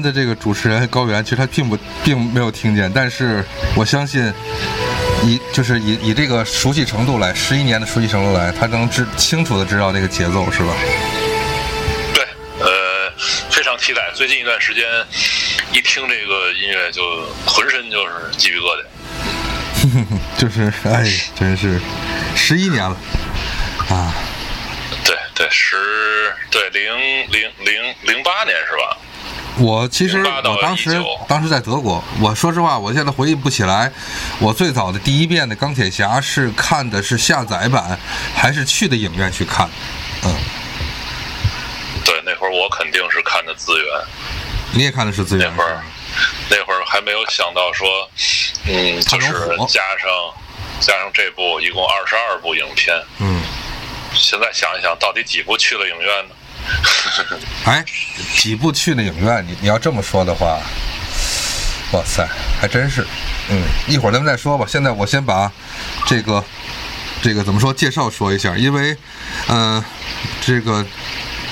的这个主持人高原，其实他并不并没有听见，但是我相信，以就是以以这个熟悉程度来，十一年的熟悉程度来，他能知清楚的知道那个节奏，是吧？对，呃，非常期待。最近一段时间，一听这个音乐就浑身就是鸡皮疙瘩，就是哎，真是十一年了啊！对对，十对零零零零八年是吧？我其实我当时当时在德国，我说实话，我现在回忆不起来，我最早的第一遍的钢铁侠是看的是下载版，还是去的影院去看？嗯，对，那会儿我肯定是看的资源。你也看的是资源？那会儿那会儿还没有想到说，嗯，就是加上加上这部一共二十二部影片。嗯，现在想一想，到底几部去了影院呢？哎，几部去的影院？你你要这么说的话，哇塞，还真是。嗯，一会儿咱们再说吧。现在我先把这个这个怎么说介绍说一下，因为呃，这个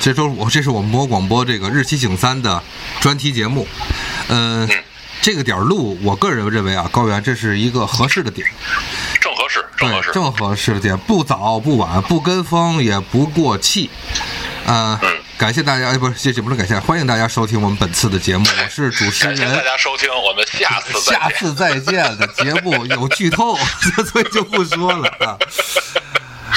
这周我这是我们播广播这个日期景三的专题节目。嗯，这个点儿录，我个人认为啊，高原这是一个合适的点，正合适，正合适，正合适的点，不早不晚，不跟风也不过气。啊，感谢大家，哎，不是，谢谢，不是感谢，欢迎大家收听我们本次的节目，我是主持人。感谢大家收听，我们下次下次再见的节目有剧透，所以就不说了啊。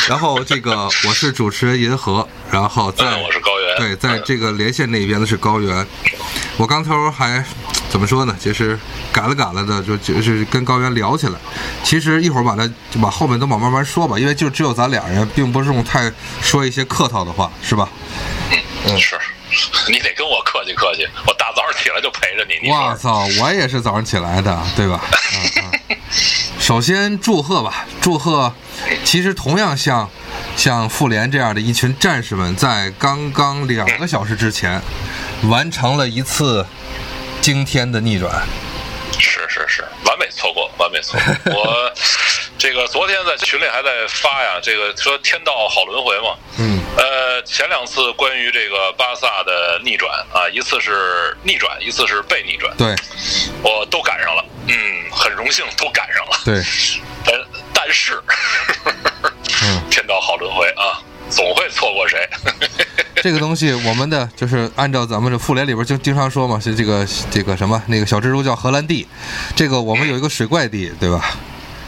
然后这个我是主持人银河，然后在我是高原，对，在这个连线那边的是高原。我刚头还怎么说呢？就是赶了赶了的，就就是跟高原聊起来。其实一会儿把它就把后面都往慢慢说吧，因为就只有咱俩人，并不是用太说一些客套的话，是吧？嗯，是。你得跟我客气客气，我大早上起来就陪着你。我操，我也是早上起来的，对吧？首先祝贺吧，祝贺！其实同样像像妇联这样的一群战士们，在刚刚两个小时之前，完成了一次惊天的逆转。是是是，完美错过，完美错过。我这个昨天在群里还在发呀，这个说天道好轮回嘛。嗯。呃，前两次关于这个巴萨的逆转啊，一次是逆转，一次是被逆转。对。我都赶上了，嗯，很荣幸都赶上了。对。但但是，嗯 天道好轮回啊，总会错过谁。这个东西，我们的就是按照咱们这复联里边就经常说嘛，是这个这个什么那个小蜘蛛叫荷兰弟，这个我们有一个水怪弟，对吧？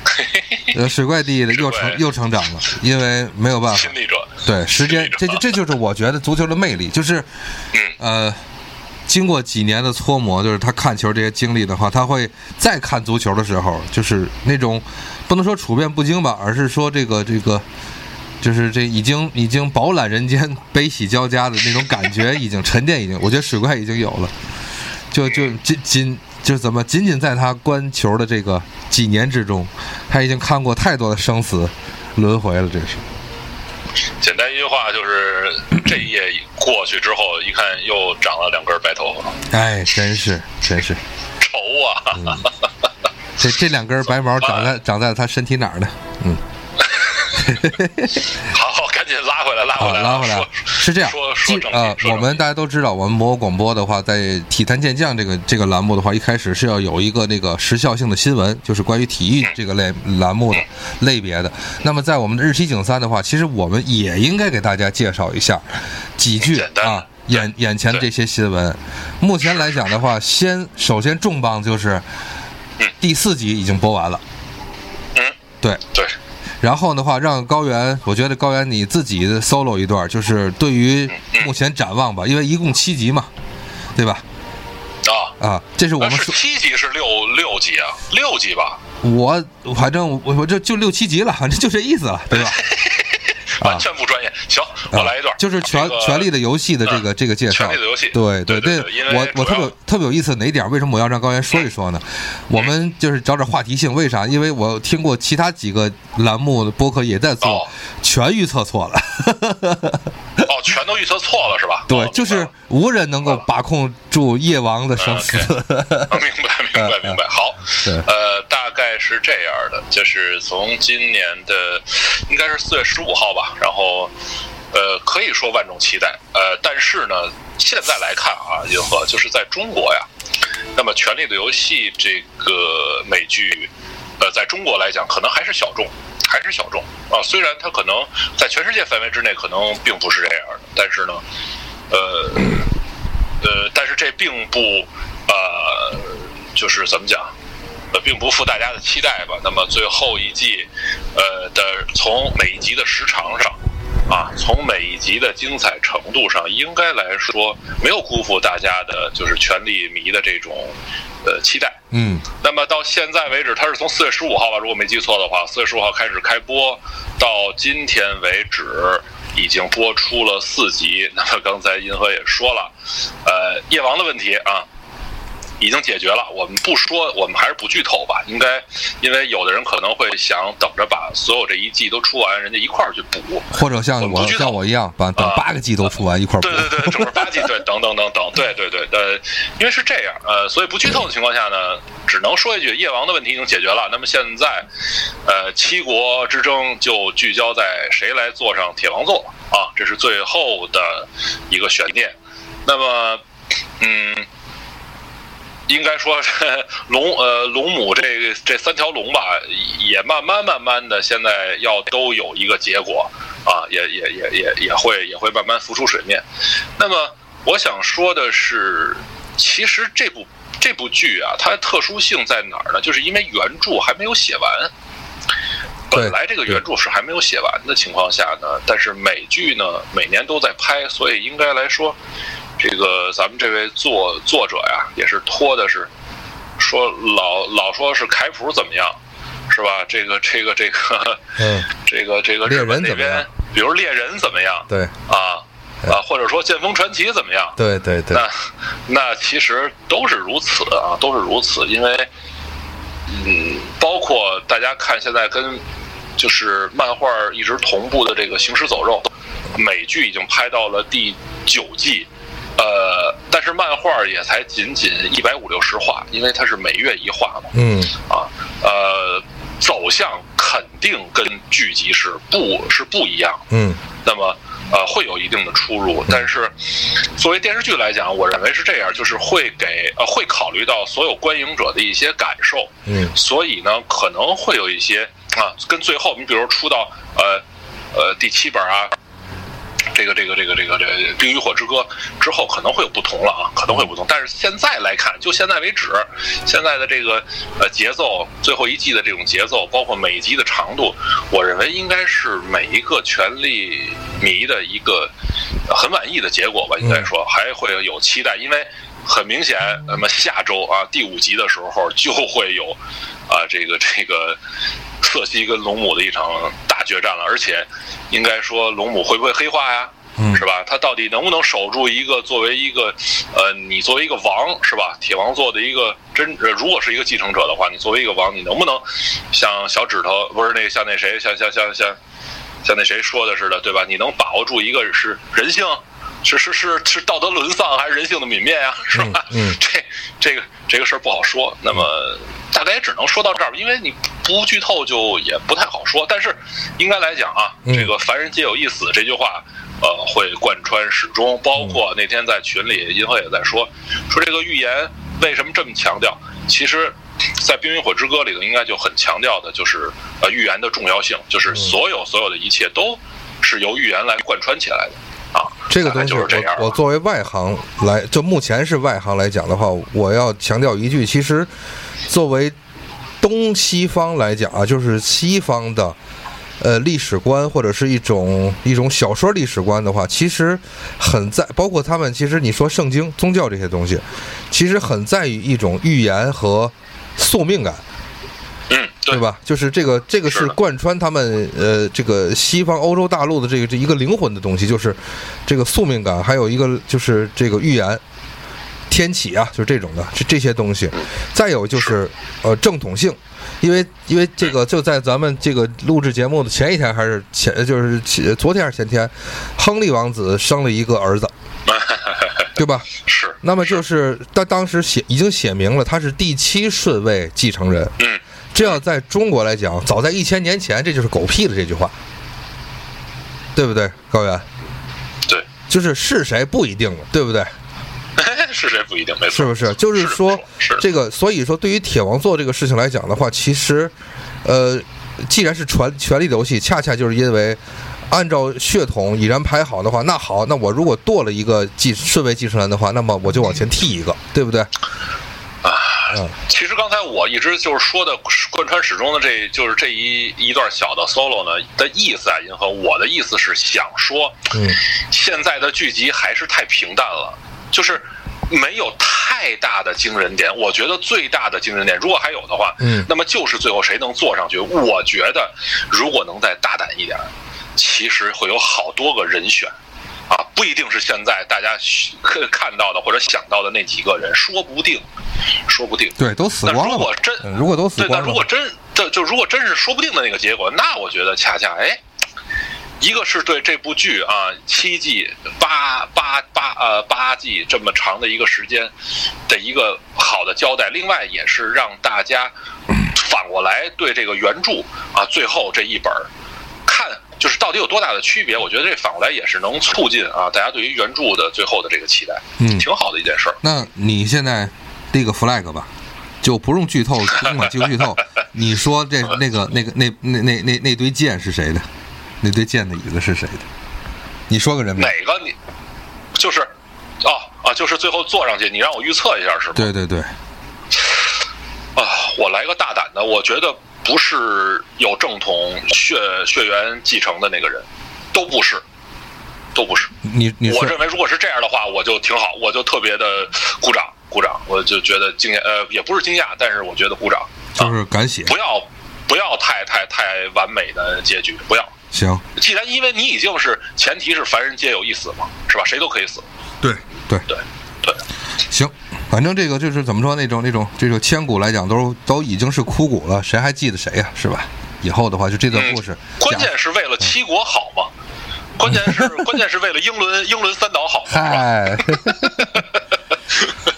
呃，水怪弟的又成又成长了，因为没有办法。对，时间这就这就是我觉得足球的魅力，就是呃，经过几年的搓磨，就是他看球这些经历的话，他会再看足球的时候，就是那种不能说处变不惊吧，而是说这个这个。就是这已经已经饱览人间悲喜交加的那种感觉，已经沉淀，已经我觉得水怪已经有了，就就仅仅就怎么仅仅在他观球的这个几年之中，他已经看过太多的生死轮回了，这是。简单一句话就是，这一夜过去之后，一看又长了两根白头发。哎，真是真是愁啊！这这两根白毛长在 长在他身体哪儿呢？嗯。好好，赶紧拉回来，拉回来，拉回来。是这样，说呃，我们大家都知道，我们魔广播的话，在体坛健将这个这个栏目的话，一开始是要有一个那个时效性的新闻，就是关于体育这个类栏目的类别的。那么在我们的日期景三的话，其实我们也应该给大家介绍一下几句啊，眼眼前的这些新闻。目前来讲的话，先首先重磅就是第四集已经播完了。嗯，对对。然后的话，让高原，我觉得高原你自己 solo 一段，就是对于目前展望吧，因为一共七集嘛，对吧？啊啊，这是我们是七集是六六集啊，六集吧？我反正我我这就六七集了，反正就这意思了，对吧？完全不我来一段，就是《权权力的游戏》的这个这个介绍。权力的游戏，对对对，我我特别特别有意思哪点？为什么我要让高原说一说呢？我们就是找点话题性，为啥？因为我听过其他几个栏目的播客也在做，全预测错了。哦，全都预测错了是吧？对，就是无人能够把控住夜王的生死。明白明白明白。好，呃，大概是这样的，就是从今年的应该是四月十五号吧。然后，呃，可以说万众期待。呃，但是呢，现在来看啊，银河就是在中国呀，那么《权力的游戏》这个美剧，呃，在中国来讲可能还是小众，还是小众啊。虽然它可能在全世界范围之内可能并不是这样的，但是呢，呃，呃，但是这并不呃，就是怎么讲？呃，并不负大家的期待吧。那么最后一季，呃的从每一集的时长上，啊，从每一集的精彩程度上，应该来说没有辜负大家的，就是权力迷的这种呃期待。嗯。那么到现在为止，它是从四月十五号吧，如果没记错的话，四月十五号开始开播，到今天为止已经播出了四集。那么刚才银河也说了，呃，夜王的问题啊。已经解决了，我们不说，我们还是不剧透吧。应该，因为有的人可能会想等着把所有这一季都出完，人家一块儿去补，或者像我像我一样，把等八个季都出完一块儿补。对对对，整个八季，对，等等等等，对对对，呃，因为是这样，呃，所以不剧透的情况下呢，只能说一句，夜王的问题已经解决了。那么现在，呃，七国之争就聚焦在谁来坐上铁王座啊，这是最后的一个悬念。那么，嗯。应该说，龙呃龙母这这三条龙吧，也慢慢慢慢的，现在要都有一个结果啊，也也也也也会也会慢慢浮出水面。那么我想说的是，其实这部这部剧啊，它的特殊性在哪儿呢？就是因为原著还没有写完，本来这个原著是还没有写完的情况下呢，但是美剧呢每年都在拍，所以应该来说。这个咱们这位作作者呀，也是托的是，说老老说是凯普怎么样，是吧？这个这个这个，嗯，这个这个日本那边，比如猎人怎么样？对，啊啊，或者说剑锋传奇怎么样？对对对。那那其实都是如此啊，都是如此，因为嗯，包括大家看现在跟就是漫画一直同步的这个《行尸走肉》，美剧已经拍到了第九季。呃，但是漫画也才仅仅一百五六十话，因为它是每月一话嘛。嗯。啊，呃，走向肯定跟剧集是不是不一样。嗯。那么，呃，会有一定的出入，但是作为电视剧来讲，我认为是这样，就是会给呃会考虑到所有观影者的一些感受。嗯。所以呢，可能会有一些啊，跟最后你比如出到呃呃第七本啊。这个这个这个这个这《冰与火之歌》之后可能会有不同了啊，可能会不同。但是现在来看，就现在为止，现在的这个呃节奏，最后一季的这种节奏，包括每集的长度，我认为应该是每一个权力迷的一个很满意的结果吧。应该说还会有期待，因为很明显，那么下周啊第五集的时候就会有啊这个这个。瑟西跟龙母的一场大决战了，而且应该说龙母会不会黑化呀？嗯，是吧？他到底能不能守住一个作为一个呃，你作为一个王是吧？铁王座的一个真，如果是一个继承者的话，你作为一个王，你能不能像小指头不是那像那谁像像像像像那谁说的似的，对吧？你能把握住一个是人性？是是是是道德沦丧还是人性的泯灭呀？是吧？嗯，这这个这个事儿不好说。那么大概也只能说到这儿，因为你不剧透就也不太好说。但是应该来讲啊，这个“凡人皆有一死”这句话，呃，会贯穿始终。包括那天在群里，银河也在说，说这个预言为什么这么强调？其实，在《冰与火之歌》里头，应该就很强调的就是呃预言的重要性，就是所有所有的一切都是由预言来贯穿起来的。啊，这个东西我我作为外行来，就目前是外行来讲的话，我要强调一句，其实作为东西方来讲啊，就是西方的呃历史观或者是一种一种小说历史观的话，其实很在包括他们，其实你说圣经、宗教这些东西，其实很在于一种预言和宿命感。对吧？就是这个，这个是贯穿他们呃，这个西方欧洲大陆的这个这一个灵魂的东西，就是这个宿命感，还有一个就是这个预言、天启啊，就是这种的这这些东西。再有就是呃正统性，因为因为这个就在咱们这个录制节目的前一天还是前就是昨天还是前天，亨利王子生了一个儿子，对吧？是。那么就是他当时写已经写明了，他是第七顺位继承人。嗯。这要在中国来讲，早在一千年前，这就是狗屁的这句话，对不对，高原？对，就是是谁不一定了，对不对？是谁不一定，没错，是不是？就是说是这个，所以说对于铁王座这个事情来讲的话，其实，呃，既然是权权力的游戏，恰恰就是因为按照血统已然排好的话，那好，那我如果剁了一个继顺位继承人的话，那么我就往前替一个，对不对？啊，其实刚才我一直就是说的贯穿始终的，这就是这一一段小的 solo 呢的意思啊，银河，我的意思是想说，嗯，现在的剧集还是太平淡了，就是没有太大的惊人点。我觉得最大的惊人点，如果还有的话，嗯，那么就是最后谁能坐上去。我觉得如果能再大胆一点，其实会有好多个人选。啊，不一定是现在大家看到的或者想到的那几个人，说不定，说不定。对，都死光了。如果真，如果都死光了，如果真，这就如果真是说不定的那个结果，那我觉得恰恰哎，一个是对这部剧啊七季八八八呃八季这么长的一个时间的一个好的交代，另外也是让大家反过来对这个原著啊最后这一本看。就是到底有多大的区别？我觉得这反过来也是能促进啊，大家对于原著的最后的这个期待，嗯，挺好的一件事儿。那你现在立个 flag 吧，就不用剧透，尽管剧透。你说这那个那个那那那那那堆剑是谁的？那堆剑的椅子是谁的？你说个人名。哪个你？就是，哦啊，就是最后坐上去，你让我预测一下是吗？对对对。啊，我来个大胆的，我觉得。不是有正统血血缘继承的那个人，都不是，都不是。你你我认为如果是这样的话，我就挺好，我就特别的鼓掌鼓掌，我就觉得惊讶，呃，也不是惊讶，但是我觉得鼓掌，就是敢写。不要不要太太太完美的结局，不要。行。既然因为你已经是前提是凡人皆有一死嘛，是吧？谁都可以死。对对对对。行。反正这个就是怎么说那种那种这种千古来讲都都已经是枯骨了，谁还记得谁呀？是吧？以后的话就这段故事，关键是为了七国好嘛？关键是关键是为了英伦英伦三岛好。嗨，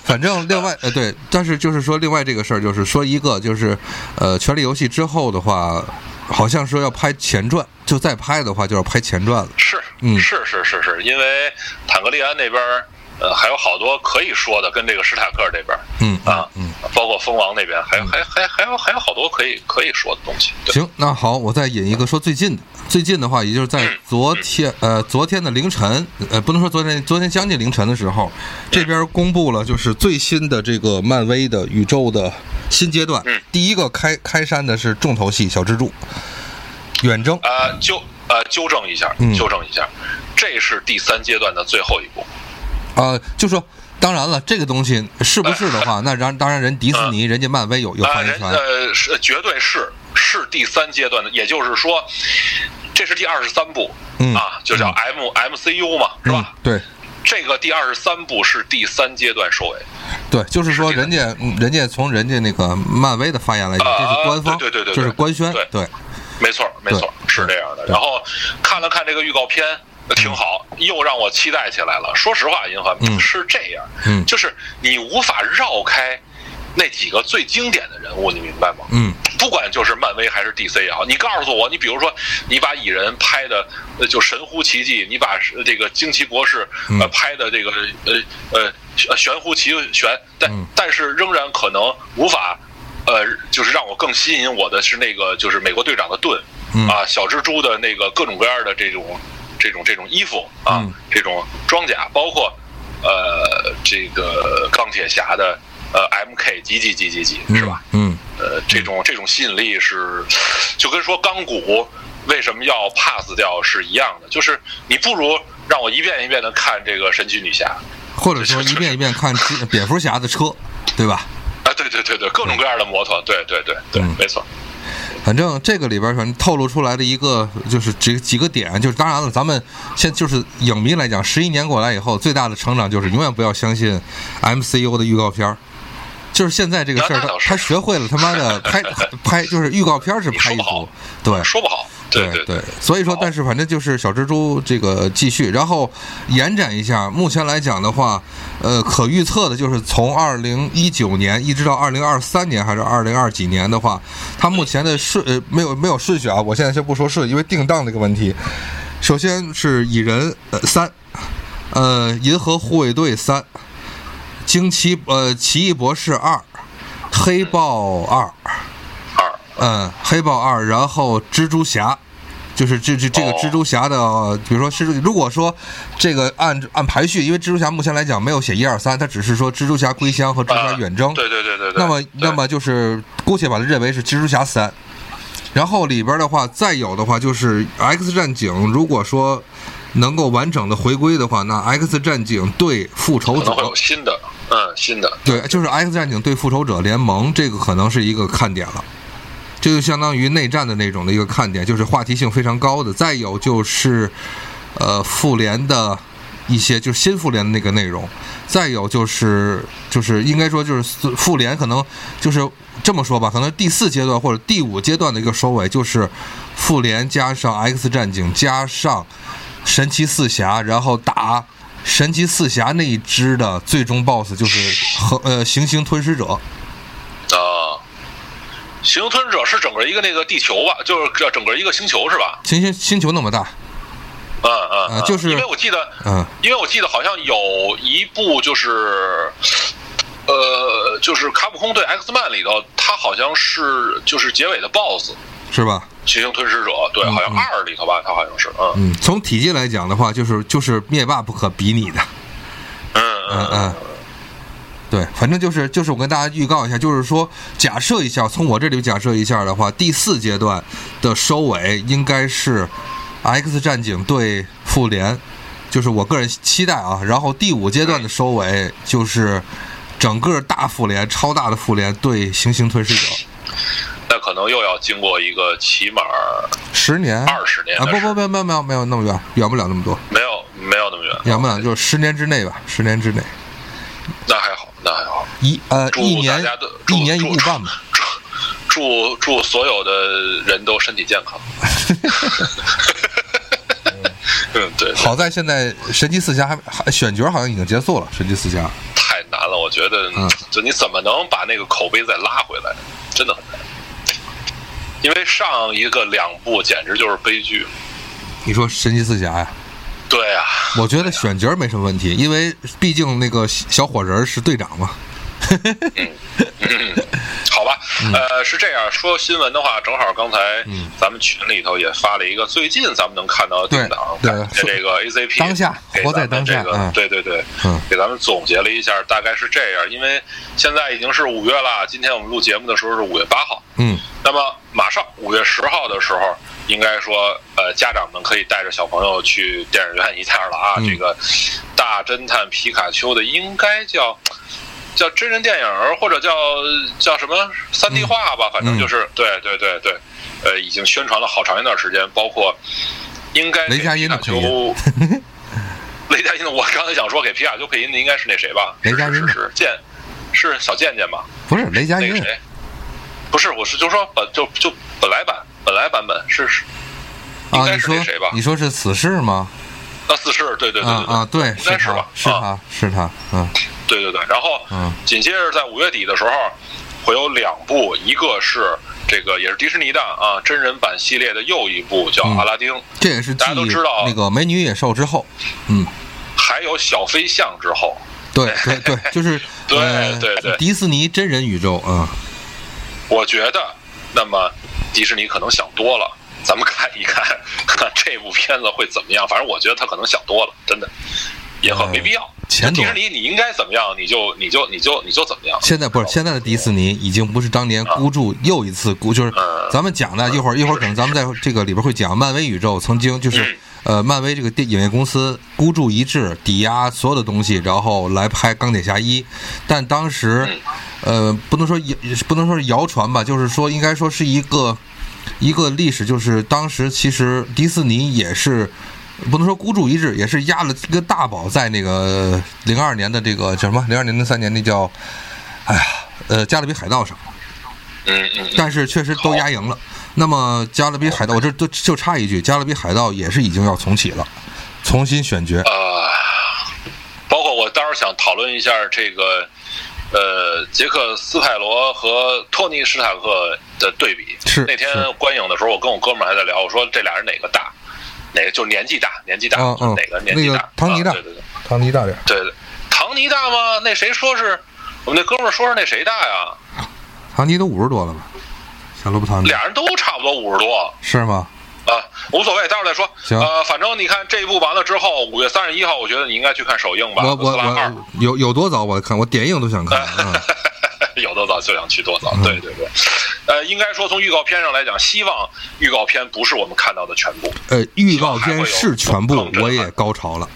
反正另外呃对，但是就是说另外这个事儿就是说一个就是呃《权力游戏》之后的话，好像说要拍前传，就再拍的话就要拍前传了。是，嗯，是是是是，因为坦格利安那边。呃，还有好多可以说的，跟这个史塔克这边，嗯啊，嗯，包括蜂王那边，还还还还有还有好多可以可以说的东西。行，那好，我再引一个说最近的，最近的话，也就是在昨天，呃，昨天的凌晨，呃，不能说昨天，昨天将近凌晨的时候，这边公布了就是最新的这个漫威的宇宙的新阶段。嗯，第一个开开山的是重头戏小蜘蛛，远征。啊，纠呃纠正一下，纠正一下，这是第三阶段的最后一步。呃，就说，当然了，这个东西是不是的话，那然当然人迪士尼、人家漫威有有发言权。呃，是绝对是是第三阶段的，也就是说，这是第二十三部啊，就叫 M M C U 嘛，是吧？对，这个第二十三部是第三阶段收尾。对，就是说，人家人家从人家那个漫威的发言来讲，这是官方，对对对，这是官宣，对，没错没错，是这样的。然后看了看这个预告片。挺好，又让我期待起来了。说实话，银河是这样，嗯，就是你无法绕开那几个最经典的人物，你明白吗？嗯，不管就是漫威还是 DC 也好，你告诉我，你比如说，你把蚁人拍的就神乎其技，你把这个惊奇博士呃拍的这个呃呃玄乎其玄，但但是仍然可能无法呃，就是让我更吸引我的是那个就是美国队长的盾啊，小蜘蛛的那个各种各样的这种。这种这种衣服啊，这种装甲，包括呃这个钢铁侠的呃 M K 几几几几几是吧？嗯，呃这种这种吸引力是就跟说钢骨为什么要 pass 掉是一样的，就是你不如让我一遍一遍的看这个神奇女侠，或者说一遍一遍看蝙蝠侠的车，对吧？啊，对对对对，各种各样的摩托，对对对对，没错。反正这个里边反正透露出来的一个就是几几个点，就是当然了，咱们现就是影迷来讲，十一年过来以后，最大的成长就是永远不要相信 MCU 的预告片儿。就是现在这个事儿，他他学会了他妈的拍拍，就是预告片是拍一组，对，说不好。对对对，所以说，但是反正就是小蜘蛛这个继续，然后延展一下。目前来讲的话，呃，可预测的就是从二零一九年一直到二零二三年还是二零二几年的话，它目前的顺呃没有没有顺序啊，我现在先不说顺，因为定档的一个问题。首先是蚁人呃三，呃，银河护卫队三，惊奇呃奇异博士二，黑豹二，二，嗯，黑豹二，然后蜘蛛侠，就是这这这个哦蜘蛛侠的，比如说是如果说这个按按排序，因为蜘蛛侠目前来讲没有写一二三，它只是说蜘蛛侠归乡和蜘蛛侠啊远征，对对对对对。那么那么就是姑且把它认为是蜘蛛侠三，然后里边的话再有的话就是 X 战警，如果说能够完整的回归的话，那 X 战警对复仇者新的，嗯，新的，对，就是 X 战警对复仇者联盟，这个可能是一个看点了。这就相当于内战的那种的一个看点，就是话题性非常高的。再有就是，呃，复联的一些就是新复联的那个内容。再有就是就是应该说就是复联可能就是这么说吧，可能第四阶段或者第五阶段的一个收尾，就是复联加上 X 战警加上神奇四侠，然后打神奇四侠那一支的最终 BOSS 就是和呃行星吞噬者。行星吞噬者是整个一个那个地球吧，就是整个一个星球是吧？行星星球那么大，嗯嗯嗯，就是因为我记得，嗯，因为我记得好像有一部就是，呃，就是卡普空对 X Man 里头，他好像是就是结尾的 BOSS 是吧？行星吞噬者，对，好像二里头吧，他好像是，嗯嗯，从体积来讲的话，就是就是灭霸不可比拟的。嗯嗯嗯，对，反正就是就是我跟大家预告一下，就是说假设一下，从我这里假设一下的话，第四阶段的收尾应该是 X 战警对复联，就是我个人期待啊。然后第五阶段的收尾就是整个大复联、超大的复联对行星吞噬者，那可能又要经过一个起码十年？二十年啊，不不不没有没有没有那么远，远不了那么多，没有没有那么远，远不了就是十年之内吧，十年之内。那还好，那。一呃一年一年一半吧。祝祝所有的人都身体健康。嗯，对，好在现在神奇四侠还还选角好像已经结束了，神奇四侠。太难了，我觉得嗯，就你怎么能把那个口碑再拉回来，真的很难。因为上一个两部简直就是悲剧。你说神奇四侠呀？啊，我觉得选角没什么问题，因为毕竟那个小火人是队长嘛。嗯好吧，呃，是这样说新闻的话，正好刚才嗯。咱们群里头也发了一个最近咱们能看到的定档，这个 ACP 当下给活在咱们这个当下嗯。对对对，嗯。给咱们总结了一下，大概是这样。因为现在已经是五月了，今天我们录节目的时候是五月八号，嗯，那么马上五月十号的时候，应该说，呃，家长们可以带着小朋友去电影院一下了啊。嗯这个大侦探皮卡丘的应该叫叫真人电影，或者叫叫什么三 D 化吧，反正就是、对对对对，呃，已经宣传了好长一段时间，包括应该雷佳音配音。雷佳音的，我刚才想说给皮卡丘配音的应该是那谁吧？雷佳音的是是是健，是小健健吧？不是雷佳音那个，谁？不是，我是就说本就就本来版本来版本是是应啊，该你说是那谁吧？你说是死侍吗？啊，死侍，对对对对啊啊，对，应该是他吧？，是啊，他是他，嗯对对对。然后嗯紧接着在五月底的时候会有两部，一个是这个也是迪士尼的啊真人版系列的又一部叫嗯《阿拉丁》，这也是大家都知道那个美女与野兽之后，嗯，还有小飞象之后。对 对对，就是对呃对对迪士尼真人宇宙啊，我觉得，那么迪士尼可能想多了。咱们看一看，看这部片子会怎么样。反正我觉得他可能想多了，真的，也很没必要。呃钱多迪士尼你应该怎么样，你就你就你就你就怎么样。现在不是现在的迪士尼已经不是当年孤注又一次孤，就是嗯咱们讲的一会儿一会儿可能咱们在这个里边会讲漫威宇宙曾经就是呃漫威这个电影业公司孤注一掷抵押所有的东西，然后来拍钢铁侠一，但当时呃不能说谣不能说是谣传吧，就是说应该说是一个一个历史，就是当时其实迪士尼也是。不能说孤注一掷，也是压了一个大宝在那个零二年的这个叫什么？零二年、零三年那叫，哎呀，呃，加勒比海盗上，嗯嗯嗯，但是确实都压赢了。那么加勒比海盗，我这就就差一句，加勒比海盗也是已经要重启了，重新选角。呃，包括我当时想讨论一下这个，呃，杰克斯派罗和托尼史塔克的对比。是那天观影的时候，我跟我哥们儿还在聊，我说这俩人哪个大？哪个就是年纪大，年纪大，嗯嗯哪个年纪大？那个唐尼大啊对对对，唐尼大点。对对，唐尼大吗？那谁说是我们那哥们儿说是那谁大呀？唐尼都五十多了吧？小罗伯唐尼俩人都差不多五十多是吗？啊，无所谓，待会儿再说。行呃，反正你看这一部完了之后，五月三十一号，我觉得你应该去看首映吧。我我我有有多早我看，我点映都想看。嗯 有多早就想去多早，对对对。呃，应该说从预告片上来讲，希望预告片不是我们看到的全部，呃，预告片是全部我也高潮了。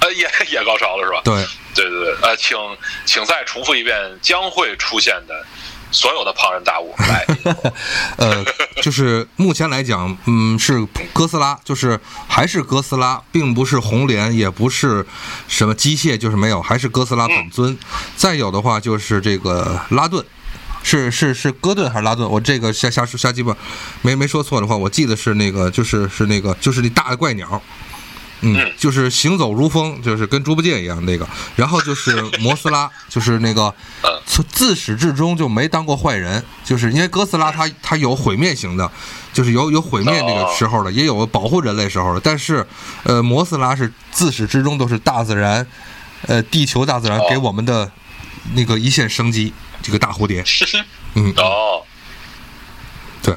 呃，也也高潮了是吧？对，对对对，呃，请请再重复一遍将会出现的所有的庞然大物来。呃，就是目前来讲，嗯，是哥斯拉，就是还是哥斯拉，并不是红莲，也不是什么机械，就是没有，还是哥斯拉本尊。再有的话就是这个拉顿。是是是戈顿还是拉顿？我这个瞎瞎瞎鸡巴，没没说错的话，我记得是那个，就是是那个，就是那大的怪鸟，嗯。嗯，就是行走如风，就是跟猪八戒一样那个。然后就是摩斯拉，就是那个自始至终就没当过坏人，就是因为哥斯拉它它有毁灭型的，就是有有毁灭那个时候的，也有保护人类时候的。但是，呃，摩斯拉是自始至终都是大自然，呃，地球大自然哦。给我们的那个一线生机，这个大蝴蝶，嗯，哦，对。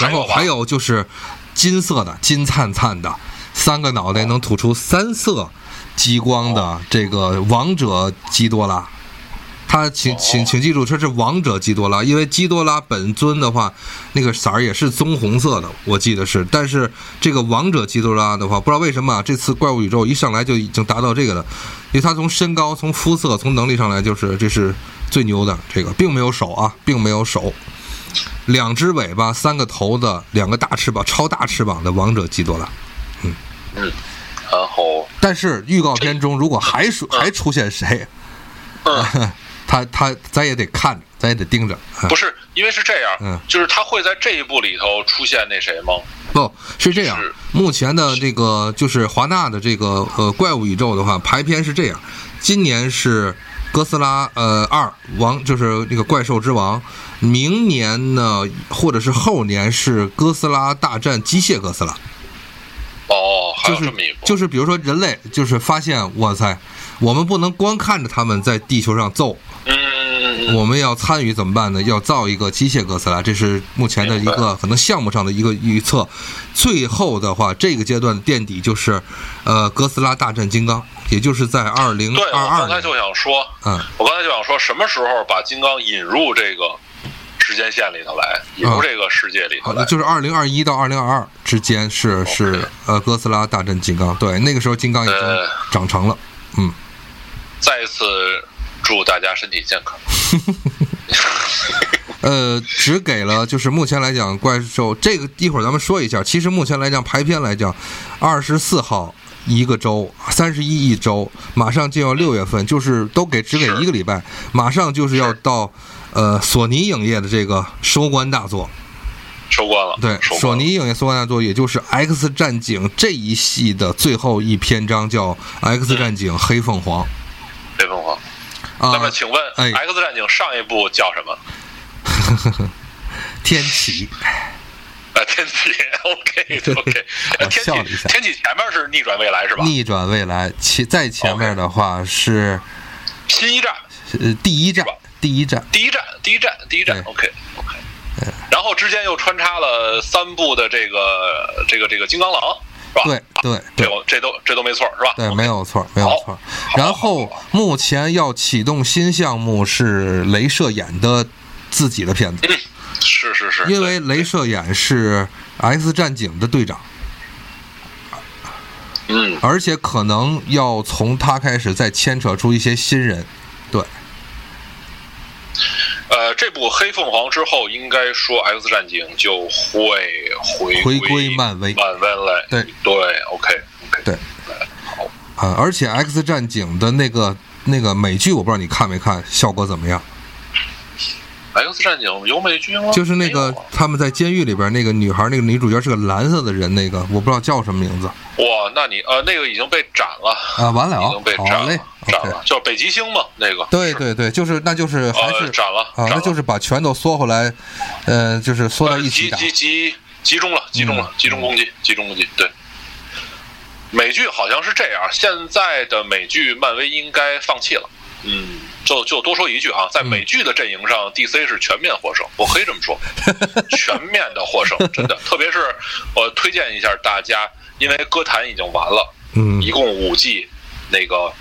然后还有就是金色的、金灿灿的，三个脑袋能吐出三色激光的这个王者基多拉。他请请请记住，这是王者基多拉，因为基多拉本尊的话，那个色儿也是棕红色的，我记得是。但是这个王者基多拉的话，不知道为什么啊，这次怪物宇宙一上来就已经达到这个了，因为他从身高、从肤色、从能力上来，就是这是最牛的。这个并没有手啊，并没有手，两只尾巴，三个头的，两个大翅膀，超大翅膀的王者基多拉。然后但是预告片中如果还出还出现谁，嗯。他他咱也得看着，咱也得盯着。啊不是，因为是这样，嗯就是他会在这一部里头出现那谁吗？不是这样，目前的这个就是华纳的这个呃怪物宇宙的话，排片是这样：今年是哥斯拉呃二王，就是那个怪兽之王；明年呢，或者是后年是哥斯拉大战机械哥斯拉。哦，就是就是比如说人类就是发现，哇塞，我们不能光看着他们在地球上揍，嗯，我们要参与怎么办呢？要造一个机械哥斯拉，这是目前的一个可能项目上的一个预测。最后的话，这个阶段的垫底就是，呃，哥斯拉大战金刚，也就是在二零对，二二我刚才就。想说，嗯，我刚才就想说，什么时候把金刚引入这个时间线里头来，引入嗯这个世界里头好的，就是二零二一到二零二二之间是是呃哥斯拉大战金刚，对，那个时候金刚已经呃。长成了。嗯，再一次祝大家身体健康。呃，只给了就是目前来讲，怪兽这个一会儿咱们说一下。其实目前来讲，排片来讲，二十四号一个周，三十一一周，马上就要六月份，就是都给只给一个礼拜，马上就是要到呃索尼影业的这个收官大作。收官了，对，索尼影业收官大作，也就是《X 战警》这一系的最后一篇章，叫《X 战警：黑凤凰黑凤凰。》啊。那么，请问哎《X 战警》上一部叫什么？天启，啊，天启，OK OK，我天启天启前面是逆转未来是吧？逆转未来，其在前面的话是新一战，呃第一站第一站。第一站，第一站，第一站，OK OK。然后之间又穿插了三部的这个这个这个金刚狼，是吧？对对这对这都这都没错，是吧？对，没有错，没有错。然后目前要启动新项目是镭射眼的自己的片子，是是是，因为镭射眼是 X 战警的队长，嗯，而且可能要从他开始再牵扯出一些新人。对，呃，这部《黑凤凰》之后，应该说 X 战警就会回回归漫威漫威来。对对，OK OK，对啊，而且 X 战警的那个那个美剧，我不知道你看没看，效果怎么样？X 战警有美剧吗？就是那个他们在监狱里边那个女孩，那个女主角是个蓝色的人，那个我不知道叫什么名字哇，那你呃，那个已经被斩了，啊。完了已经被，斩了斩了，叫北极星嘛，那个对对对，就是那就是还是呃斩了啊，那就是把拳头缩回来，呃，就是缩到呃一起打。集集集集中了，集中了，嗯集中攻击，集中攻击，对。美剧好像是这样，现在的美剧漫威应该放弃了。嗯，就就多说一句啊，在美剧的阵营上，DC 是全面获胜，我可以这么说，全面的获胜，真的。特别是我推荐一下大家，因为歌坛已经完了，嗯一共五季，那个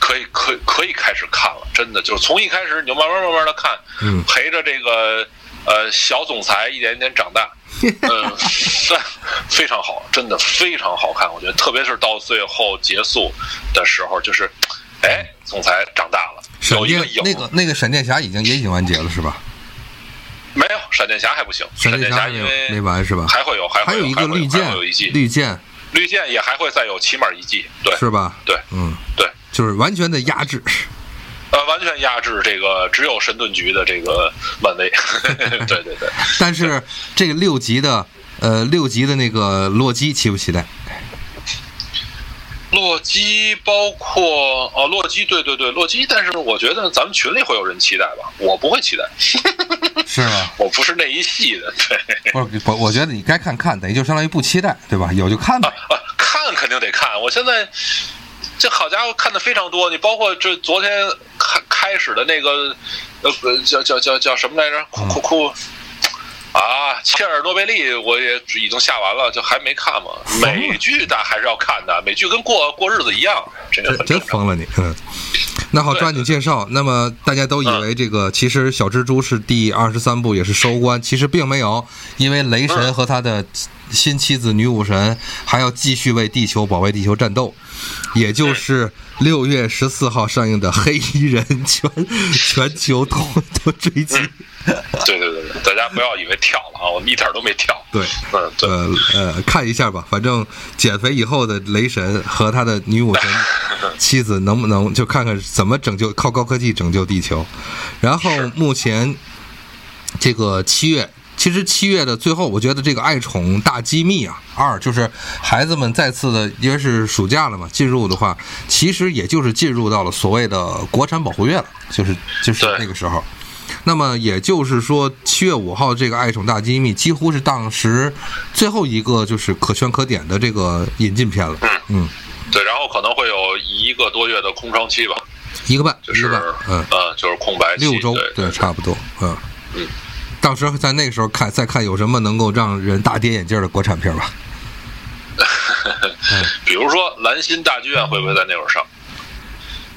可以可以可以开始看了，真的就是从一开始你就慢慢慢慢的看，嗯陪着这个呃小总裁一点一点长大，嗯，非常好，真的非常好看，我觉得，特别是到最后结束的时候，就是，哎，总裁长大了，闪有一个影，电那个那个闪电侠已经也已经完结了是吧？没有闪电侠还不行，闪电侠没有因为没完是吧？还会有，还会有，还有一个绿箭绿箭绿箭也还会再有起码一季，对是吧？对嗯，对。就是完全的压制。呃，完全压制这个只有神盾局的这个漫威，对对对，但是这个六级的呃六级的那个洛基期不期待？洛基包括哦，洛基，对对对，洛基，但是我觉得咱们群里会有人期待吧，我不会期待，是吧？我不是那一系的，对，不是我我觉得你该看看，等于就相当于不期待，对吧？有就看呗。啊，看肯定得看，我现在这好家伙看的非常多，你包括这昨天开开始的那个呃叫叫叫叫什么来着？库库库。啊，切尔诺贝利我也已经下完了，就还没看嘛。美剧但还是要看的，美剧跟过过日子一样，这个真疯了你，嗯。那好，抓紧介绍。那么大家都以为这个其实小蜘蛛是第二十三部，也是收官，其实并没有，因为雷神嗯和他的新妻子女武神还要继续为地球保卫地球战斗，也就是六月十四号上映的《黑衣人》全 全球都 都追击。对对对对，大家不要以为跳了啊，我们一点都没跳。对，嗯，对，呃呃，看一下吧，反正减肥以后的雷神和他的女武神 妻子能不能就看看怎么拯救靠高科技拯救地球。然后目前这个七月，其实七月的最后，我觉得这个《爱宠大机密》啊，二就是孩子们再次的，因为是暑假了嘛，进入的话，其实也就是进入到了所谓的国产保护月了，就是就是那个时候。那么也就是说，七月五号这个《爱宠大机密》几乎是当时最后一个就是可圈可点的这个引进片了。嗯。嗯，对，然后可能会有一个多月的空窗期吧，一个半，就是一个半，嗯，呃，就是空白期，六周，对，差不多，嗯。嗯。到时候在那个时候看，再看有什么能够让人大跌眼镜的国产片吧。比如说兰心大剧院会不会在那会儿上？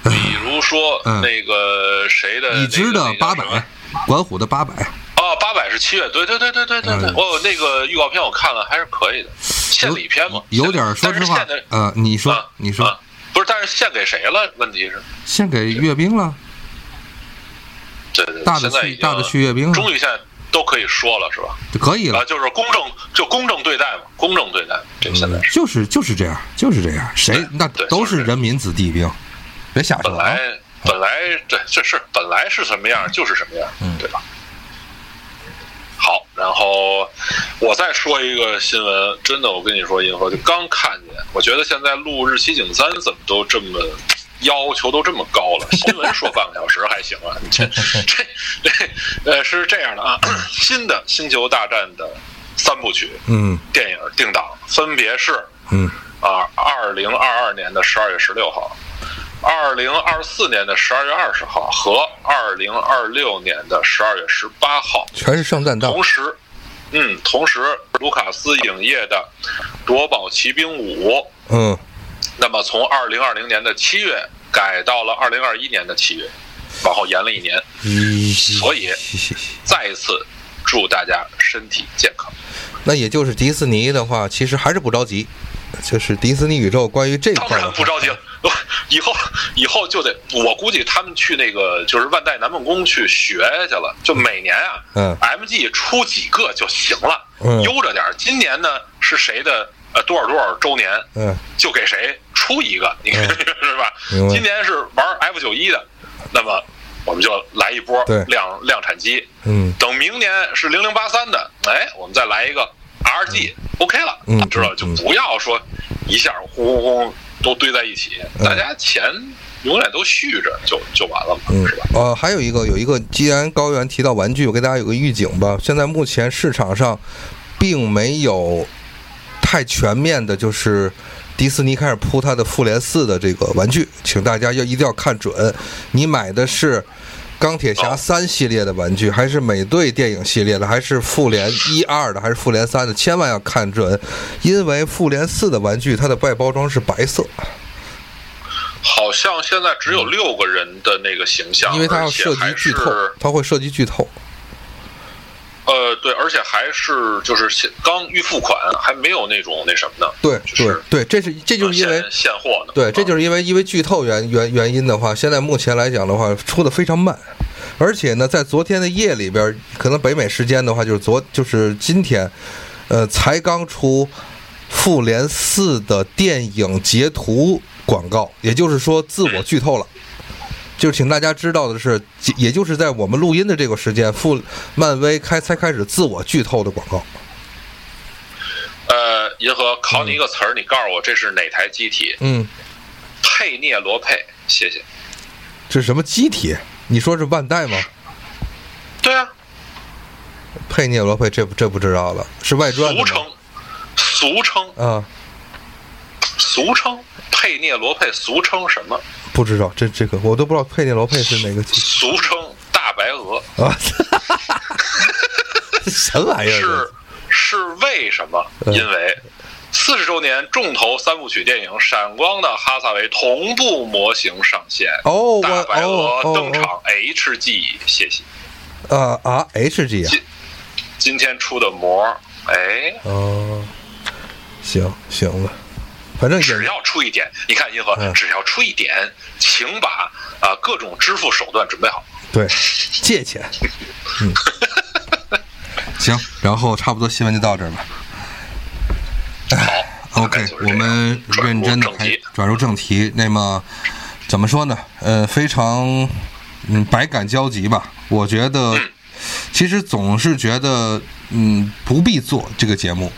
比如说嗯那个谁的已知的八百，管虎的八百，哦，八百是七月，对对对对对对对，嗯哦，那个预告片我看了，还是可以的，献礼片嘛，有点说实话呃，你说啊，你说啊，不是，但是献给谁了？问题是，献给阅兵了，对对，大的去大的去阅兵了，终于现在都可以说了，是吧？就可以啊，了。就是公正，就公正对待嘛，公正对待，这现在是。就是就是这样，就是这样，谁那对都是人民子弟兵，别瞎说啊。本来本来对，这是本来是什么样就是什么样，嗯对吧？好，然后我再说一个新闻，真的，我跟你说，银河就刚看见，我觉得现在录日期景三怎么都这么要求都这么高了，新闻说半个小时还行啊，这这这呃是这样的啊，新的《星球大战》的三部曲嗯电影定档分别是嗯啊，二零二二年的十二月十六号，二零二四年的十二月二十号和二零二六年的十二月十八号。全是圣诞档。同时，嗯，同时，卢卡斯影业的《夺宝奇兵五》，嗯，那么从二零二零年的七月改到了二零二一年的七月，往后延了一年。嗯所以再一次祝大家身体健康。那也就是迪士尼的话，其实还是不着急，就是迪士尼宇宙关于这当块的话然不着急了，以后以后就得，我估计他们去那个就是万代南梦宫去学去了，就每年啊，嗯，MG 出几个就行了，嗯悠着点。今年呢是谁的呃多少多少周年，嗯。就给谁出一个，你看、是吧？今年是玩 F 九一的，那么我们就来一波量量产机，嗯。等明年是零零八三的，哎，我们再来一个 RG，OK、了，嗯知道就不要说一下轰轰轰都堆在一起，嗯。大家钱永远都续着就就完了嘛，嗯是吧？呃，还有一个有一个，既然高原提到玩具，我给大家有个预警吧。现在目前市场上并没有太全面的，就是迪士尼开始铺它的复联四的这个玩具，请大家要一定要看准，你买的是钢铁侠三系列的玩具，还是美队电影系列的，还是复联一二的，还是复联三的，千万要看准，因为复联四的玩具它的外包装是白色，好像现在只有六个人的那个形象，因为它要涉及剧透，它会涉及剧透。呃，对，而且还是就是现刚预付款，还没有那种那什么的，对就是对对，这是这就是因为现现货呢。对，这啊就是因为因为剧透原原原因的话，现在目前来讲的话，出的非常慢，而且呢，在昨天的夜里边，可能北美时间的话，就是昨就是今天，呃，才刚出《复联四》的电影截图广告，也就是说自我剧透了。就是请大家知道的是，也就是在我们录音的这个时间，复漫威开才开始自我剧透的广告。呃，银河考你一个词儿，你告诉我这是哪台机体？嗯，佩涅罗佩，谢谢。这是什么机体？你说是万代吗？对啊，佩涅罗佩，这不这不知道了，是外传俗称，俗称，啊。俗称佩涅罗佩，俗称什么？不知道，这这个我都不知道佩涅罗佩是哪个机俗称大白鹅，啊？什么玩意儿？是是为什么？嗯因为四十周年重头三部曲电影《闪光的哈萨维》同步模型上线，哦，大白鹅哦登场哦 HG，谢谢。呃啊啊，HG 啊，今今天出的模，哎，哦，行行了，反正只要出一点，你看银河嗯，只要出一点，请把啊各种支付手段准备好。对借钱，嗯，行，然后差不多新闻就到这儿吧。好 OK，我们认真的开转入正题。那么怎么说呢？呃，非常嗯百感交集吧。我觉得其实总是觉得嗯不必做这个节目，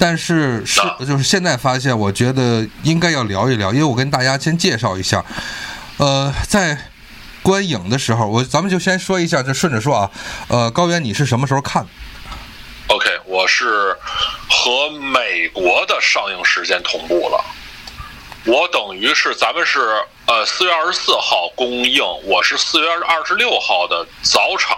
但是是啊就是现在发现，我觉得应该要聊一聊，因为我跟大家先介绍一下，呃，在。观影的时候，我咱们就先说一下，就顺着说啊。呃，高原，你是什么时候看的？OK，我是和美国的上映时间同步了。我等于是咱们是呃四月二十四号公映，我是四月二十六号的早场，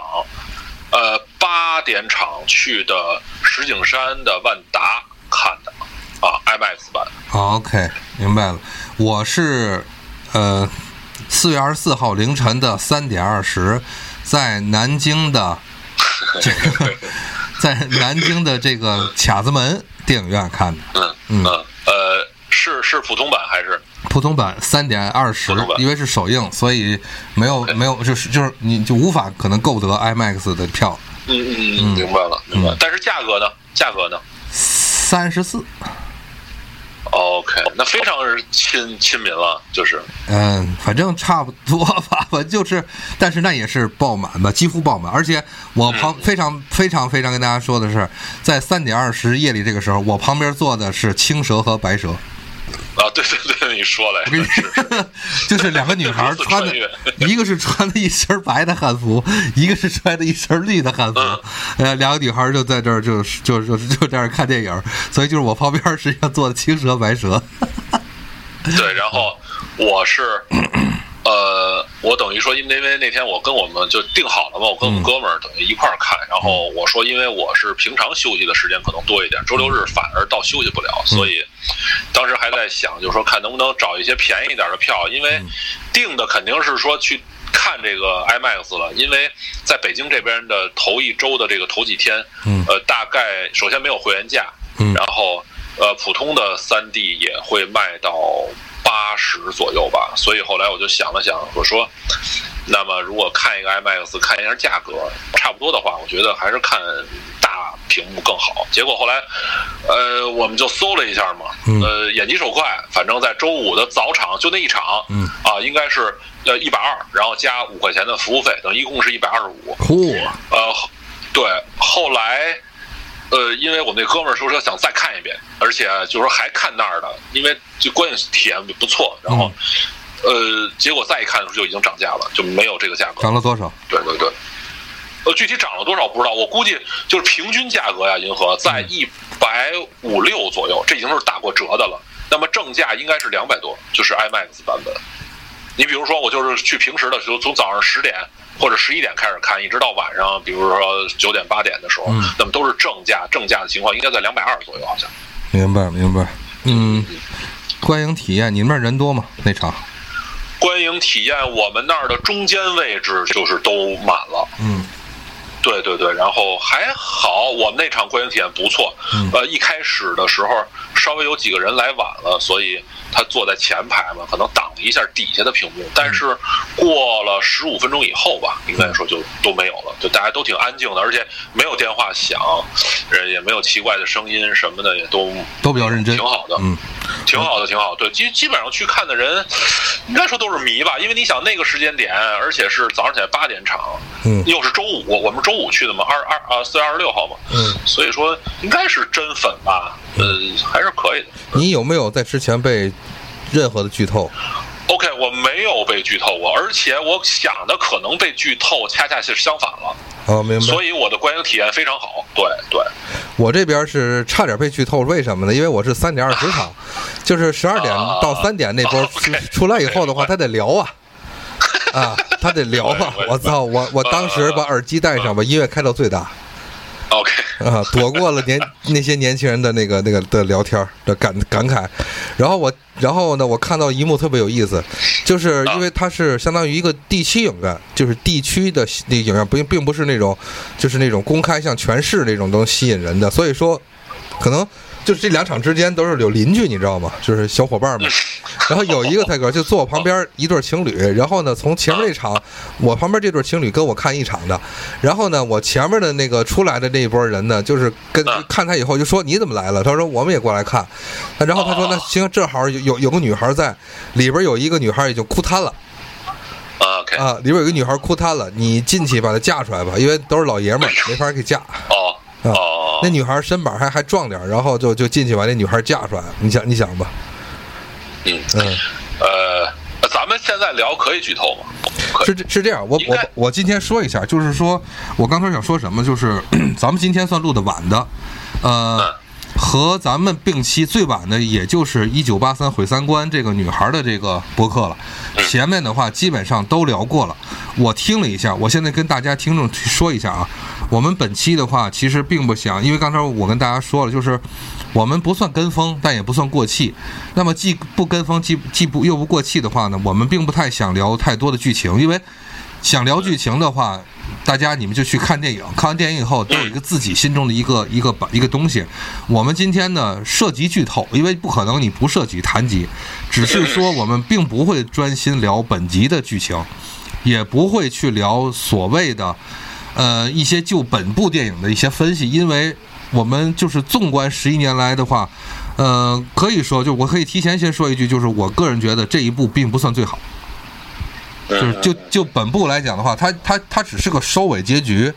呃八点场去的石景山的万达看的啊 IMAX 版。OK，明白了。我是呃四月二十四号凌晨的三点二十，在南京的这个 在南京的这个卡子门电影院看的，嗯嗯。呃是是普通版还是？普通版三点二十因为是首映，所以没有没有就是就是你就无法可能购得 IMAX 的票，嗯嗯嗯，明白了明白了。但是价格呢？价格呢三十四。？OK，那非常是亲亲民了，就是嗯，反正差不多吧，我就是，但是那也是爆满吧，几乎爆满。而且我旁非常非常非常跟大家说的是，在三点二十夜里这个时候，我旁边坐的是青蛇和白蛇，啊，对对对，你说来我跟你着，是是。就是两个女孩 穿的，一个是穿的一身白的汉服，一个是穿的一身绿的汉服，呃，两个女孩就在这儿就就就就在这儿看电影，所以就是我旁边实际上坐的青蛇白蛇，对，然后我是，呃，我等于说，因为因为那天我跟我们就定好了嘛，我跟我们哥们儿等于一块儿看，然后我说，因为我是平常休息的时间可能多一点，周六日反而倒休息不了，所以当时还在想，就是说看能不能找一些便宜一点的票，因为定的肯定是说去。看这个 IMAX 了，因为在北京这边的头一周的这个头几天，嗯。呃，大概首先没有会员价，嗯。然后呃，普通的三 D 也会卖到八十左右吧。所以后来我就想了想，我说，那么如果看一个 IMAX，看一下价格差不多的话，我觉得还是看大屏幕更好。结果后来，呃，我们就搜了一下嘛，嗯呃，眼疾手快，反正在周五的早场就那一场，嗯啊，应该是呃一百二，然后加五块钱的服务费，等于一共是一百二十五。嚯，呃，对，后来，呃，因为我那哥们儿说说想再看一遍，而且就说还看那儿的，因为就观影体验不错，然后，呃，结果再一看的时候就已经涨价了，就没有这个价格。涨了多少？对对对，呃，具体涨了多少不知道，我估计就是平均价格呀，银河在一百五六左右，这已经是打过折的了。那么正价应该是两百多，就是 IMAX 版本。你比如说，我就是去平时的时候，从早上十点或者十一点开始看，一直到晚上，比如说九点八点的时候，嗯那么都是正价，正价的情况应该在两百二左右，好像。明白明白。嗯，观影体验，你们那儿人多吗？那场？观影体验，我们那儿的中间位置就是都满了。嗯对对对，然后还好，我们那场观影体验不错。嗯呃，一开始的时候稍微有几个人来晚了，所以他坐在前排嘛，可能挡了一下底下的屏幕。但是过了十五分钟以后吧，应该说就都没有了，就大家都挺安静的，而且没有电话响，呃，也没有奇怪的声音什么的，也都都比较认真挺好的。嗯挺好的，挺好。对，基基本上去看的人，应该说都是迷吧，因为你想那个时间点，而且是早上起来八点场，嗯又是周五，我们周五去的嘛，二二啊四月二十六号嘛，嗯，所以说应该是真粉吧，呃，还是可以的。你有没有在之前被任何的剧透？OK，我没有被剧透过，而且我想的可能被剧透，恰恰是相反了，哦，明白。所以我的观影体验非常好。对对，我这边是差点被剧透，为什么呢？因为我是三点二十场，就是十二点到三点那波啊出来以后的话，他得聊啊。啊，他得聊啊！我操，我我当时把耳机戴上，把音乐开到最大 OK，啊，躲过了年那些年轻人的那个那个的聊天的感感慨。然后我，然后呢，我看到一幕特别有意思，就是因为它是相当于一个地区影院，就是地区的那影院，并并不是那种就是那种公开像全市那种能吸引人的，所以说可能就是这两场之间都是有邻居，你知道吗？就是小伙伴们。然后有一个泰哥就坐我旁边一对情侣，然后呢，从前面那场，我旁边这对情侣跟我看一场的，然后呢，我前面的那个出来的那一波人呢，就是跟嗯看他以后就说你怎么来了？他说我们也过来看，然后他说那行，正好有有有个女孩在里边，有一个女孩已经哭瘫了啊，里边有一个女孩哭瘫了，你进去把她架出来吧，因为都是老爷们儿，没法给架。哦啊哦，那女孩身板还还壮点，然后就就进去把那女孩架出来，你想你想吧，嗯。嗯。呃，咱们现在聊可以剧透吗？是这是这样，我我我今天说一下，就是说我刚才想说什么，就是 咱们今天算录的晚的，呃，嗯和咱们并期最晚的，也就是一九八三毁三观这个女孩的这个博客了。前面的话基本上都聊过了，我听了一下，我现在跟大家听众说一下啊，我们本期的话其实并不想，因为刚才我跟大家说了，就是我们不算跟风，但也不算过气。那么既不跟风，既既不又不过气的话呢，我们并不太想聊太多的剧情，因为想聊剧情的话，大家你们就去看电影，看完电影以后都有一个自己心中的一个一个把一个东西。我们今天呢涉及剧透，因为不可能你不涉及谈及，只是说我们并不会专心聊本集的剧情，也不会去聊所谓的呃一些就本部电影的一些分析，因为我们就是纵观十一年来的话。呃，可以说，就我可以提前先说一句，就是我个人觉得这一部并不算最好，就是就就本部来讲的话，它它它只是个收尾结局，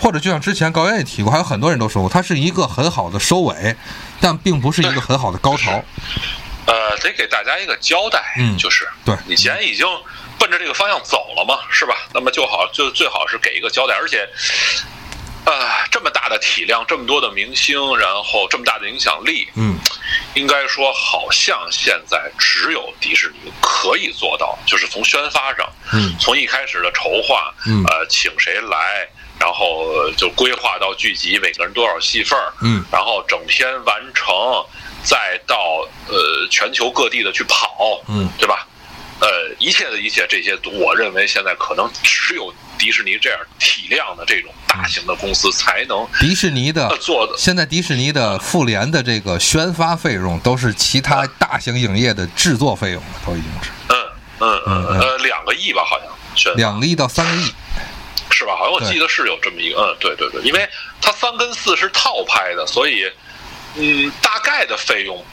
或者就像之前高原也提过，还有很多人都说过，它是一个很好的收尾，但并不是一个很好的高潮。呃，得给大家一个交代，嗯就是对你既然已经奔着这个方向走了嘛，是吧？那么就好，就最好是给一个交代，而且，呃，这么大的体量，这么多的明星，然后这么大的影响力，嗯。应该说好像现在只有迪士尼可以做到，就是从宣发上，嗯。从一开始的筹划，嗯。呃，请谁来，然后呃就规划到剧集，每个人多少戏份儿，嗯。然后整篇完成，再到呃全球各地的去跑，嗯。对吧？呃，一切的一切，这些我认为现在可能只有迪士尼这样体量的这种大型的公司才能迪士尼的呃做的。现在迪士尼的复联的这个宣发费用都是其他大型影业的制作费用了，都已经是嗯嗯嗯嗯呃，两个亿吧，好像宣两个亿到三个亿。是吧？好像我记得是有这么一个，嗯，对对对，因为它三跟四是套拍的，所以嗯，大概的费用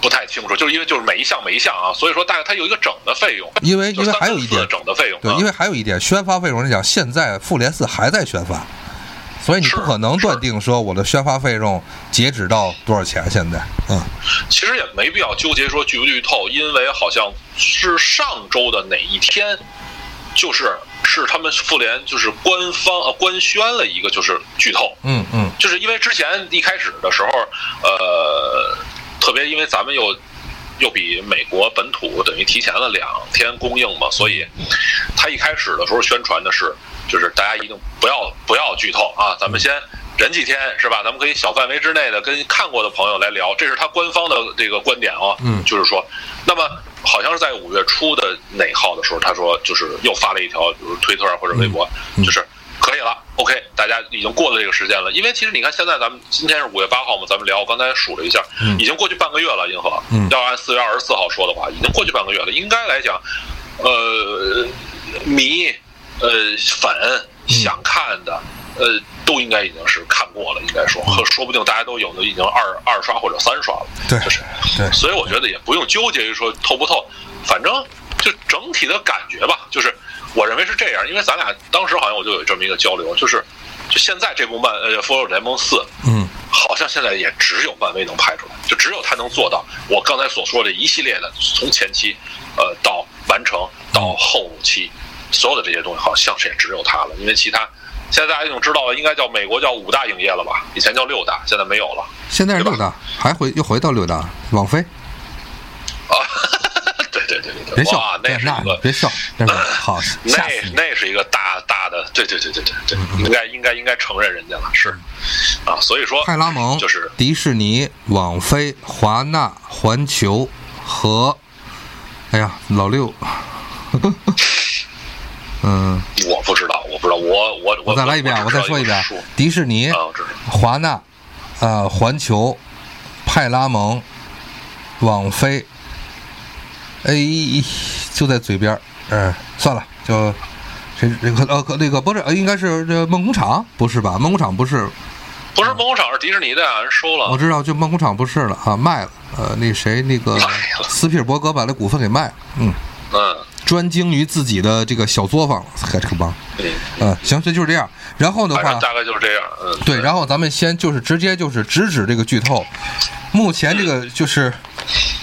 不太清楚，就是因为就是每一项每一项啊，所以说大概它有一个整的费用，因为因为还有一点，整的费用，对，啊。因为还有一点，宣发费用来讲，现在复联四还在宣发，所以你不可能断定说我的宣发费用截止到多少钱。现在，嗯，其实也没必要纠结说剧不剧透，因为好像是上周的哪一天，就是是他们复联就是官方呃官宣了一个就是剧透，嗯嗯。就是因为之前一开始的时候，呃，特别因为咱们又又比美国本土等于提前了两天供应嘛，所以他一开始的时候宣传的是，就是大家一定不要不要剧透啊，咱们先忍几天是吧？咱们可以小范围之内的跟看过的朋友来聊，这是他官方的这个观点啊，嗯就是说，那么好像是在五月初的哪号的时候，他说就是又发了一条，比如推特或者微博，就是可以了，OK，大家已经过了这个时间了，因为其实你看现在咱们今天是五月八号嘛，咱们聊，我刚才数了一下，嗯。已经过去半个月了，银河，嗯。要按四月二十四号说的话，已经过去半个月了，应该来讲，呃，迷，呃，粉想看的，呃，都应该已经是看过了，应该说，和说不定大家都有的已经二二刷或者三刷了，对就是，对。所以我觉得也不用纠结于说透不透，反正就整体的感觉吧，就是我认为是这样，因为咱俩当时好像我就有这么一个交流，就是就现在这部漫呃《复仇者联盟四》，嗯好像现在也只有漫威能拍出来，就只有他能做到我刚才所说的一系列的，从前期，呃，到完成到后期，所有的这些东西，好像是也只有他了。因为其他现在大家已经知道了，应该叫美国叫五大影业了吧？以前叫六大，现在没有了现在是六大，还回又回到六大，网飞。啊。对对对对对，别笑哇，，那是那一个。别笑，那是 好，那！那是一个大大的，对对对对对对，嗯应该应该应该承认人家了，是啊，所以说派拉蒙、就是迪士尼、网飞、华纳、环球和，哎呀，老六，嗯，我不知道，我不知道，我我我再来一遍啊，我再说一遍迪士尼。华纳、呃，环球、派拉蒙、网飞，哎，就在嘴边儿，嗯，算了，就谁那个呃那个不是，呃应该是这梦工厂，不是吧？梦工厂不是，不是梦工厂是迪士尼的呀，人收了。我知道，就梦工厂不是了啊，卖了。呃，那谁，那个斯皮尔伯格把那股份给卖了，嗯，嗯专精于自己的这个小作坊了，嗨，这个帮，嗯，嗯，行，这就是这样。然后的话，大概就是这样。嗯，对，然后咱们先就是直接就是直指这个剧透，目前这个就是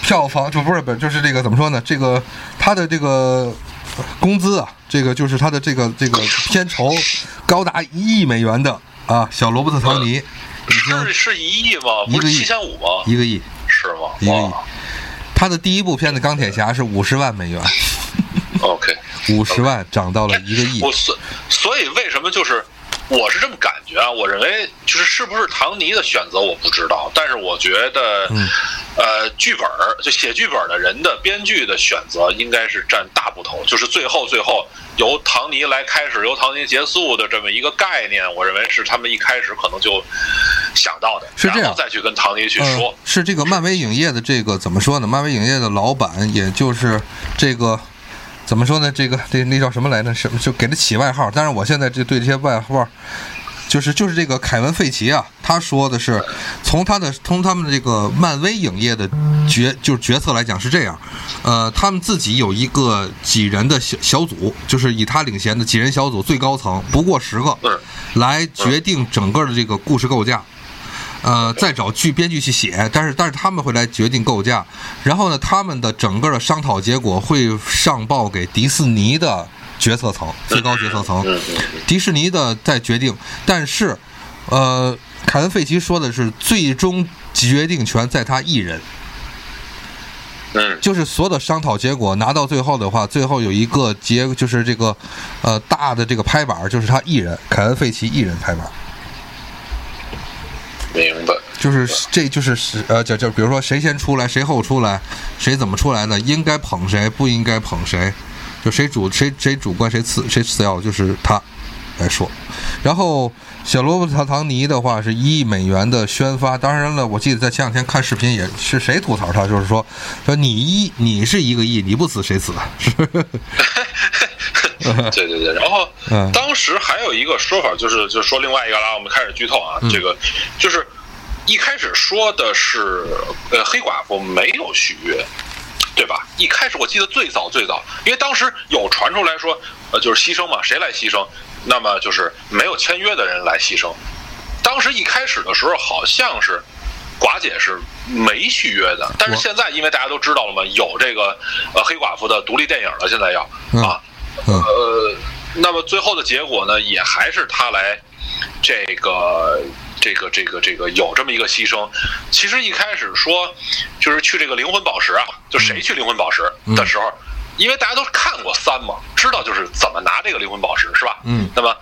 票房就不是不是就是这个怎么说呢？这个他的这个呃工资啊，这个就是他的这个这个片酬高达一亿美元的啊，小罗伯特·唐尼已经是是一亿吗？不是一个亿七千五吗？一个亿。是吗？一个亿哇他的第一部片子《钢铁侠》是五十万美元，，OK，五十万涨到了一个亿。我所所以为什么就是我是这么感觉啊？我认为就是是不是唐尼的选择我不知道，但是我觉得，嗯呃，剧本儿就写剧本的人的编剧的选择应该是占大部头，就是最后最后由唐尼来开始，由唐尼结束的这么一个概念，我认为是他们一开始可能就想到的，是这样然后再去跟唐尼去说呃，，是这个漫威影业的这个怎么说呢？漫威影业的老板，也就是这个怎么说呢？这个这那叫什么来着？什么就给他起外号？但是我现在这对这些外号，就是就是这个凯文·费奇啊，他说的是从他的 从他们的这个漫威影业的角就是决策来讲是这样，呃，他们自己有一个几人的小小组，就是以他领衔的几人小组，最高层不过十个，嗯来决定整个的这个故事构架。呃，再找剧编剧去写，但是但是他们会来决定构架，然后呢，他们的整个的商讨结果会上报给迪士尼的决策层，最高决策层，迪士尼的在决定，但是，呃，凯文·费奇说的是最终决定权在他一人，嗯就是所有的商讨结果拿到最后的话，最后有一个结就是这个，呃，大的这个拍板就是他一人，凯恩·费奇一人拍板儿。明白。就是这就是是呃，就就比如说谁先出来，谁后出来，谁怎么出来呢？应该捧谁，不应该捧谁，就谁主谁谁主观谁次谁次要，就是他来说。然后小罗伯特·唐尼的话是一亿美元的宣发，当然了，我记得在前两天看视频也是谁吐槽他，就是说说你一你是一个亿，你不死谁死？是 对对对，然后嗯当时还有一个说法，就是就是说另外一个啦，我们开始剧透啊，嗯这个就是一开始说的是呃黑寡妇没有续约，对吧？一开始我记得最早最早，因为当时有传出来说，呃，就是牺牲嘛，谁来牺牲？那么就是没有签约的人来牺牲。当时一开始的时候好像是。寡姐是没续约的，但是现在因为大家都知道了嘛，有这个呃黑寡妇的独立电影了，现在要嗯啊，嗯呃，那么最后的结果呢，也还是他来这个这个这个这个有这么一个牺牲。其实一开始说就是去这个灵魂宝石啊，就谁去灵魂宝石的时候，因为大家都看过三嘛，知道就是怎么拿这个灵魂宝石是吧？嗯，那么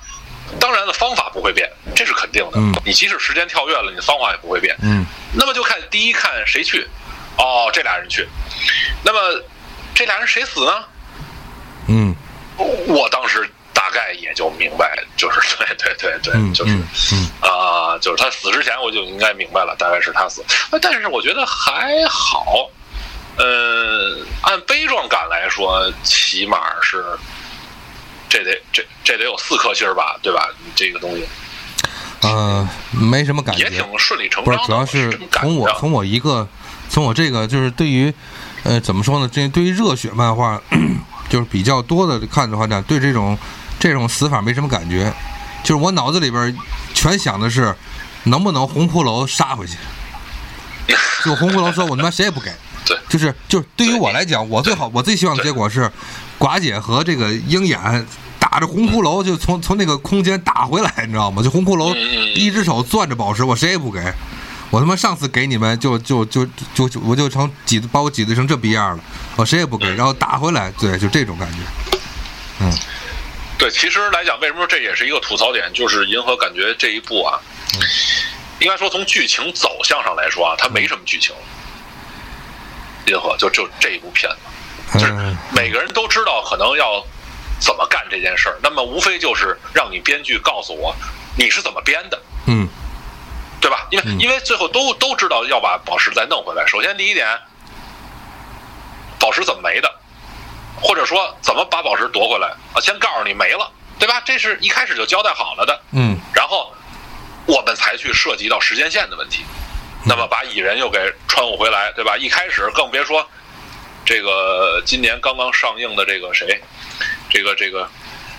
当然的方法不会变，这是肯定的。嗯，你即使时间跳跃了，你的方法也不会变。嗯，那么就看第一看谁去，哦，这俩人去，那么这俩人谁死呢？嗯，我当时。大概也就明白，就是 对对对对，就是啊，就是他死之前我就应该明白了，大概是他死。但是我觉得还好，呃，按悲壮感来说，起码是这得这这得有四颗星吧，对吧？这个东西，呃，没什么感觉，也挺顺理成章。不是，主要是从我从我一个从我这个就是对于呃怎么说呢？这对于热血漫画就是比较多的看的话呢，对这种。这种死法没什么感觉，就是我脑子里边全想的是，能不能红骷髅杀回去？就红骷髅说：“我他妈谁也不给。”对，就是就是对于我来讲，我最好我最希望的结果是，寡姐和这个鹰眼打着红骷髅，就从从那个空间打回来，你知道吗？就红骷髅一只手攥着宝石，我谁也不给。我他妈上次给你们，就就就就我就成挤把我挤兑成这逼样了，我谁也不给，然后打回来，对，就这种感觉，嗯。对，其实来讲，为什么说这也是一个吐槽点？就是银河感觉这一部啊，应该说从剧情走向上来说啊，它没什么剧情。银河就就这一部片子，就是每个人都知道可能要怎么干这件事儿，那么无非就是让你编剧告诉我你是怎么编的，嗯，对吧？因为因为最后都都知道要把宝石再弄回来。首先第一点，宝石怎么没的？或者说怎么把宝石夺回来啊？先告诉你没了，对吧？这是一开始就交代好了的。嗯。然后我们才去涉及到时间线的问题。那么把蚁人又给穿回回来，对吧？一开始更别说这个今年刚刚上映的这个谁，这个这个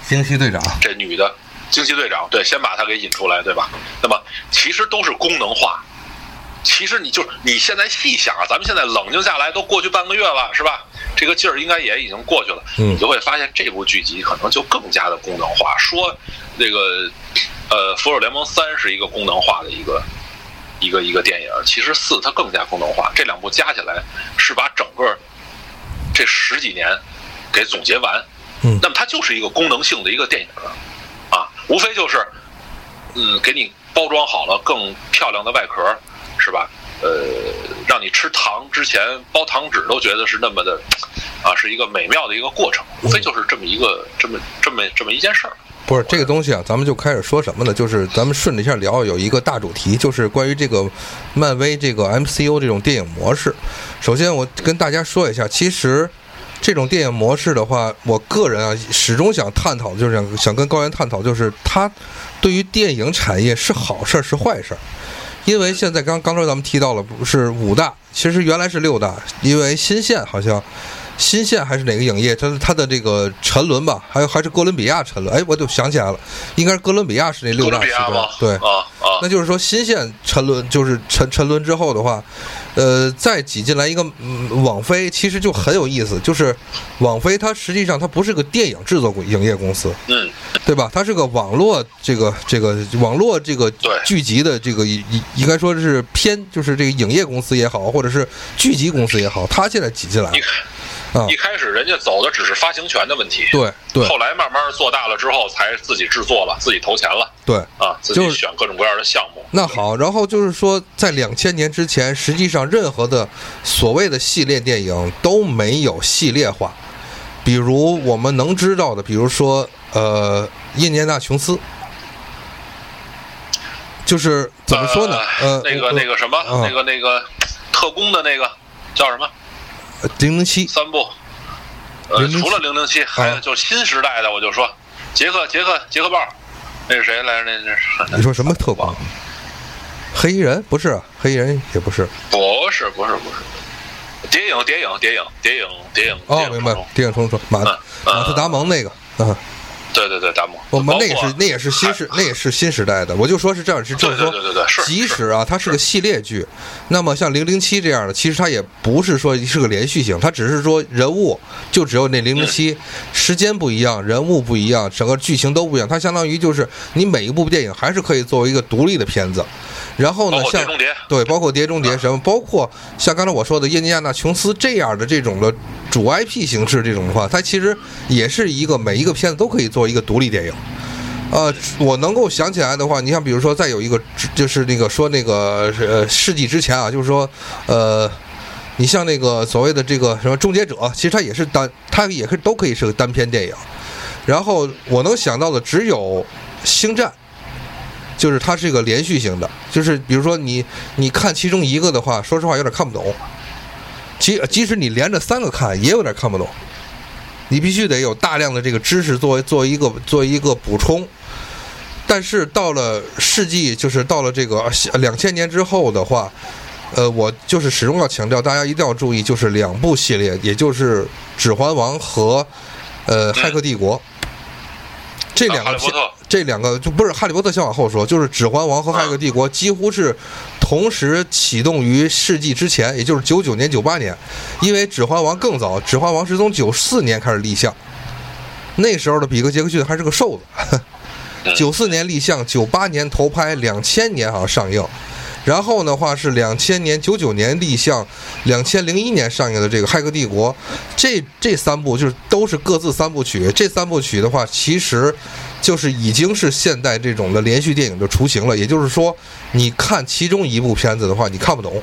惊奇队长，这女的惊奇队长，对，先把它给引出来，对吧？那么其实都是功能化。其实你就是你现在细想啊，咱们现在冷静下来，都过去半个月了，是吧？这个劲儿应该也已经过去了，你就会发现这部剧集可能就更加的功能化。说这个呃，《复仇者联盟三》是一个功能化的一个一个一个电影，其实四它更加功能化。这两部加起来是把整个这十几年给总结完，嗯，那么它就是一个功能性的一个电影啊，无非就是嗯，给你包装好了更漂亮的外壳。是吧？呃，让你吃糖之前包糖纸都觉得是那么的，啊，是一个美妙的一个过程，无非就是这么一个这么这么这么一件事儿。不是这个东西啊，咱们就开始说什么呢？就是咱们顺着一下聊，有一个大主题，就是关于这个漫威这个 MCU 这种电影模式。首先，我跟大家说一下，其实这种电影模式的话，我个人啊始终想探讨的，就是想想跟高原探讨，就是它对于电影产业是好事儿是坏事儿。因为现在刚刚才咱们提到了，不是五大，其实原来是六大，因为新线好像，新线还是哪个影业，它它的这个沉沦吧，还有还是哥伦比亚沉沦，哎，我就想起来了，应该是哥伦比亚是那六大，对，啊啊，那就是说新线沉沦，就是沉沉沦之后的话。呃，再挤进来一个网飞，其实就很有意思。就是网飞，它实际上它不是个电影制作影业公司，嗯，对吧？它是个网络这个这个网络这个聚集的这个应应该说是偏，就是这个影业公司也好，或者是剧集公司也好，它现在挤进来。一开始人家走的只是发行权的问题，对对。后来慢慢做大了之后，才自己制作了，自己投钱了，对啊，自己选各种各样的项目。那好，然后就是说，在两千年之前，实际上任何的所谓的系列电影都没有系列化。比如我们能知道的，比如说呃，印第安纳琼斯，就是怎么说呢？呃，那个那个什么，那个那个特工的那个叫什么？零零七。三部，呃，除了零零七，还有就是新时代的，我就说，杰克杰克杰克豹，那是谁来着？那那是你说什么特工？黑衣人？不是，黑衣人也不是，不是不是不是，谍影谍影谍影谍影谍影哦，明白，谍影重重马马特达蒙那个，嗯，对对对，弹幕。我们那也是那也是新时那也是新时代的，我就说是这样，是就是说对对对是，即使啊它是个系列剧，那么像零零七这样的，其实它也不是说是个连续性，它只是说人物就只有那零零七，时间不一样，人物不一样，整个剧情都不一样，它相当于就是你每一部电影还是可以作为一个独立的片子。然后呢像对，包括《碟中谍》什么，包括像刚才我说的印第安纳琼斯这样的这种的主 IP 形式这种的话，它其实也是一个每一个片子都可以做一个独立电影。呃，我能够想起来的话，你像比如说再有一个，就是那个说那个呃世纪之前啊，就是说呃，你像那个所谓的这个什么终结者，其实它也是单，它也是都可以是个单片电影。然后我能想到的只有星战。就是它是一个连续性的，就是比如说你你看其中一个的话，说实话有点看不懂。即即使你连着三个看，也有点看不懂。你必须得有大量的这个知识作为作为一个作为一个补充。但是到了世纪，就是到了这个两千年之后的话，呃，我就是始终要强调，大家一定要注意，就是两部系列，也就是《指环王》和呃《骇客帝国》这两个这两个就不是《哈利波特》，先往后说，就是《指环王》和《骇客帝国》几乎是同时启动于世纪之前，也就是九九年、九八年，因为《指环王》更早，《指环王》是从九四年开始立项，那时候的比克·杰克逊还是个瘦子，九四年立项，九八年投拍，两千年好像上映。然后的话是两千年、九九年立项，两千零一年上映的这个《骇客帝国》，这这三部就是都是各自三部曲。这三部曲的话，其实就是已经是现代这种的连续电影的雏形了。也就是说，你看其中一部片子的话，你看不懂，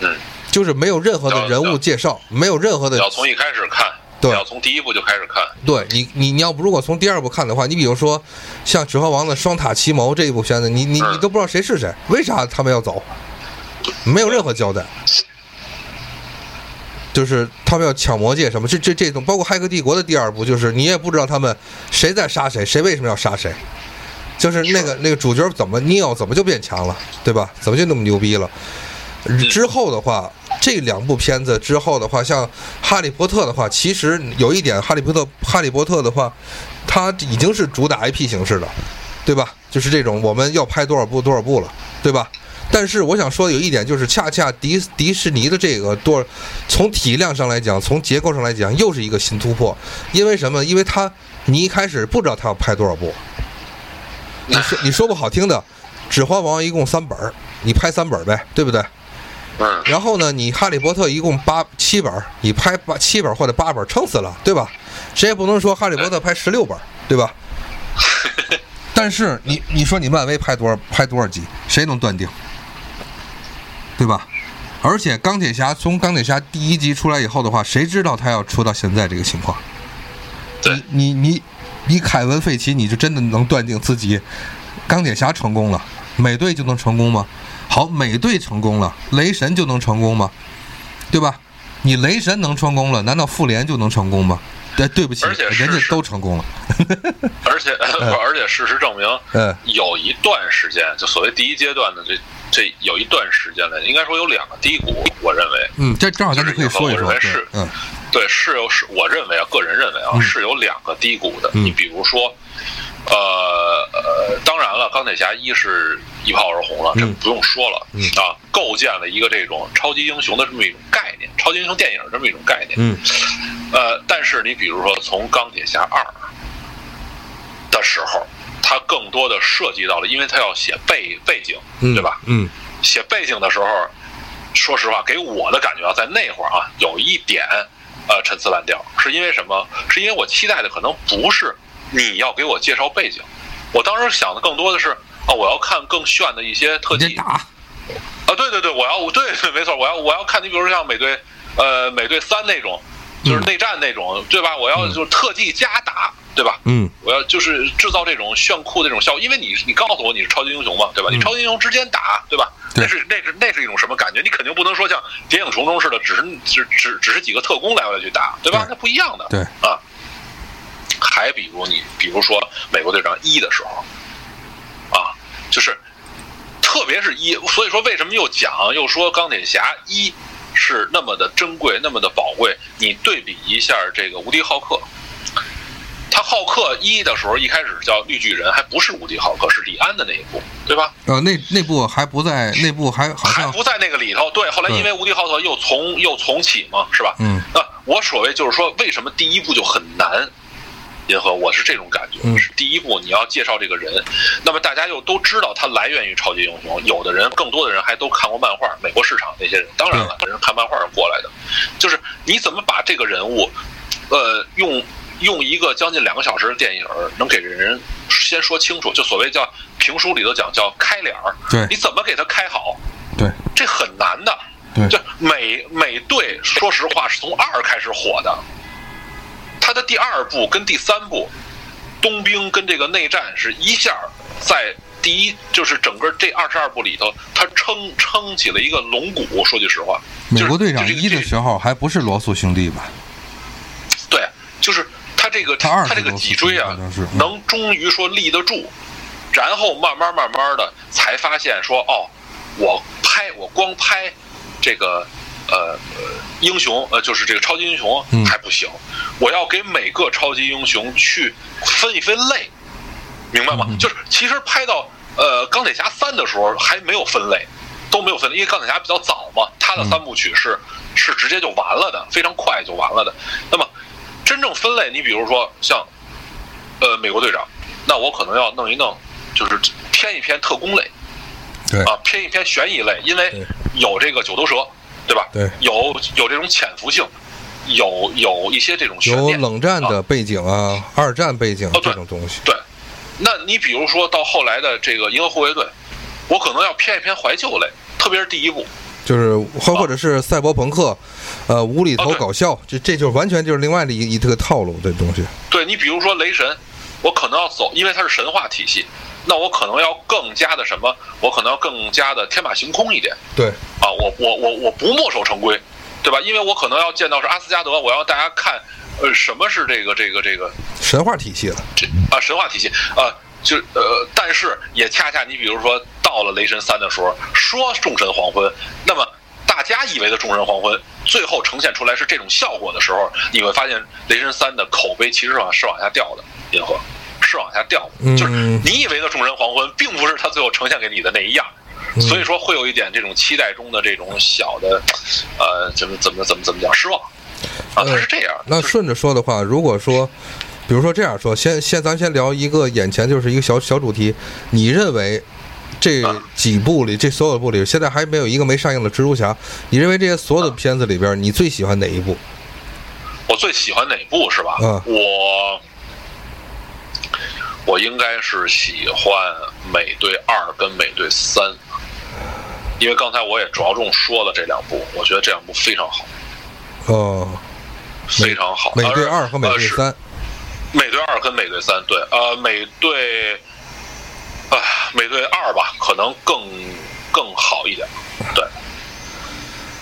嗯，就是没有任何的人物介绍，没有任何的要从一开始看，对。要从第一部就开始看，对你，你你要不如果从第二部看的话，你比如说像《指环王》的双塔奇谋这一部片子，你你你都不知道谁是谁，为啥他们要走，没有任何交代。就是他们要抢魔戒什么，这这这种，包括《骇客帝国》的第二部，就是你也不知道他们谁在杀谁，谁为什么要杀谁，就是那个那个主角怎么 Neo 怎么就变强了，对吧？怎么就那么牛逼了？之后的话，这两部片子之后的话，像《哈利波特》的话，其实有一点，《哈利波特》《哈利波特》的话，它已经是主打 IP 形式的，对吧？就是这种我们要拍多少部多少部了，对吧？但是我想说有一点就是，恰恰迪迪士尼的这个多，从体量上来讲，从结构上来讲，又是一个新突破。因为什么？因为它你一开始不知道它要拍多少部，你说你说不好听的，《指环王》一共三本，你拍三本呗，对不对？嗯，然后呢，你《哈利波特》一共八七本，你拍八七本或者八本，撑死了，对吧？谁也不能说《哈利波特》拍十六本，对吧？但是你你说你漫威拍多少拍多少集，谁能断定？对吧？而且钢铁侠从钢铁侠第一集出来以后的话，谁知道他要出到现在这个情况？对你你你你凯文·费奇，你就真的能断定自己钢铁侠成功了，美队就能成功吗？好，美队成功了，雷神就能成功吗？对吧？你雷神能成功了，难道复联就能成功吗？对，对不起，而且人家都成功了。而且 而且事实证明，嗯有一段时间，就所谓第一阶段的这这有一段时间呢，应该说有两个低谷，我认为，嗯，这正好咱就可以说一说，我认为是，嗯对，是有是，我认为啊，个人认为啊，嗯是有两个低谷的。嗯你比如说，呃呃，当然了，钢铁侠一是一炮而红了，这嗯不用说了、嗯啊，构建了一个这种超级英雄的这么一种概念，超级英雄电影这么一种概念。嗯呃，但是你比如说从钢铁侠二的时候，它更多的涉及到了，因为它要写背背景，嗯，对吧？嗯写背景的时候，说实话，给我的感觉啊，在那会儿啊，有一点呃陈词滥调，是因为什么？是因为我期待的可能不是你要给我介绍背景，我当时想的更多的是啊，我要看更炫的一些特技打，啊，对对对，我要对对没错，我要我要看你，比如说像美队呃美队三那种，就是内战那种，对吧？我要就是特技加打，对吧？嗯我要就是制造这种炫酷的这种效果，因为你你告诉我你是超级英雄嘛，对吧？你嗯超级英雄之间打，对吧？那是那是那是一种什么感觉？你肯定不能说像谍影重重似的，只是只只只是几个特工来回去打，对吧？那不一样的。对啊，还比如你比如说美国队长一的时候，啊，就是特别是一，所以说为什么又讲又说钢铁侠一是那么的珍贵，那么的宝贵？你对比一下这个无敌浩克。他浩克一的时候一开始叫绿巨人，还不是无敌浩克，是李安的那一部，对吧？呃，那那部还不在，那部还好像还不在那个里头。对，后来因为无敌浩克又重又重启嘛，是吧？嗯那我所谓就是说，为什么第一部就很难？银河，我是这种感觉，嗯是第一步你要介绍这个人，那么大家又都知道他来源于超级英雄，有的人更多的人还都看过漫画，美国市场那些人，当然了，人看漫画过来的，就是你怎么把这个人物，呃，用用一个将近两个小时的电影，能给人先说清楚，就所谓叫评书里头讲叫开脸儿，对你怎么给他开好？对这很难的。对就美美队，说实话是从二开始火的，他的第二部跟第三部，冬兵跟这个内战是一下在第一，就是整个这二十二部里头，他撑撑起了一个龙骨。说句实话，美国队长就是一的时候还不是罗素兄弟吧？对，就是他这个他这个脊椎啊能终于说立得住，然后慢慢慢慢的才发现说，哦，我拍我光拍这个呃呃英雄呃就是这个超级英雄嗯还不行，我要给每个超级英雄去分一分类，明白吗？嗯就是其实拍到呃钢铁侠三的时候还没有分类。都没有分类，因为钢铁侠比较早嘛，他的三部曲是、是直接就完了的，非常快就完了的。那么真正分类，你比如说像呃美国队长，那我可能要弄一弄，就是偏一偏特工类对啊，偏一偏悬疑类，因为有这个九头蛇，对吧？对有有这种潜伏性，有有一些这种有。冷战的背景啊，二战背景哦这种东西。对，那你比如说到后来的这个银河护卫队，我可能要偏一偏怀旧类，特别是第一部。就是或或者是赛博朋克，呃，无厘头搞笑，这这就完全就是另外的一一个套路，这东西。对你比如说雷神，我可能要走，因为它是神话体系，那我可能要更加的什么？我可能要更加的天马行空一点对，啊！我我我我不墨守成规，对吧？因为我可能要见到是阿斯加德，我要大家看，呃，什么是这个这个这个神话体系了。这啊神话体系啊，就呃，但是也恰恰你比如说到了雷神三的时候，说众神黄昏，那么大家以为的众神黄昏，最后呈现出来是这种效果的时候，你会发现雷神三的口碑其实是往是往下掉的，银河是往下掉就是你以为的众人黄昏，并不是他最后呈现给你的那一样。所以说会有一点这种期待中的这种小的，呃，怎么怎么怎么怎么讲失望啊？他是这样，就是那顺着说的话，如果说，比如说这样说，先先咱先聊一个眼前就是一个小小主题，你认为这啊几部里，这所有的部里，现在还没有一个没上映的蜘蛛侠，你认为这些所有的片子里边，你最喜欢哪一部？我最喜欢哪部是吧？嗯我我应该是喜欢美队二跟美队三，因为刚才我也着重说了这两部，我觉得这两部非常好，哦，非常好。美队二和美队，呃三，是美队二跟美队三，对，呃，美队，啊、美队二吧，可能更更好一点，对。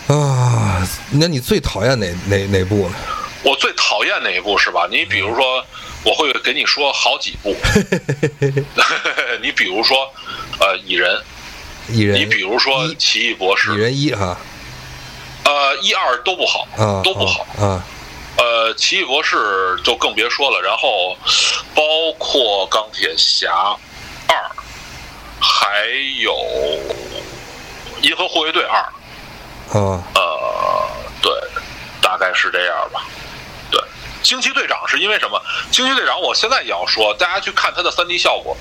啊，那你最讨厌哪哪哪部呢？我最讨厌哪一部是吧？你比如说，我会给你说好几部。你比如说，呃，蚁人，蚁人，你比如说奇异博士蚁，人一哈呃，一二都不好，啊，都不好。呃，奇异博士就更别说了，然后包括钢铁侠二，还有银河护卫队二，啊呃，对，大概是这样吧。对，惊奇队长是因为什么？惊奇队长，我现在也要说，大家去看它的 3D 效果。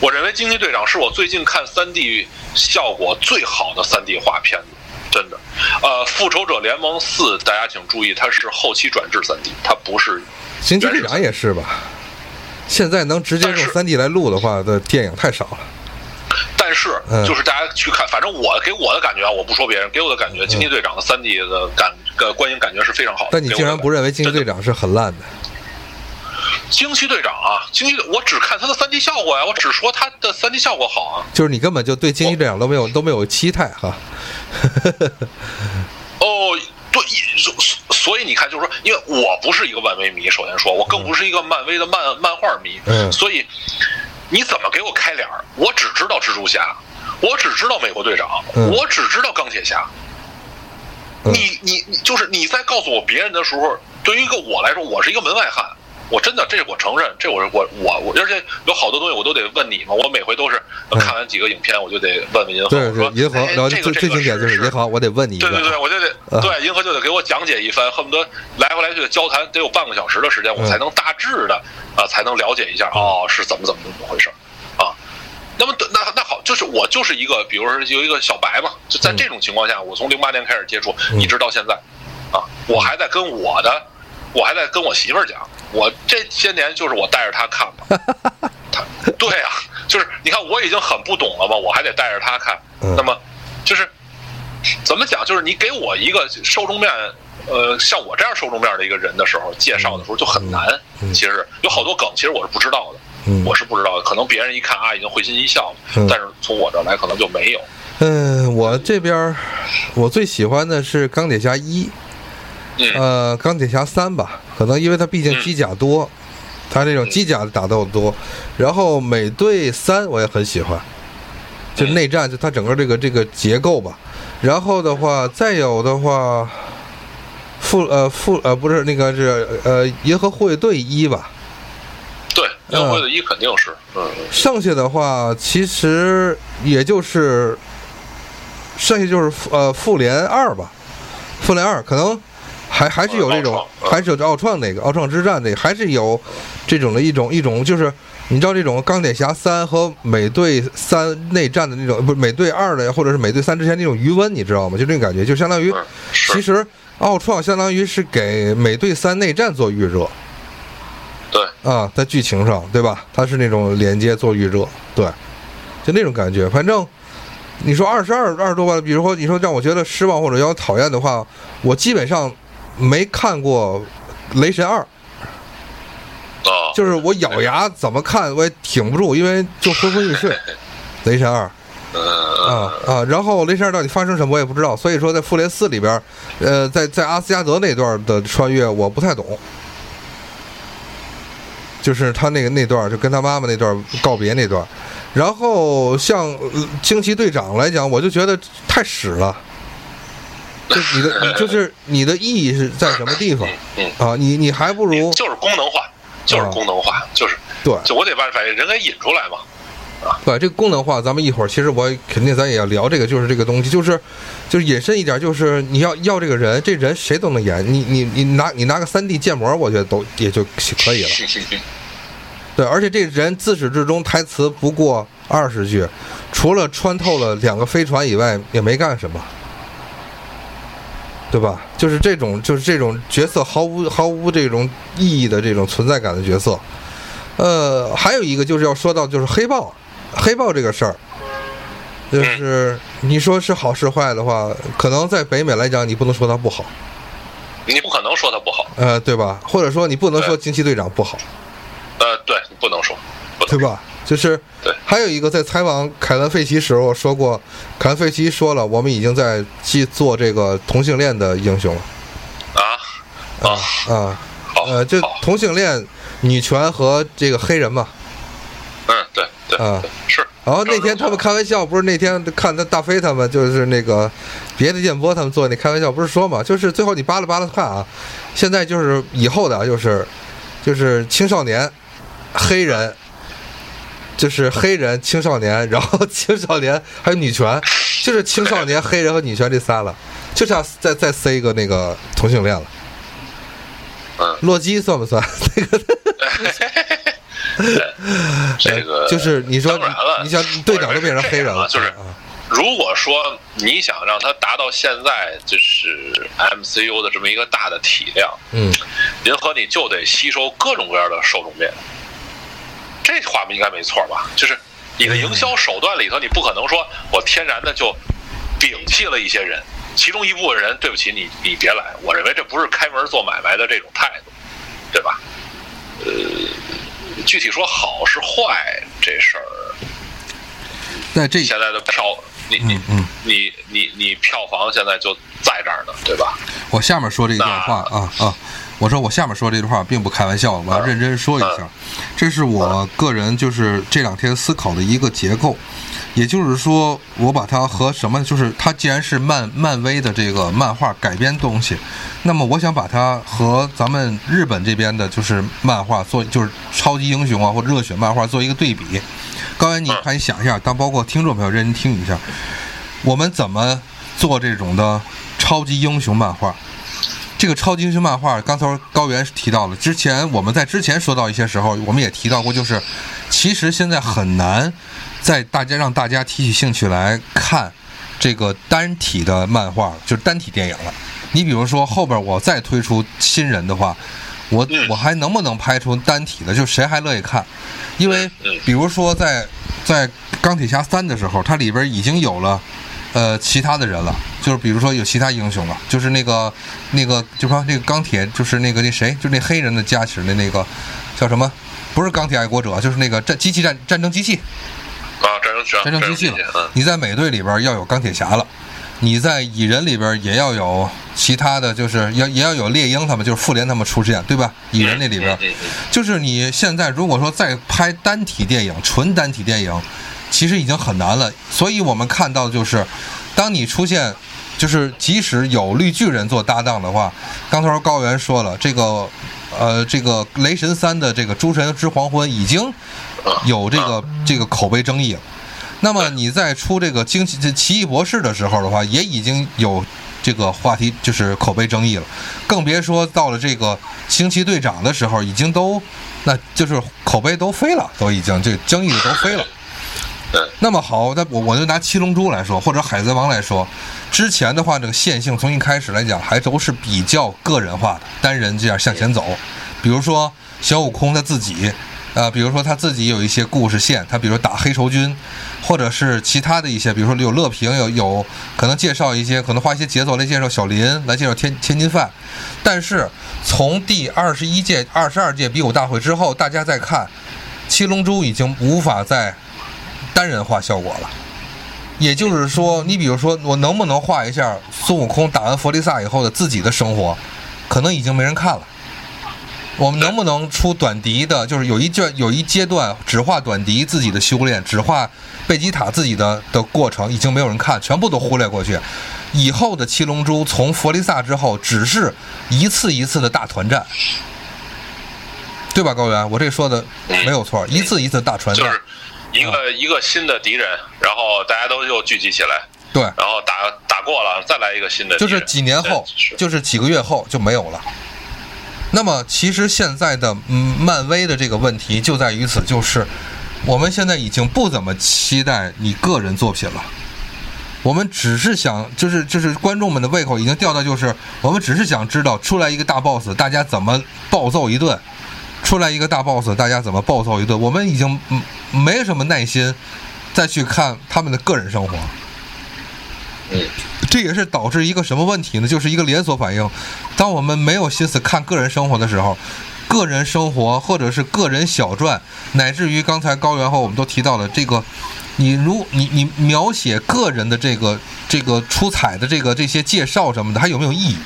我认为惊奇队长是我最近看 3D 效果最好的 3D 画片子，真的。呃，复仇者联盟四，大家请注意，它是后期转制 3D，它不是。惊奇队长也是吧？现在能直接用 3D 来录的话，的电影太少了。但是嗯，就是大家去看，反正我给我的感觉啊，我不说别人，给我的感觉，惊奇队长的三 D 的感呃观影感觉是非常好的。但你竟然不认为惊奇队长？是很烂的？惊奇队长啊，惊奇队，我只看他的三 D 效果呀，我只说他的三 D 效果好啊。就是你根本就对惊奇队长都没有都没有期待哈。哦，对，所所以你看，就是说，因为我不是一个漫威迷，首先说，我更不是一个漫威的漫漫画迷，嗯所以你怎么给我开脸儿？我只知道蜘蛛侠，我只知道美国队长，嗯我只知道钢铁侠。嗯你你你就是你在告诉我别人的时候，对于一个我来说，我是一个门外汉，我真的，这我承认，这我我我我，而且有好多东西我都得问你嘛。我每回都是看完几个影片，我就得问问银河。对对，银河，然后最最经典就是银河，我得问你一对对对，我就得对银河就得给我讲解一番，恨不得来回来去的交谈得有半个小时的时间，我才能大致的啊，才能了解一下哦是怎么怎么怎么回事啊。那么那那好，就是我就是一个，比如说有一个小白嘛，就在这种情况下，我从零八年开始接触，一直到现在啊，我还在跟我的。我还在跟我媳妇儿讲，我这些年就是我带着他看嘛。他对啊，就是你看我已经很不懂了嘛，我还得带着他看。那么，就是怎么讲？就是你给我一个受众面，呃，像我这样受众面的一个人的时候，介绍的时候就很难。其实有好多梗，其实我是不知道的，我是不知道的。可能别人一看啊，已经会心一笑了，但是从我这来，可能就没有。嗯，我这边我最喜欢的是钢铁侠一。呃，钢铁侠三吧，可能因为它毕竟机甲多，它这种机甲的打斗多。然后美队三我也很喜欢，就内战，就它整个这个这个结构吧。然后的话，再有的话，复呃复呃不是那个是呃银河护卫队一吧？对，银河护卫队一肯定是。嗯。剩下的话，其实也就是剩下就是呃复联二吧，复联二可能。还还是有这种，还是有奥创那个奥创之战那，还是有这种的一种一种，就是你知道这种钢铁侠三和美队三内战的那种，不是美队二的，或者是美队三之前那种余温，你知道吗？就这种感觉，就相当于，其实奥创相当于是给美队三内战做预热，对，啊，在剧情上，对吧？它是那种连接做预热，对，就那种感觉。反正你说二十二二十多万，比如说你说让我觉得失望或者要讨厌的话，我基本上。没看过《雷神二》，就是我咬牙怎么看我也挺不住，因为就昏昏欲睡。《雷神二》，啊啊，然后《雷神二》到底发生什么我也不知道，所以说在《复联四》里边，呃，在在阿斯加德那段的穿越我不太懂，就是他那个那段就跟他妈妈那段告别那段，然后像惊奇队长来讲，我就觉得太屎了。就你的，你就是你的意义是在什么地方？嗯啊，你你还不如就是功能化，就是功能化，就是对，就我得把把人给引出来嘛，啊，对，这个功能化，咱们一会儿其实我肯定咱也要聊这个，就是这个东西，就是就是引申一点，就是你要要这个人，这人谁都能演，你你你拿你拿个三 D 建模，我觉得都也就可以了。对，而且这人自始至终台词不过二十句，除了穿透了两个飞船以外，也没干什么。对吧？就是这种，就是这种角色毫无毫无这种意义的这种存在感的角色。呃，还有一个就是要说到就是黑豹，黑豹这个事儿，就是你说是好是坏的话，可能在北美来讲，你不能说它不好。你不可能说它不好。呃，对吧？或者说你不能说惊奇队长不好。呃，对，你不能说，对吧？就是，对，还有一个在采访凯文·费奇时候说过，凯文·费奇说了，我们已经在去做这个同性恋的英雄了。啊啊啊！呃，就同性恋、女权和这个黑人嘛。嗯，对对啊，是。然后那天他们开玩笑，不是那天看他大飞他们就是那个别的电波他们做那开玩笑，不是说嘛，就是最后你扒拉扒拉看啊，现在就是以后的，就是就是青少年黑人。就是黑人青少年，然后青少年还有女权，就是青少年黑人和女权这仨了，就差再再塞一个那个同性恋了。嗯，洛基算不算那个？这个 就是你说，你想队长都变成黑人了，就是如果说你想让他达到现在就是 MCU 的这么一个大的体量，嗯，银河你就得吸收各种各样的受众面。这话应该没错吧？就是你的营销手段里头，你不可能说我天然的就摒弃了一些人，其中一部分人，对不起你，你别来。我认为这不是开门做买卖的这种态度，对吧？呃，具体说好是坏这事儿，那这现在的票，你你你你你票房现在就在这儿呢，对吧？我下面说这段话啊啊。我说我下面说这句话并不开玩笑，我要认真说一下，这是我个人就是这两天思考的一个结构。也就是说，我把它和什么，就是它既然是漫漫威的这个漫画改编东西，那么我想把它和咱们日本这边的就是漫画做，就是超级英雄啊或热血漫画做一个对比。高原，你可以想一下，当包括听众朋友认真听一下，我们怎么做这种的超级英雄漫画？这个超级英雄漫画，刚才高原提到了，之前我们在之前说到一些时候，我们也提到过，就是其实现在很难在大家让大家提起兴趣来看这个单体的漫画，就是单体电影了。你比如说后边我再推出新人的话，我我还能不能拍出单体的？就谁还乐意看？因为比如说在在钢铁侠三的时候，它里边已经有了。呃，其他的人了，就是比如说有其他英雄了，就是那个那个，就说那个钢铁，就是那个那谁，就那黑人的加持的那个叫什么？不是钢铁爱国者，就是那个战机器战战争机器战争机器了。你在美队里边要有钢铁侠了，你在蚁人里边也要有其他的就是要也要有猎鹰他们，就是复联他们出现，对吧？蚁人那里边，就是你现在如果说再拍单体电影，纯单体电影。其实已经很难了，所以我们看到就是，当你出现，就是即使有绿巨人做搭档的话，刚才高原说了，这个，呃，这个雷神三的这个诸神之黄昏已经有这个这个口碑争议了。那么你在出这个惊奇奇异博士的时候的话，也已经有这个话题就是口碑争议了，更别说到了这个惊奇队长的时候，已经都那就是口碑都飞了，都已经这争议都飞了。那么好，那我我就拿七龙珠来说，或者海贼王来说，之前的话，这个线性从一开始来讲，还都是比较个人化的，单人这样向前走。比如说小悟空他自己，呃，比如说他自己有一些故事线，他比如打黑绸军，或者是其他的一些，比如说有乐平，有有可能介绍一些，可能花一些节奏来介绍小林，来介绍天天津饭。但是从第二十一届、二十二届比武大会之后，大家再看七龙珠已经无法再。单人化效果了，也就是说，你比如说，我能不能画一下孙悟空打完弗利萨以后的自己的生活，可能已经没人看了。我们能不能出短笛的，就是有一卷有一阶段只画短笛自己的修炼，只画贝吉塔自己的的过程，已经没有人看，全部都忽略过去。以后的七龙珠从佛利萨之后，只是一次一次的大团战，对吧，高原？我这说的没有错，一次一次大团战。一个一个新的敌人，然后大家都又聚集起来，对，然后打打过了，再来一个新的，就是几年后，就是几个月后就没有了。那么，其实现在的嗯漫威的这个问题就在于此，就是我们现在已经不怎么期待你个人作品了，我们只是想，就是就是观众们的胃口已经吊到，就是我们只是想知道出来一个大 boss，大家怎么暴揍一顿。出来一个大 boss，大家怎么暴揍一顿？我们已经没什么耐心再去看他们的个人生活。嗯这也是导致一个什么问题呢？就是一个连锁反应。当我们没有心思看个人生活的时候，个人生活或者是个人小传，乃至于刚才高原和我们都提到了这个，你如你你描写个人的这个这个出彩的这个这些介绍什么的，还有没有意义？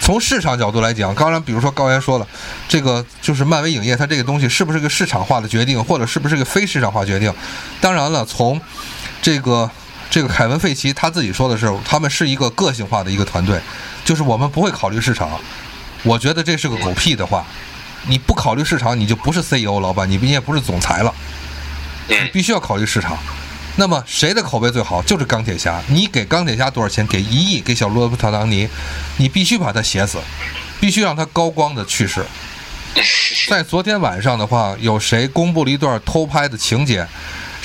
从市场角度来讲，当然比如说高原说了，这个就是漫威影业，它这个东西是不是个市场化的决定，或者是不是个非市场化决定？当然了，从这个这个凯文费奇他自己说的是，他们是一个个性化的一个团队，就是我们不会考虑市场。我觉得这是个狗屁的话，你不考虑市场，你就不是 CEO 老板，你你也不是总裁了，你必须要考虑市场。那么谁的口碑最好？就是钢铁侠。你给钢铁侠多少钱？给一亿，给小罗伯特·唐尼，你必须把他写死，必须让他高光的去世。在昨天晚上的话，有谁公布了一段偷拍的情节？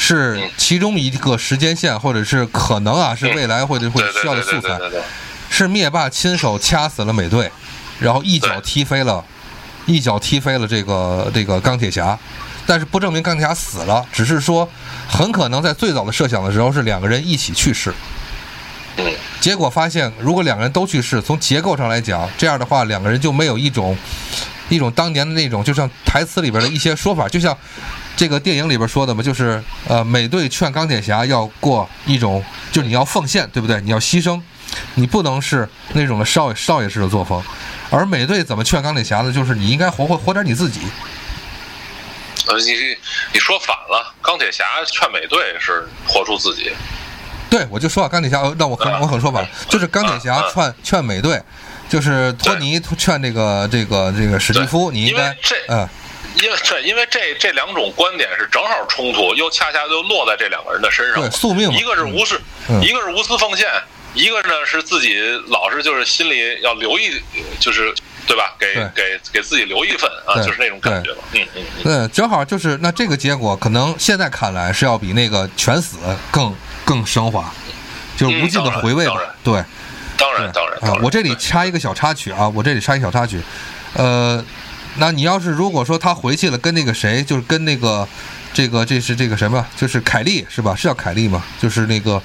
是其中一个时间线，或者是可能啊，是未来会会需要的素材。是灭霸亲手掐死了美队，然后一脚踢飞了，一脚踢飞了这个这个钢铁侠。但是不证明钢铁侠死了，只是说很可能在最早的设想的时候是两个人一起去世。结果发现，如果两个人都去世，从结构上来讲，这样的话两个人就没有一种一种当年的那种，就像台词里边的一些说法，就像这个电影里边说的嘛，就是呃，美队劝钢铁侠要过一种，就是你要奉献，对不对？你要牺牲，你不能是那种的少爷少爷式的作风。而美队怎么劝钢铁侠呢？就是你应该活活活点你自己。呃，你你说反了，钢铁侠劝美队是活出自己。对，我就说啊，钢铁侠，呃那我很我很说反了，就是钢铁侠嗯劝劝美队，就是托尼劝这个这个这个史蒂夫，你应该这嗯因为对，因为这这两种观点是正好冲突，又恰恰就落在这两个人的身上对。宿命嘛一个是无私，嗯一个是无私奉献，一个呢是自己老是就是心里要留一，就是对吧？给给给自己留一份啊，就是那种感觉嘛。嗯嗯嗯，对，正好就是那这个结果，可能现在看来是要比那个全死更更升华，就是无尽的回味吧嗯。对。当然当然。，啊我这里插一个小插曲啊，我这里插一个小插曲，呃，那你要是如果说他回去了，跟那个谁，就是跟那个这个这是这个什么，就是凯利是吧？是叫凯利吗？就是那个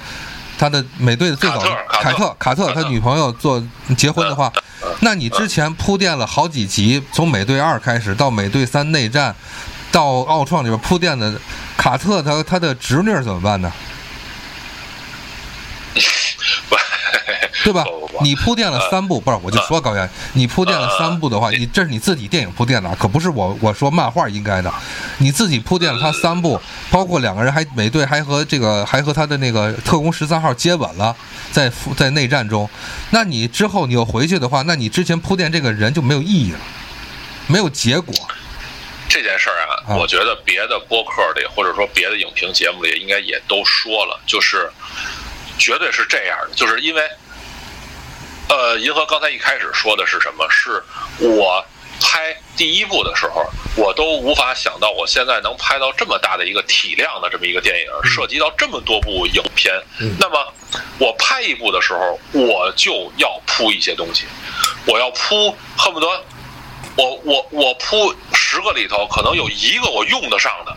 他的美队的最早的凯特特卡特他女朋友做结婚的话，那你之前铺垫了好几集，从美队二开始到美队三内战，到奥创里边铺垫的卡特他他的侄女怎么办呢？不对吧？你铺垫了三部，不是我就说高原，你铺垫了三部的话，呃你这是你自己电影铺垫的，可不是我我说漫画应该的，你自己铺垫了他三部，包括两个人还美队还和这个还和他的那个特工十三号接吻了，在在内战中，那你之后你又回去的话，那你之前铺垫这个人就没有意义了，没有结果。这件事儿啊，啊。我觉得别的播客里或者说别的影评节目里应该也都说了，就是绝对是这样的，就是因为，呃，银河刚才一开始说的是什么？是我拍第一部的时候，我都无法想到我现在能拍到这么大的一个体量的这么一个电影，涉及到这么多部影片。那么我拍一部的时候，我就要铺一些东西，我要铺，恨不得。我我我铺十个里头，可能有一个我用得上的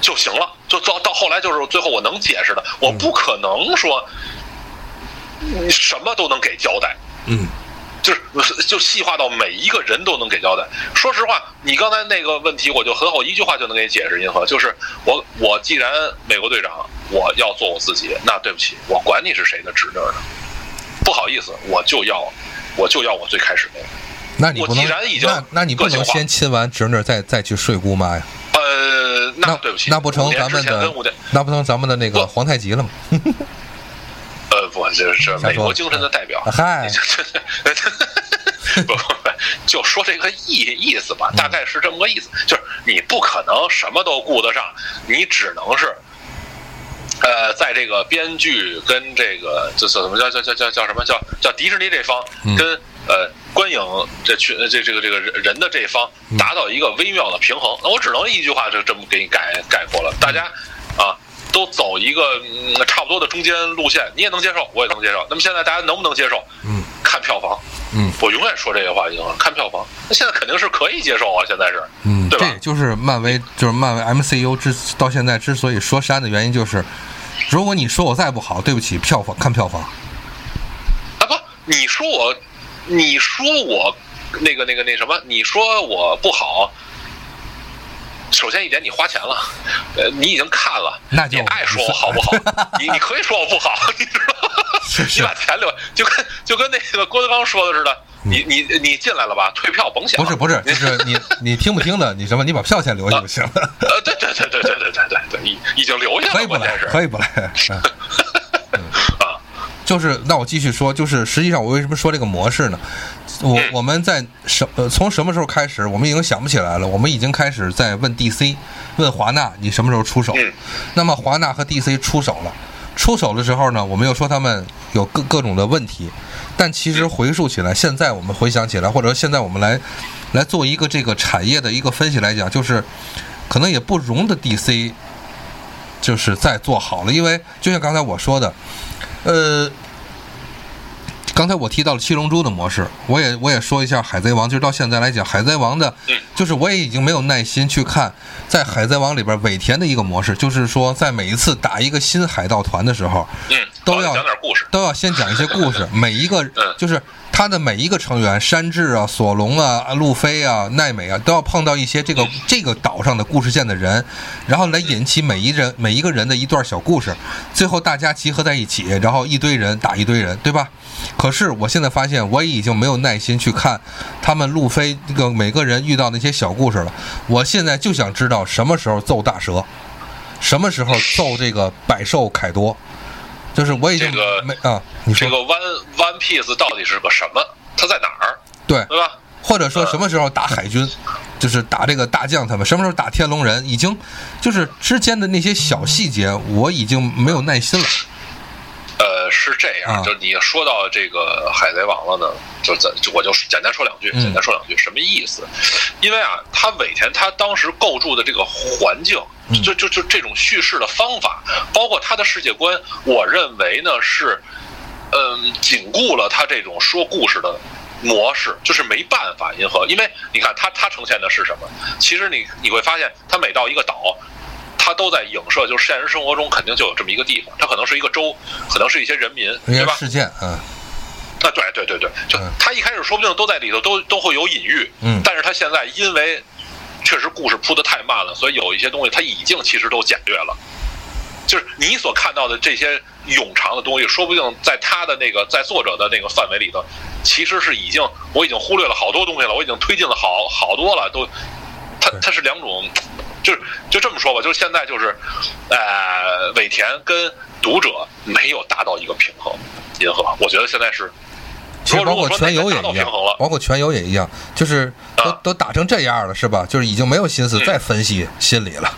就行了。就到到后来，就是最后我能解释的，我不可能说你什么都能给交代。嗯，就是就细化到每一个人都能给交代。说实话，你刚才那个问题，我就很好一句话就能给你解释。银河就是我我既然美国队长，我要做我自己，那对不起，我管你是谁的侄女呢？不好意思，我就要我就要我最开始那个。我那你不能既然已经那那你不能先亲完侄女再再去睡姑妈呀？呃，那对不起，那不成咱们的那不成咱们的那个皇太极了吗？呃，不，这是美国精神的代表。嗨，不不不，就说这个意意思吧，大概是这么个意思，就是你不可能什么都顾得上，你只能是，呃，在这个编剧跟这个这怎么叫叫叫叫叫什么叫叫迪士尼这方嗯跟呃观影这群这这个这个人人的这一方达到一个微妙的平衡。那我只能一句话就这么给你概概括了，大家啊。都走一个嗯差不多的中间路线，你也能接受，我也能接受。那么现在大家能不能接受？嗯，看票房。嗯我永远说这些话，已经看票房。那现在肯定是可以接受啊，现在是，嗯，对吧这就是漫威，就是漫威 MCU 之到现在之所以说删的原因，就是如果你说我再不好，对不起，票房看票房。啊不，你说我，你说我那个那个那什么，你说我不好。首先一点，你花钱了，呃，你已经看了，那就你爱说我好不好？你你可以说我不好，你知道吗？是是你把钱留，就跟就跟那个郭德纲说的似的，你你你进来了吧？退票甭想。不是不是，就是你你听不听的，你什么？你把票钱留下就行了，呃，对对对对对对对对对，已已经留下了，可以不来是，可以不来。就是那我继续说，就是实际上我为什么说这个模式呢？我嗯我们在什呃从什么时候开始，我们已经想不起来了。我们已经开始在问 DC，问华纳你什么时候出手？嗯那么华纳和 DC 出手了，出手的时候呢，我们又说他们有各各种的问题，但其实回溯起来，现在我们回想起来，或者说现在我们来来做一个这个产业的一个分析来讲，就是可能也不容的 DC 就是再做好了，因为就像刚才我说的，呃。刚才我提到了七龙珠的模式，我也我也说一下海贼王，就是到现在来讲，海贼王的嗯，就是我也已经没有耐心去看在海贼王里边尾田的一个模式，就是说在每一次打一个新海盗团的时候，嗯，都要讲点故事，都要先讲一些故事，每一个嗯就是他的每一个成员，山治啊、索隆啊、路飞啊、奈美啊，都要碰到一些这个这个岛上的故事线的人，然后来引起每一人每一个人的一段小故事，最后大家集合在一起，然后一堆人打一堆人，对吧？可是我现在发现，我已经没有耐心去看他们路飞这个每个人遇到那些小故事了。我现在就想知道什么时候揍大蛇，什么时候揍这个百兽凯多。就是我已经这个没啊，你说这个 One One Piece 到底是个什么？它在哪儿？对，对吧？或者说什么时候打海军，就是打这个大将他们，什么时候打天龙人，已经就是之间的那些小细节，我已经没有耐心了。呃，是这样，啊就你说到这个海贼王了呢，就咱就我就简单说两句，嗯简单说两句，什么意思？因为啊，他尾田他当时构筑的这个环境，嗯就就就这种叙事的方法，包括他的世界观，我认为呢是，嗯，紧固了他这种说故事的。模式就是没办法银河，因为你看他他呈现的是什么？其实你你会发现，他每到一个岛，他都在影射，就是现实生活中肯定就有这么一个地方，它可能是一个州，可能是一些人民，对吧？事件，嗯啊，对对对对，就嗯他一开始说不定都在里头都都会有隐喻，嗯但是他现在因为确实故事铺的太慢了，所以有一些东西他已经其实都简略了。就是你所看到的这些冗长的东西，说不定在他的那个在作者的那个范围里头，其实是已经我已经忽略了好多东西了，我已经推进了好好多了，都，它对它是两种，就是就这么说吧，就是现在就是，呃，尾田跟读者没有达到一个平衡银河，我觉得现在是。其实包括全游也一样包括全游也一样，就是都啊都打成这样了，是吧？就是已经没有心思嗯再分析心理了，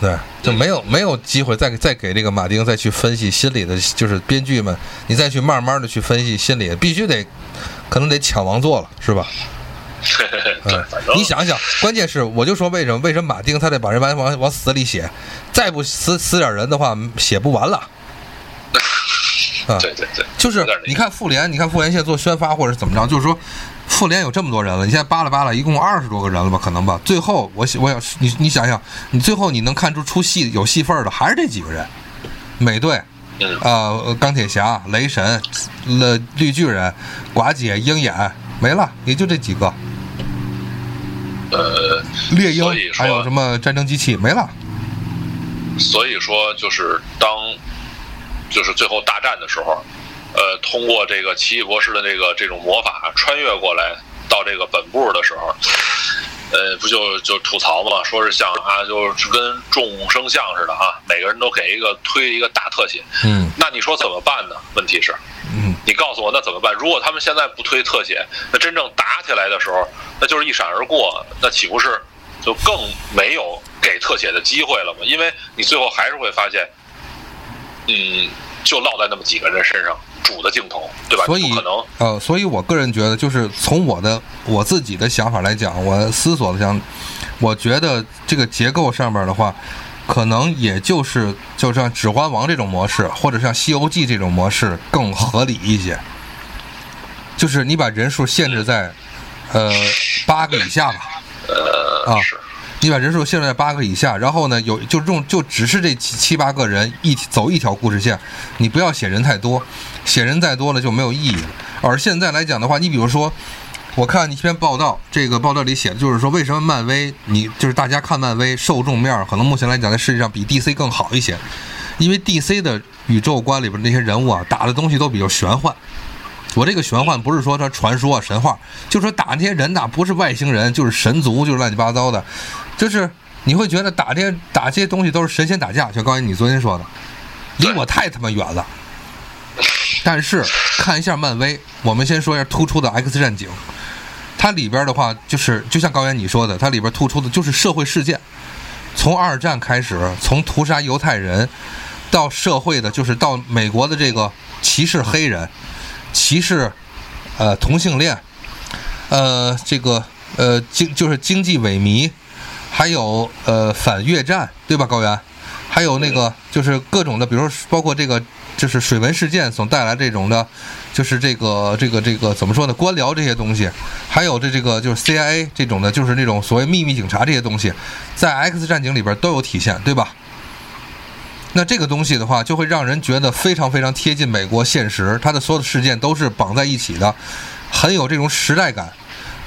对，就没有没有机会再再给这个马丁再去分析心理的，就是编剧们，你再去慢慢的去分析心理，必须得可能得抢王座了，是吧？对，嗯你想想，关键是我就说为什么为什么马丁他得把人往往往死里写，再不死死点人的话，写不完了。啊，对对对，就是你看复联，你看复联现在做宣发或者是怎么着，就是说复联有这么多人了，你现在扒拉扒拉，一共二十多个人了吧，可能吧。最后我想我想你你想想，你最后你能看出出戏有戏份的还是这几个人，美队。嗯呃，钢铁侠、雷神、了绿巨人、寡姐、鹰眼没了，也就这几个。呃，猎鹰还有什么战争机器没了？所以说就是当就是最后大战的时候，呃，通过这个奇异博士的这个这种魔法穿越过来到这个本部的时候，呃，不就就吐槽嘛，说是像啊，就是跟众生相似的啊，每个人都给一个推一个大特写，嗯那你说怎么办呢？问题是，嗯，你告诉我那怎么办？如果他们现在不推特写，那真正打起来的时候，那就是一闪而过，那岂不是就更没有给特写的机会了吗？因为你最后还是会发现，嗯，就落在那么几个人身上，主的镜头，对吧？所以可能，呃，所以我个人觉得，就是从我的我自己的想法来讲，我思索的想，我觉得这个结构上面的话，可能也就是就像《指环王》这种模式，或者像《西游记》这种模式更合理一些。就是你把人数限制在，呃，八个以下吧。呃，啊是，你把人数限制在八个以下，然后呢，有就用就只是这七七八个人一走一条故事线，你不要写人太多，写人太多了就没有意义了。而现在来讲的话，你比如说，我看一篇报道，这个报道里写的就是说，为什么漫威你就是大家看漫威受众面可能目前来讲在世界上比 DC 更好一些，因为 DC 的宇宙观里边那些人物啊，打的东西都比较玄幻。我这个玄幻不是说它传说、神话，就说打那些人呐，不是外星人，就是神族，就是乱七八糟的，就是你会觉得打这些打这些东西都是神仙打架，就刚才你昨天说的，离我太他妈远了。但是看一下漫威，我们先说一下突出的 X 战警，它里边的话就是就像高原你说的，它里边突出的就是社会事件，从二战开始，从屠杀犹太人到社会的，就是到美国的这个歧视黑人。歧视，呃，同性恋，呃，这个呃经就是经济萎靡，还有呃反越战，对吧，高原？还有那个就是各种的，比如说包括这个就是水文事件所带来这种的，就是这个这个这个怎么说呢？官僚这些东西，还有这这个就是 CIA 这种的，就是那种所谓秘密警察这些东西，在 X 战警里边都有体现，对吧？那这个东西的话，就会让人觉得非常非常贴近美国现实，它的所有的事件都是绑在一起的，很有这种时代感。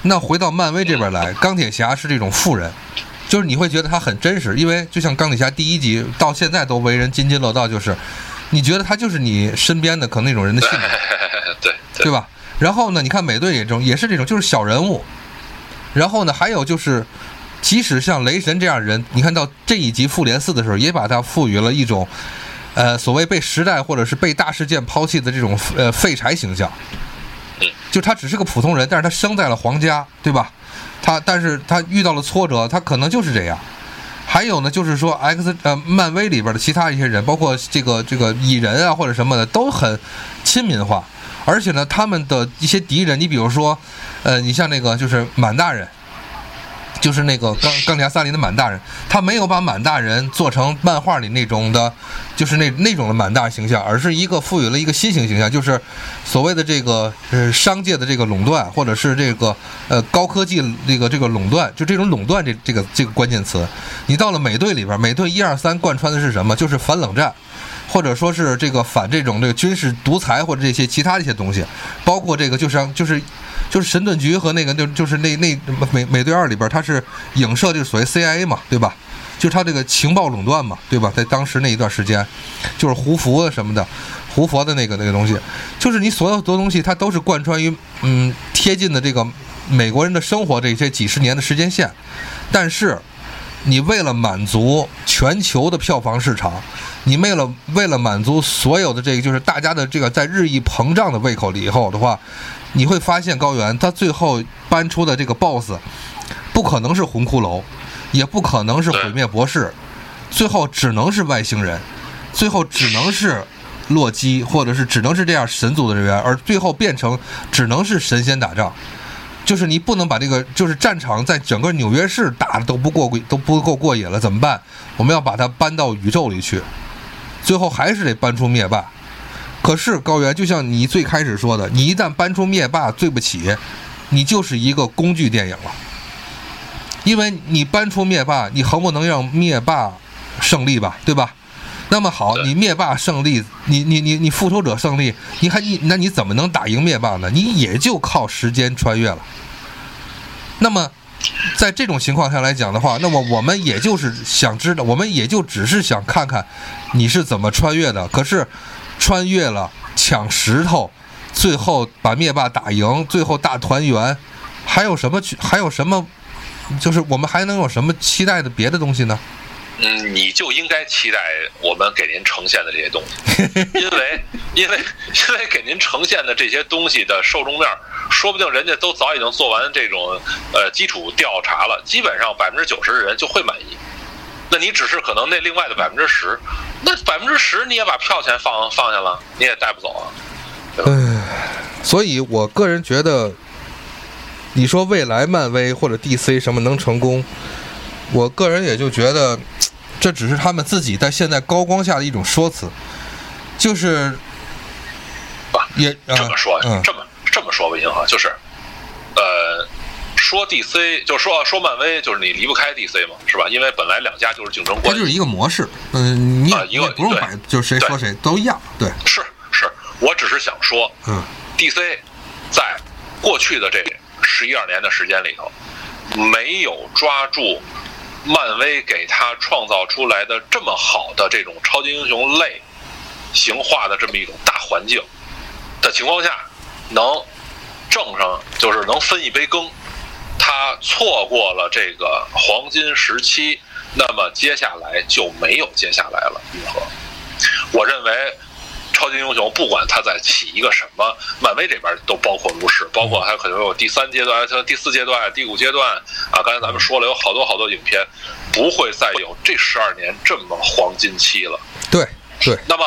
那回到漫威这边来，钢铁侠是这种富人，就是你会觉得他很真实，因为就像钢铁侠第一集到现在都为人津津乐道，就是你觉得他就是你身边的可能那种人的性格，对对吧？然后呢，你看美队也这种，也是这种，就是小人物。然后呢，还有就是，即使像雷神这样人，你看到这一集复联四的时候，也把他赋予了一种，呃，所谓被时代或者是被大事件抛弃的这种呃废柴形象。就他只是个普通人，但是他生在了皇家，对吧？他但是他遇到了挫折，他可能就是这样。还有呢，就是说 X 呃漫威里边的其他一些人，包括这个这个蚁人啊或者什么的，都很亲民化。而且呢，他们的一些敌人，你比如说，呃，你像那个就是满大人，就是那个钢钢铁侠三里的满大人，他没有把满大人做成漫画里那种的，就是那那种的满大形象，而是一个赋予了一个新型形象，就是所谓的这个呃商界的这个垄断，或者是这个呃高科技这个这个垄断，就这种垄断这这个这个关键词，你到了美队里边，美队一二三贯穿的是什么？就是反冷战。或者说是这个反这种这个军事独裁或者这些其他一些东西，包括这个就是就是就是神盾局和那个就就是那那美美队二里边，它是影射就是所谓 CIA 嘛，对吧？就是它这个情报垄断嘛，对吧？在当时那一段时间，就是胡佛什么的，胡佛的那个那个东西，就是你所有的东西它都是贯穿于嗯贴近的这个美国人的生活这些几十年的时间线，但是你为了满足全球的票房市场。你为了为了满足所有的这个，就是大家的这个在日益膨胀的胃口里以后的话，你会发现高原他最后搬出的这个 BOSS，不可能是红骷髅，也不可能是毁灭博士，最后只能是外星人，最后只能是洛基，或者是只能是这样神族的人员，而最后变成只能是神仙打仗。就是你不能把这个，就是战场在整个纽约市打的都不过过都不够过瘾了，怎么办？我们要把它搬到宇宙里去。最后还是得搬出灭霸，可是高原就像你最开始说的，你一旦搬出灭霸，对不起，你就是一个工具电影了。因为你搬出灭霸，你横不能让灭霸胜利吧，对吧？那么好，你灭霸胜利，你你你你复仇者胜利，你还你那你怎么能打赢灭霸呢？你也就靠时间穿越了。那么。在这种情况下来讲的话，那么我们也就是想知道，我们也就只是想看看你是怎么穿越的。可是穿越了，抢石头，最后把灭霸打赢，最后大团圆，还有什么去？还有什么？就是我们还能有什么期待的别的东西呢？嗯，你就应该期待我们给您呈现的这些东西，因为因为因为给您呈现的这些东西的受众面。说不定人家都早已经做完这种呃基础调查了，基本上百分之九十的人就会满意。那你只是可能那另外的百分之十，那百分之十你也把票钱放放下了，你也带不走啊。嗯，所以我个人觉得，你说未来漫威或者 DC 什么能成功，我个人也就觉得这只是他们自己在现在高光下的一种说辞，就是也这么说，嗯，这么。这么说吧，银河就是，呃，说 DC 就说说漫威，就是你离不开 DC 嘛，是吧？因为本来两家就是竞争关系，它就是一个模式。嗯，你一个不用摆，就是谁说谁都一样。对，是是，我只是想说，嗯，DC 在过去的这十一二年的时间里头，没有抓住漫威给他创造出来的这么好的这种超级英雄类型化的这么一种大环境的情况下。能挣上就是能分一杯羹，他错过了这个黄金时期，那么接下来就没有接下来了。银河，我认为超级英雄不管他在起一个什么，漫威这边都包括入市，包括还可能有第三阶段、第四阶段、第五阶段啊。刚才咱们说了，有好多好多影片不会再有这十二年这么黄金期了。对对，那么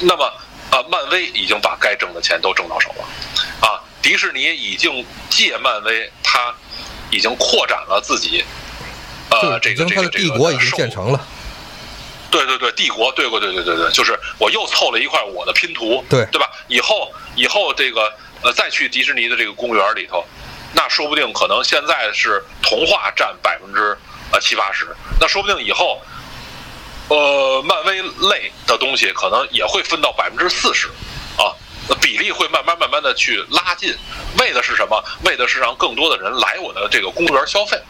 那么。啊，漫威已经把该挣的钱都挣到手了，啊，迪士尼已经借漫威，它已经扩展了自己，呃，这个这个这个帝国已经建成了。对对对，帝国，对对对对对对，就是我又凑了一块我的拼图，对对吧？以后以后这个呃，再去迪士尼的这个公园里头，那说不定可能现在是童话占百分之呃七八十，那说不定以后。呃，漫威类的东西可能也会分到百分之四十，啊，比例会慢慢慢慢的去拉近，为的是什么？为的是让更多的人来我的这个公园消费。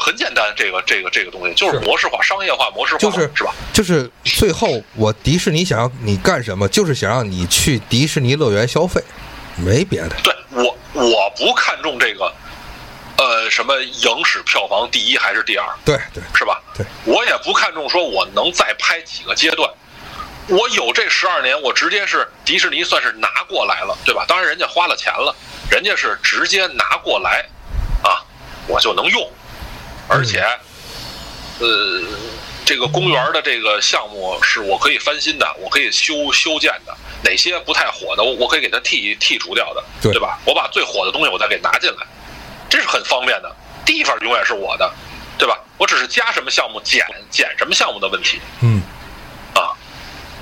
很简单，这个这个这个东西就是模式化、商业化、模式化，就是是吧？就是最后我迪士尼想要你干什么，就是想让你去迪士尼乐园消费，没别的。对我我不看重这个，呃，什么影史票房第一还是第二，对对，是吧？对，我也不看重说我能再拍几个阶段，我有这十二年，我直接是迪士尼算是拿过来了，对吧？当然人家花了钱了，人家是直接拿过来，啊，我就能用。而且，呃，这个公园的这个项目是我可以翻新的，我可以修修建的。哪些不太火的，我我可以给它剔剔除掉的，对对吧？我把最火的东西我再给拿进来，这是很方便的。地方永远是我的，对吧？我只是加什么项目、减减什么项目的问题。嗯，啊，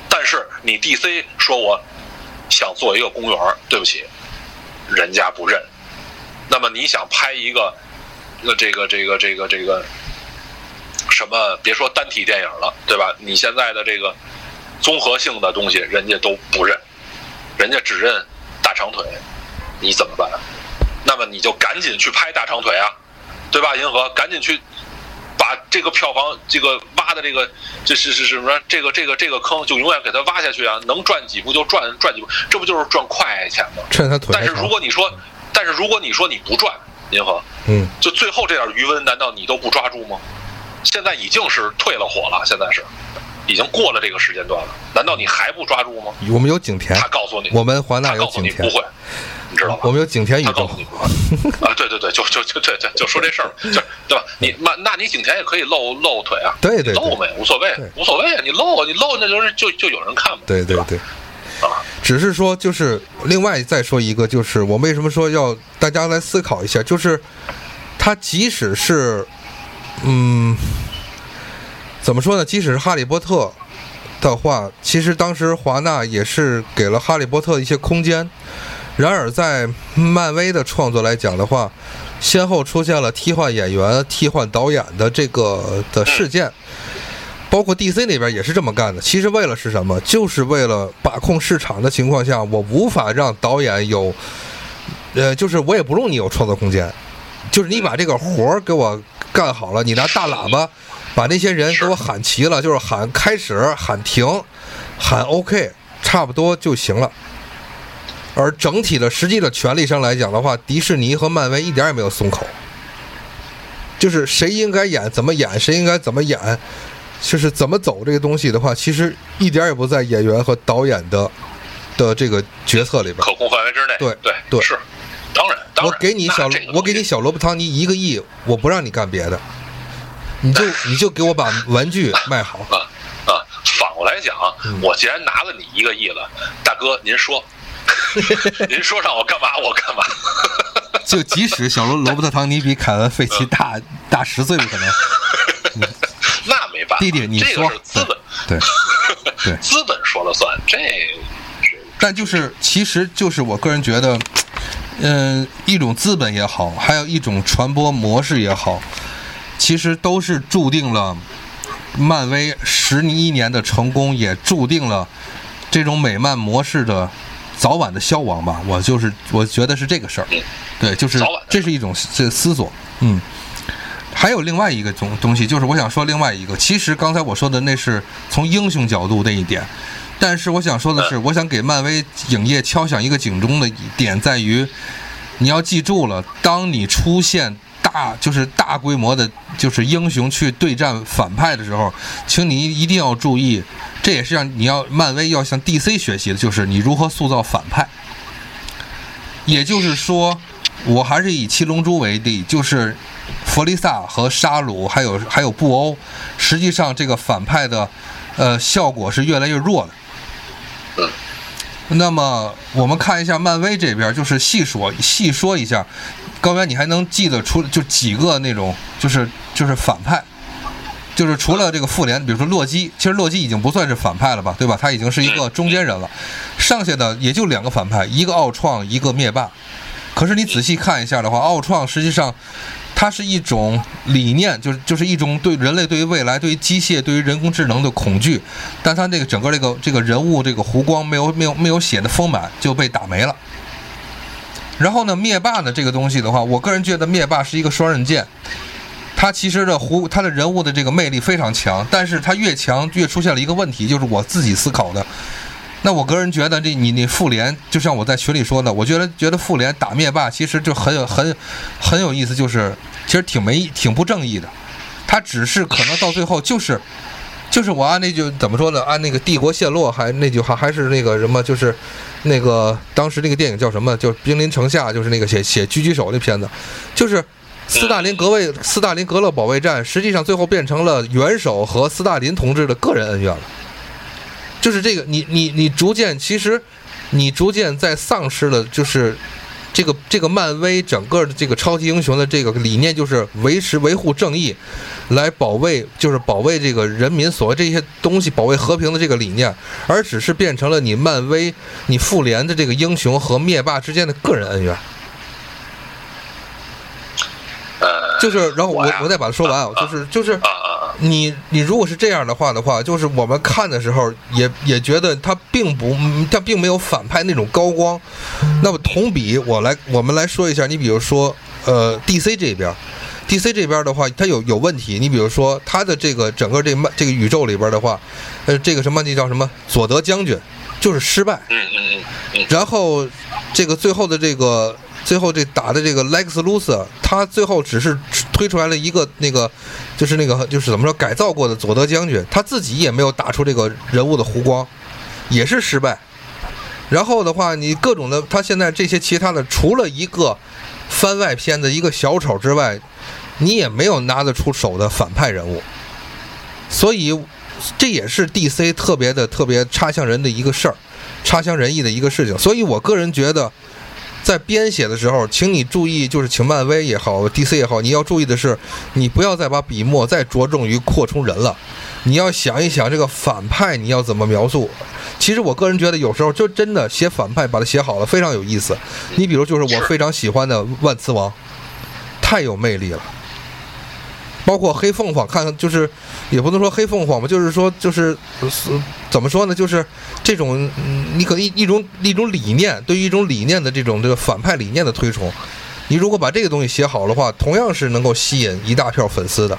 但是你 DC 说我想做一个公园，对不起，人家不认。那么你想拍一个？那这个这个这个这个什么？别说单体电影了，对吧？你现在的这个综合性的东西，人家都不认，人家只认大长腿，你怎么办？那么你就赶紧去拍大长腿啊，对吧？银河，赶紧去把这个票房这个挖的这个这是是什么？这个这个这个坑就永远给它挖下去啊！能赚几部就赚赚几部，这不就是赚快钱吗？趁他腿。但是如果你说，但是如果你说你不赚。银河，嗯，就最后这点余温，难道你都不抓住吗？现在已经是退了火了，现在是。已经过了这个时间段了，难道你还不抓住吗？我们有景甜，他告诉你，我们华纳有景甜，不会，你知道吗？我们有景甜宇宙。啊，对对对，就就就对对，就说这事儿，就对吧？你那那你景甜也可以露露腿啊，对对，露呗无所谓，无所谓啊，你露你露那就是就就有人看嘛，对对对。啊，只是说，就是另外再说一个，就是我为什么说要大家来思考一下，就是他即使是，嗯，怎么说呢？即使是哈利波特的话，其实当时华纳也是给了哈利波特一些空间。然而，在漫威的创作来讲的话，先后出现了替换演员、替换导演的这个的事件。包括 DC 那边也是这么干的，其实为了是什么？就是为了把控市场的情况下，我无法让导演有，呃，就是我也不用你有创作空间，就是你把这个活儿给我干好了，你拿大喇叭把那些人给我喊齐了，就是喊开始、喊停、喊 OK，差不多就行了。而整体的实际的权利上来讲的话，迪士尼和漫威一点也没有松口，就是谁应该演怎么演，谁应该怎么演。就是怎么走这个东西的话，其实一点也不在演员和导演的的这个决策里边，可控范围之内。对对对，是，当然。我给你小我给你小萝卜汤尼一个亿，我不让你干别的，你就你就给我把玩具卖好。啊啊，反过来讲，我既然拿了你一个亿了，大哥您说，您说让我干嘛我干嘛。就即使小罗罗伯特唐尼比凯文费奇大大十岁，不可能。那没办法，弟弟，你说资本，对 对，资本说了算，这但就是，其实就是我个人觉得，嗯，一种资本也好，还有一种传播模式也好，其实都是注定了漫威十一年的成功，也注定了这种美漫模式的早晚的消亡吧。我就是，我觉得是这个事儿，对，就是这是一种这思索，嗯。还有另外一个东东西，就是我想说另外一个。其实刚才我说的那是从英雄角度那一点，但是我想说的是，我想给漫威影业敲响一个警钟的点在于，你要记住了，当你出现大就是大规模的，就是英雄去对战反派的时候，请你一定要注意，这也是让你要漫威要向 DC 学习的，就是你如何塑造反派。也就是说，我还是以七龙珠为例，就是。弗利萨和沙鲁，还有还有布欧，实际上这个反派的，呃，效果是越来越弱的。那么我们看一下漫威这边，就是细说细说一下，高原，你还能记得出就几个那种，就是就是反派，就是除了这个复联，比如说洛基，其实洛基已经不算是反派了吧，对吧？他已经是一个中间人了，剩下的也就两个反派，一个奥创，一个灭霸。可是你仔细看一下的话，奥创实际上。它是一种理念，就是就是一种对人类对于未来、对于机械、对于人工智能的恐惧。但他那个整个这个这个人物这个弧光没有没有没有写的丰满，就被打没了。然后呢，灭霸呢这个东西的话，我个人觉得灭霸是一个双刃剑。他其实的弧，他的人物的这个魅力非常强，但是他越强越出现了一个问题，就是我自己思考的。那我个人觉得，这你你复联，就像我在群里说的，我觉得觉得复联打灭霸其实就很有很很有意思，就是其实挺没挺不正义的。他只是可能到最后就是就是我按那句怎么说呢？按那个帝国陷落还那句话还是那个什么，就是那个当时那个电影叫什么？就兵临城下，就是那个写写狙击手那片子，就是。斯大林格卫斯大林格勒保卫战，实际上最后变成了元首和斯大林同志的个人恩怨了。就是这个，你你你逐渐，其实你逐渐在丧失了，就是这个这个漫威整个的这个超级英雄的这个理念，就是维持维护正义，来保卫，就是保卫这个人民所谓这些东西，保卫和平的这个理念，而只是变成了你漫威、你复联的这个英雄和灭霸之间的个人恩怨。就是，然后我我再把它说完啊，就是就是你你如果是这样的话的话，就是我们看的时候也也觉得他并不他并没有反派那种高光。那么同比，我来我们来说一下，你比如说呃，DC 这边，DC 这边的话，它有有问题。你比如说它的这个整个这漫这个宇宙里边的话，呃，这个什么那叫什么佐德将军就是失败。嗯嗯嗯。然后这个最后的这个。最后这打的这个 Lex Luthor，他最后只是推出来了一个那个，就是那个就是怎么说改造过的佐德将军，他自己也没有打出这个人物的弧光，也是失败。然后的话，你各种的，他现在这些其他的，除了一个番外篇的一个小丑之外，你也没有拿得出手的反派人物。所以这也是 DC 特别的特别差强人的一个事儿，差强人意的一个事情。所以我个人觉得。在编写的时候，请你注意，就是请漫威也好，DC 也好，你要注意的是，你不要再把笔墨再着重于扩充人了，你要想一想这个反派你要怎么描述。其实我个人觉得，有时候就真的写反派，把它写好了非常有意思。你比如就是我非常喜欢的万磁王，太有魅力了。包括黑凤凰，看看就是，也不能说黑凤凰吧，就是说就是怎么说呢？就是这种你可一一种一种理念，对于一种理念的这种这个反派理念的推崇，你如果把这个东西写好的话，同样是能够吸引一大票粉丝的。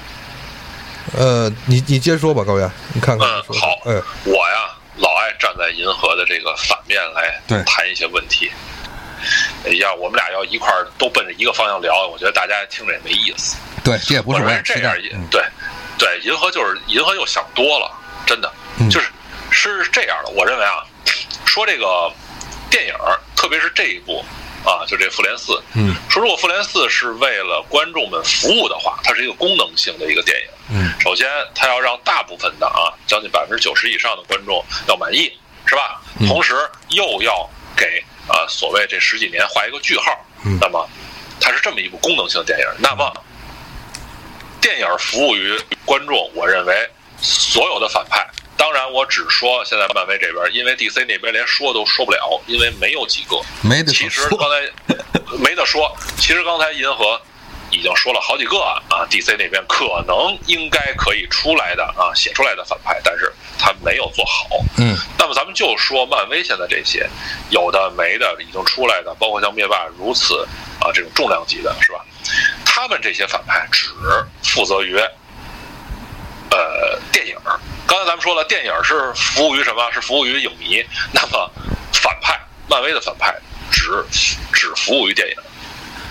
呃，你你接着说吧，高原，你看看。嗯，好，嗯，我呀老爱站在银河的这个反面来谈一些问题。哎呀，我们俩要一块儿都奔着一个方向聊，我觉得大家听着也没意思。对，这也不是这样。对，对，银河就是银河又想多了，真的，就是是这样的。我认为啊，说这个电影，特别是这一部啊，就这《复联四》，嗯，说如果《复联四》是为了观众们服务的话，它是一个功能性的一个电影。嗯，首先它要让大部分的啊，将近百分之九十以上的观众要满意，是吧？同时又要给。啊，所谓这十几年画一个句号，那么它是这么一部功能性的电影。那么电影服务于观众，我认为所有的反派，当然我只说现在漫威这边，因为 DC 那边连说都说不了，因为没有几个。没得其实刚才没得说，其实刚才银河。已经说了好几个啊，DC 那边可能应该可以出来的啊，写出来的反派，但是他没有做好。嗯，那么咱们就说漫威现在这些有的没的已经出来的，包括像灭霸如此啊这种重量级的，是吧？他们这些反派只负责于呃电影。刚才咱们说了，电影是服务于什么？是服务于影迷。那么反派，漫威的反派只只服务于电影。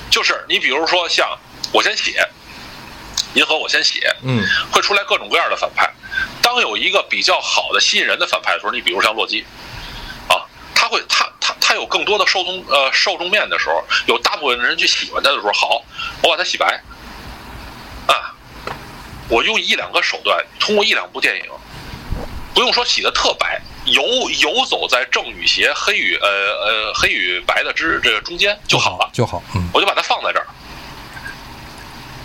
就是你比如说像。我先写，银河我先写，嗯，会出来各种各样的反派。当有一个比较好的吸引人的反派的时候，你比如像洛基，啊，他会他他他有更多的受众呃受众面的时候，有大部分人去喜欢他的时候，好，我把他洗白，啊，我用一两个手段，通过一两部电影，不用说洗的特白，游游走在正与邪、黑与呃呃黑与白的之这个中间就好了，就好，嗯，我就把它放在这儿。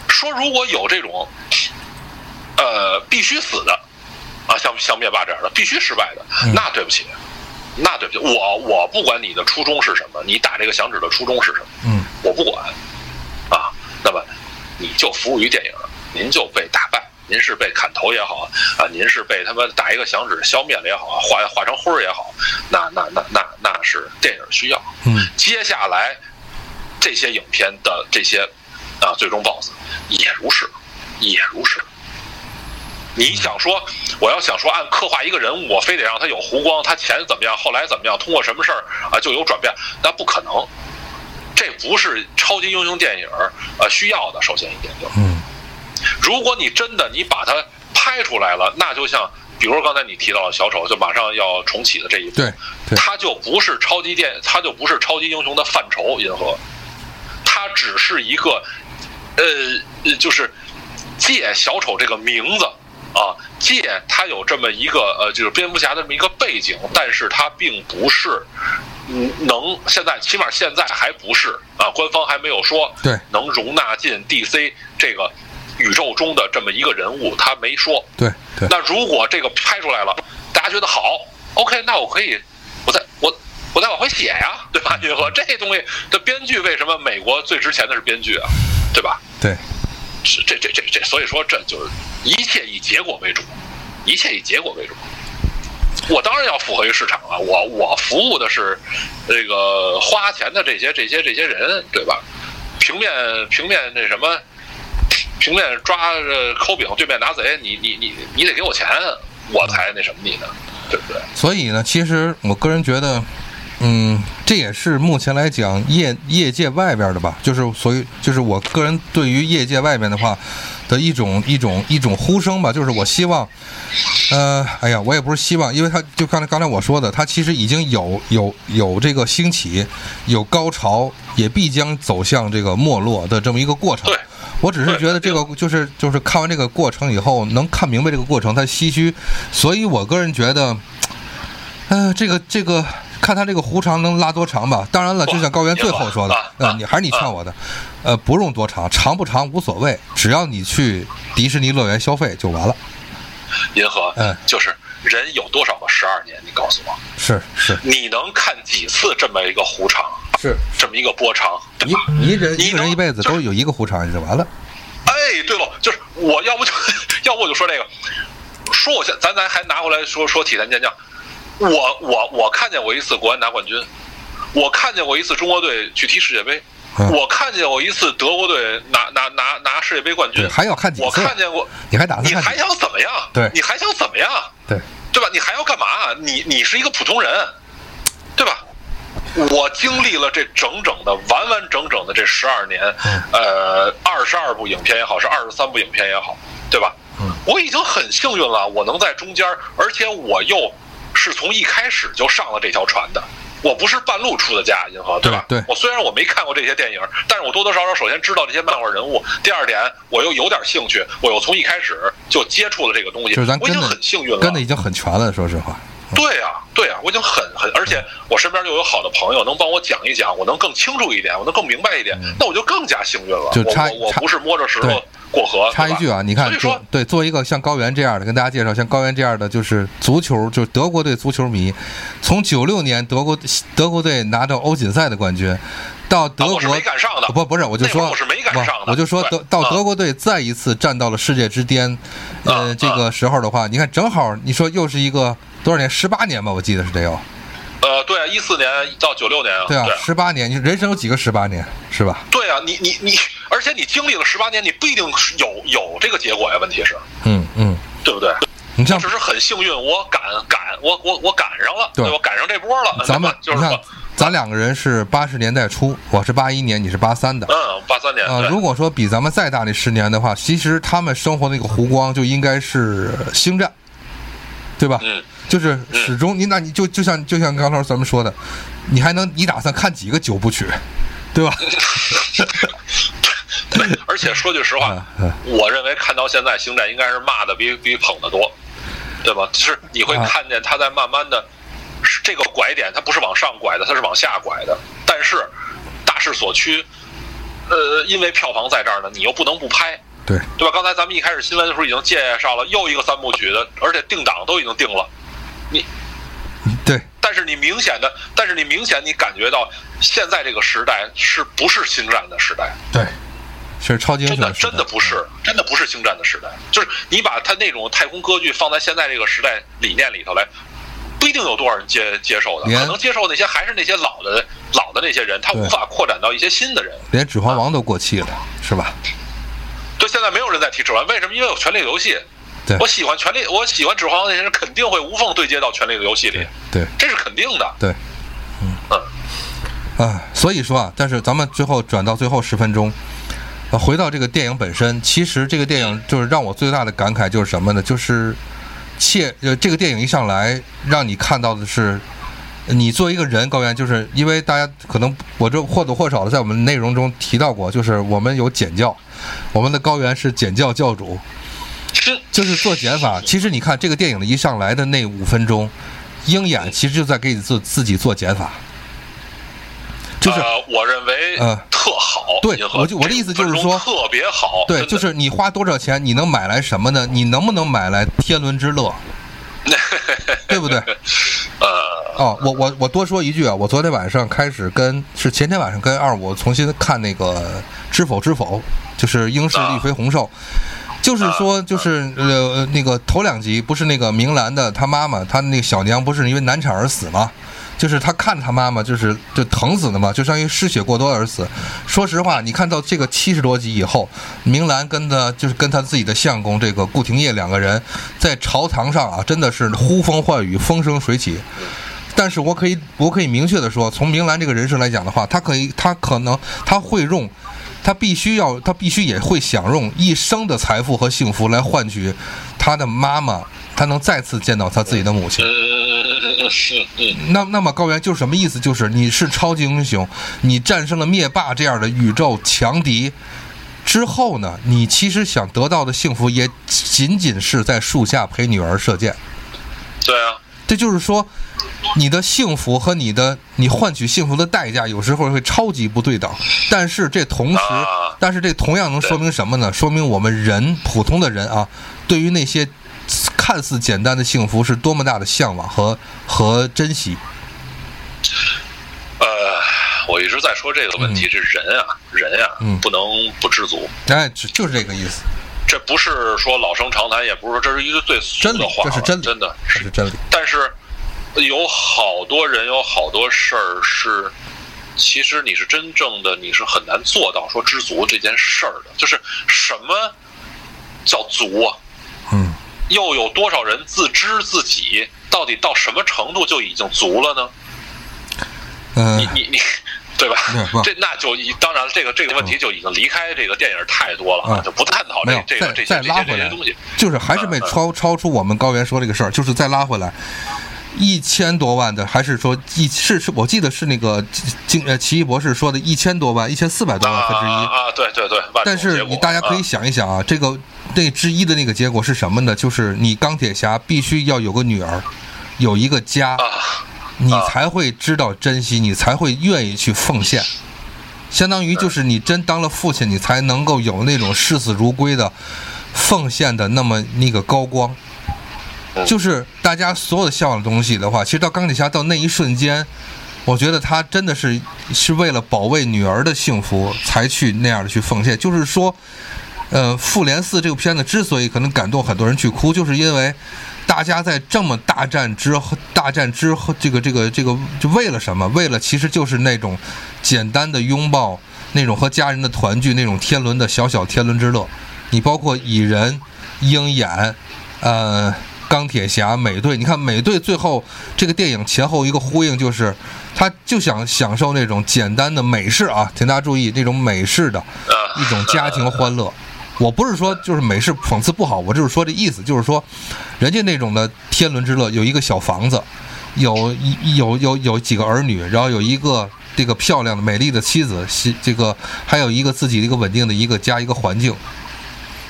说如果有这种，呃，必须死的，啊，像像灭霸这样的必须失败的，那对不起，那对不起，我我不管你的初衷是什么，你打这个响指的初衷是什么，嗯，我不管，啊，那么你就服务于电影，您就被打败，您是被砍头也好啊，您是被他们打一个响指消灭了也好啊，化化成灰儿也好，那那那那那是电影需要。嗯，接下来这些影片的这些啊最终 BOSS 也如是，也如是。你想说，我要想说按刻画一个人物，我非得让他有弧光，他前怎么样，后来怎么样，通过什么事儿啊就有转变，那不可能。这不是超级英雄电影儿呃需要的。首先一点就，嗯，如果你真的你把它拍出来了，那就像比如刚才你提到了小丑，就马上要重启的这一部，对对，它就不是超级电，它就不是超级英雄的范畴，银河，它只是一个，呃呃，就是借小丑这个名字啊，借他有这么一个呃，就是蝙蝠侠的这么一个背景，但是他并不是，嗯，能现在起码现在还不是啊，官方还没有说对能容纳进 DC 这个宇宙中的这么一个人物，他没说。对对，那如果这个拍出来了，大家觉得好，OK，那我可以，我再我我再往回写呀，对吧？银河这东西的编剧为什么美国最值钱的是编剧啊，对吧？对，是这这这这，所以说这就是一切以结果为主，一切以结果为主。我当然要符合于市场了，我我服务的是这个花钱的这些这些这些人，对吧？平面平面那什么，平面抓着抠饼，对面拿贼，你你你你得给我钱，我才那什么你呢，对不对？所以呢，其实我个人觉得，嗯，这也是目前来讲业业界外边的吧，就是所以就是我个人对于业界外边的话的一种一种一种呼声吧，就是我希望，呃，哎呀，我也不是希望，因为他就刚才刚才我说的，他其实已经有有有这个兴起，有高潮，也必将走向这个没落的这么一个过程。对。我只是觉得这个就是就是看完这个过程以后，能看明白这个过程，他唏嘘，所以我个人觉得，呃，这个这个看他这个弧长能拉多长吧。当然了，就像高原最后说的，呃，你还是你劝我的，呃，不用多长，长不长无所谓，只要你去迪士尼乐园消费就完了。银河，嗯，就是人有多少个十二年？你告诉我，是是你能看几次这么一个弧长，是，这么一个波长？对一吧？一人你能一个人一辈子都有一个弧长就完了。哎，对了，就是我要不就 要不我就说这个，说我现咱咱还拿过来说说体坛健将，我我我看见过一次国安拿冠军，我看见过一次中国队去踢世界杯，嗯我看见过一次德国队拿拿拿拿世界杯冠军，，还要看几我？看见过，你还打算你还？想怎么样？对你还想怎么样？对，对吧？你还要干嘛？你你是一个普通人，对吧？我经历了这整整的完完整整的这十二年，嗯呃，二十二部影片也好，是二十三部影片也好，对吧？嗯我已经很幸运了，我能在中间，而且我又是从一开始就上了这条船的。我不是半路出的家，银河，对吧？我虽然我没看过这些电影，但是我多多少少首先知道这些漫画人物。第二点，我又有点兴趣，我又从一开始就接触了这个东西，就是咱我已经很幸运了。跟的已经很全了，说实话。对呀、对呀、我已经很很，而且我身边就有好的朋友能帮我讲一讲，我能更清楚一点，我能更明白一点，那我就更加幸运了。我我我不是摸着石头对过河。插一句啊，你看，说做对做一个像高原这样的，跟大家介绍，像高原这样的，就是足球，就是德国队足球迷，从九六年德国德国队拿到欧锦赛的冠军，到德国、是没赶上的不不是，我就说我是没赶上我就说德到啊德国队再一次站到了世界之巅，呃，啊这个时候的话，你看正好你说又是一个多少年？十八年吧，我记得是得有，呃，对啊，一四年到九六年啊，对啊对，十八年，你人生有几个十八年是吧？对啊，你你你，而且你经历了十八年，你不一定有有这个结果呀。问题是，嗯嗯，对不对？你像我只是很幸运，我赶赶我我我赶上了，对我赶上这波了。咱们 就是说，，咱两个人是八十年代初，我是八一年，你是八三的。嗯，八三年，呃，如果说比咱们再大那十年的话，其实他们生活那个湖光就应该是星战，对吧？嗯，就是始终你那你就就像就像刚才咱们说的，你还能你打算看几个九部曲，对吧？对，而且说句实话我认为看到现在，星战应该是骂的比比捧的多，对吧？就是你会啊看见他在慢慢的，是这个拐点，它不是往上拐的，它是往下拐的。但是大势所趋，呃，因为票房在这儿呢，你又不能不拍，对，对吧？刚才咱们一开始新闻的时候已经介绍了又一个三部曲的，而且定档都已经定了。你对，但是你明显的，但是你明显你感觉到现在这个时代是不是星战的时代？对，是超级英真的雄时代真的不是，真的不是星战的时代。就是你把他那种太空歌剧放在现在这个时代理念里头来，不一定有多少人接接受的，可能接受那些还是那些老的老的那些人，他无法扩展到一些新的人。连指环王都过气了，是吧？对，现在没有人在提指环，为什么？因为有权力游戏。对我喜欢权力，我喜欢指环王那些人肯定会无缝对接到权力的游戏里，对这是肯定的。对，嗯，啊，所以说啊，但是咱们最后转到最后十分钟，啊，回到这个电影本身，其实这个电影就是让我最大的感慨就是什么呢？就是切呃，这个电影一上来让你看到的是。你作为一个人，高原，就是因为大家可能我这或多或少的在我们内容中提到过，就是我们有简教，我们的高原是简教教主，是就是做减法。其实你看这个电影的一上来的那五分钟，鹰眼其实就在给你做自己做减法，就是、呃，我认为呃特好。对我就我的意思就是说特别好。对，就是你花多少钱，你能买来什么呢？你能不能买来天伦之乐？对不对？呃，哦，我我我多说一句啊，我昨天晚上开始跟是前天晚上跟二五重新看那个《知否知否》，就是英式绿肥红瘦，就是说就是呃那个头两集不是那个明兰的她妈妈，她那个小娘不是因为难产而死吗？就是她看着她妈妈就是就疼死的嘛，就相当于失血过多而死。说实话，你看到这个七十多集以后，明兰跟她就是跟她自己的相公这个顾廷烨两个人在朝堂上啊，真的是呼风唤雨，风生水起。但是我可以，我可以明确的说，从明兰这个人设来讲的话，她可以，她可能，她会用，她必须要，他必须也会想用一生的财富和幸福来换取他的妈妈，他能再次见到他自己的母亲。呃，是，嗯，那那么高原就是什么意思？就是你是超级英雄，你战胜了灭霸这样的宇宙强敌之后呢，你其实想得到的幸福也仅仅是在树下陪女儿射箭。对啊，这就是说，你的幸福和你的你换取幸福的代价，有时候会超级不对等。但是这同时，啊但是这同样能说明什么呢？说明我们人普通的人啊，对于那些看似简单的幸福是多么大的向往和和珍惜。呃，我一直在说这个问题，这人啊，人啊、嗯不能不知足。哎，只就是这个意思，这不是说老生常谈，也不是说这是一句最俗真的话，这是真理真的这是真理。但是有好多人有好多事儿是，其实你是真正的你是很难做到说知足这件事儿的。就是什么叫足啊？嗯，又有多少人自知自己到底到什么程度就已经足了呢？嗯、你你你，对吧？这那就一当然了，这个这个问题就已经离开这个电影太多了啊，嗯就不探讨这这个这些再这些这拉回来些东西。就是还是没超超出我们高原说这个事儿，就是再拉回来。一千多万的，还是说一是是我记得是那个经呃奇异博士说的一千多万，一千四百多万分之一。啊啊，对对对，但是你大家可以啊想一想啊，这个那之一的那个结果是什么呢？就是你钢铁侠必须要有个女儿，有一个家，啊，你才会知道珍惜，你才会愿意去奉献。相当于就是你真当了父亲，你才能够有那种视死如归的奉献的那么那个高光。就是大家所有的向往的东西的话，其实到钢铁侠到那一瞬间，我觉得他真的是是为了保卫女儿的幸福才去那样的去奉献。就是说，呃，《复联四》这个片子之所以可能感动很多人去哭，就是因为大家在这么大战之后，大战之后，这个这个这个，就为了什么？为了其实就是那种简单的拥抱，那种和家人的团聚，那种天伦的小小天伦之乐。你包括蚁人、鹰眼，呃。钢铁侠、美队，你看美队最后这个电影前后一个呼应，就是他就想享受那种简单的美式啊，请大家注意那种美式的一种家庭欢乐。我不是说就是美式讽刺不好，我就是说这意思，就是说人家那种的天伦之乐，有一个小房子，有有有有几个儿女，然后有一个这个漂亮的美丽的妻子，西这个还有一个自己的一个稳定的一个家一个环境。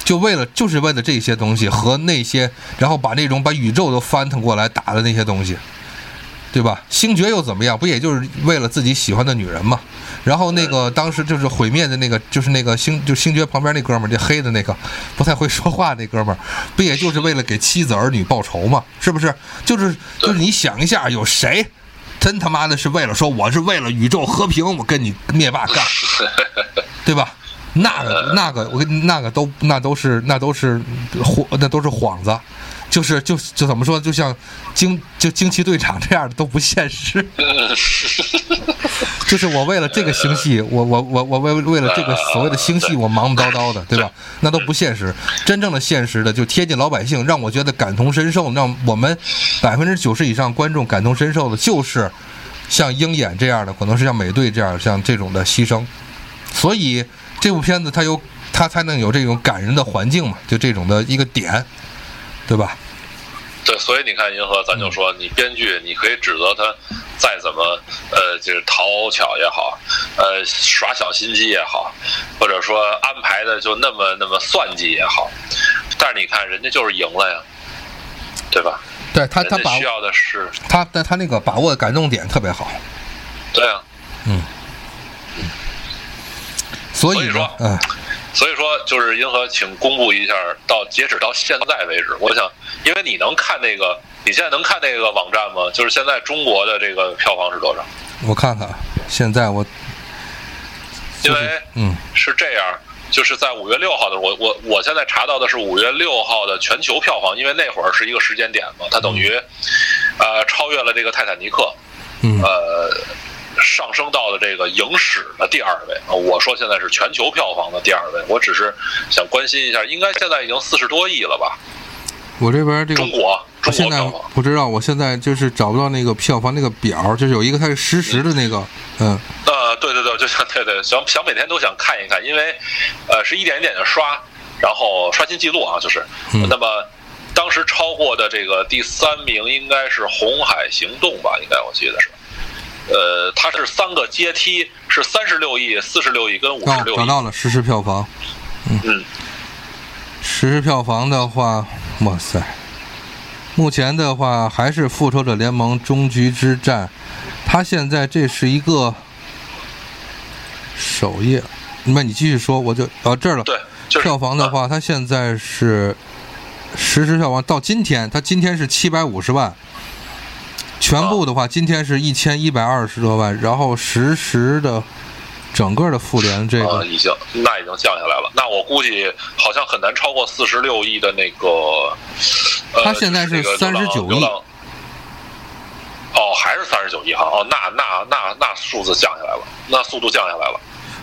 就为了就是为了这些东西和那些，然后把那种把宇宙都翻腾过来打的那些东西，对吧？星爵又怎么样？不也就是为了自己喜欢的女人嘛？然后那个当时就是毁灭的那个，就是那个星就星爵旁边那哥们儿，这黑的那个不太会说话那哥们儿，不也就是为了给妻子儿女报仇嘛？是不是？就是就是你想一下，有谁真他妈的是为了说我是为了宇宙和平，我跟你灭霸干，对吧？那个那个我跟那个都那都是那都是幌那都是幌子，就是就就怎么说，就像惊就惊奇队长这样的都不现实。就是我为了这个星系，我我我我为为了这个所谓的星系，我忙忙叨叨的，对吧？那都不现实。真正的现实的，就贴近老百姓，让我觉得感同身受，让我们百分之九十以上观众感同身受的，就是像鹰眼这样的，可能是像美队这样像这种的牺牲。所以这部片子它有它才能有这种感人的环境嘛，就这种的一个点，对吧？对，所以你看银河，咱就说你编剧，你可以指责他再怎么呃，就是讨巧也好，呃，耍小心机也好，或者说安排的就那么那么算计也好，但是你看人家就是赢了呀，对吧？对他他把需要的是他但他那个把握感动点特别好，对啊，嗯，所以说嗯。所以说，就是银河，请公布一下，到截止到现在为止，我想，因为你能看那个，你现在能看那个网站吗？就是现在中国的这个票房是多少？我看看，现在我，因为嗯，是这样，就是在五月六号的时候，我我我现在查到的是五月六号的全球票房，因为那会儿是一个时间点嘛，它等于，呃，超越了这个泰坦尼克，嗯呃。上升到了这个影史的第二位啊！我说现在是全球票房的第二位，我只是想关心一下，应该现在已经四十多亿了吧？我这边这个中国，中国现在不知道，我现在就是找不到那个票房那个表，就是有一个它是实时的那个，嗯呃，对对对，就想 对对，想想每天都想看一看，因为呃是一点一点的刷，然后刷新记录啊，就是、嗯那么当时超过的这个第三名应该是《红海行动》吧？应该我记得是。呃，它是三个阶梯，是三十六亿、四十六亿跟五十哦，六亿。找到了实时票房，嗯，实时票房的话，哇塞，目前的话还是《复仇者联盟：终局之战》，它现在这是一个首页，那你继续说，我就到这儿了。对，就是票房的话，它现在是实时票房到今天，它今天是七百五十万，全部的话，今天是一千一百二十多万，然后实时的整个的复联这啊，个，已经那已经降下来了。那我估计好像很难超过四十六亿的那个。呃、它现在是就是那个流浪39亿哦，还是三十九亿哈？哦，那那那那数字降下来了，那速度降下来了。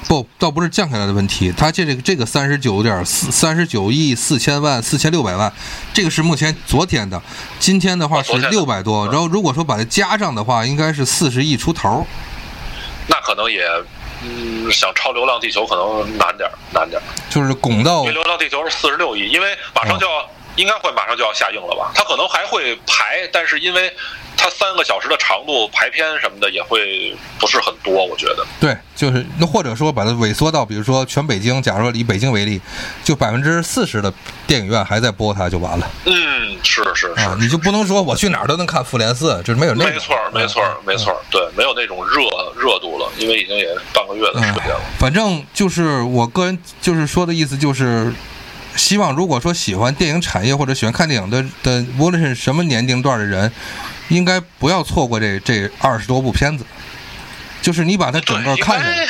不，倒不是降下来的问题，它这个这个三十九点四三十九亿四千万四千六百万，这个是目前昨天的，今天的话是六百多，然后如果说把它加上的话，应该是四十亿出头。那可能也，嗯，想超《流浪地球》可能难点儿，难点儿。就是拱到因为《流浪地球》是四十六亿，因为马上就要，应该会马上就要下映了吧？它可能还会排，但是因为它三个小时的长度，排片什么的也会不是很多，我觉得。对，就是那或者说把它萎缩到，比如说全北京，假如说以北京为例，就百分之四十的电影院还在播它就完了嗯，是是是啊，你就不能说我去哪儿都能看复联四，就是没有那种。没错儿，没错儿，没错儿，对，没有那种热热度了，因为已经也半个月的时间了。反正就是我个人就是说的意思就是，希望如果说喜欢电影产业或者喜欢看电影的的，无论是什么年龄段的人，应该不要错过这这二十多部片子。就是你把它整个看下来，应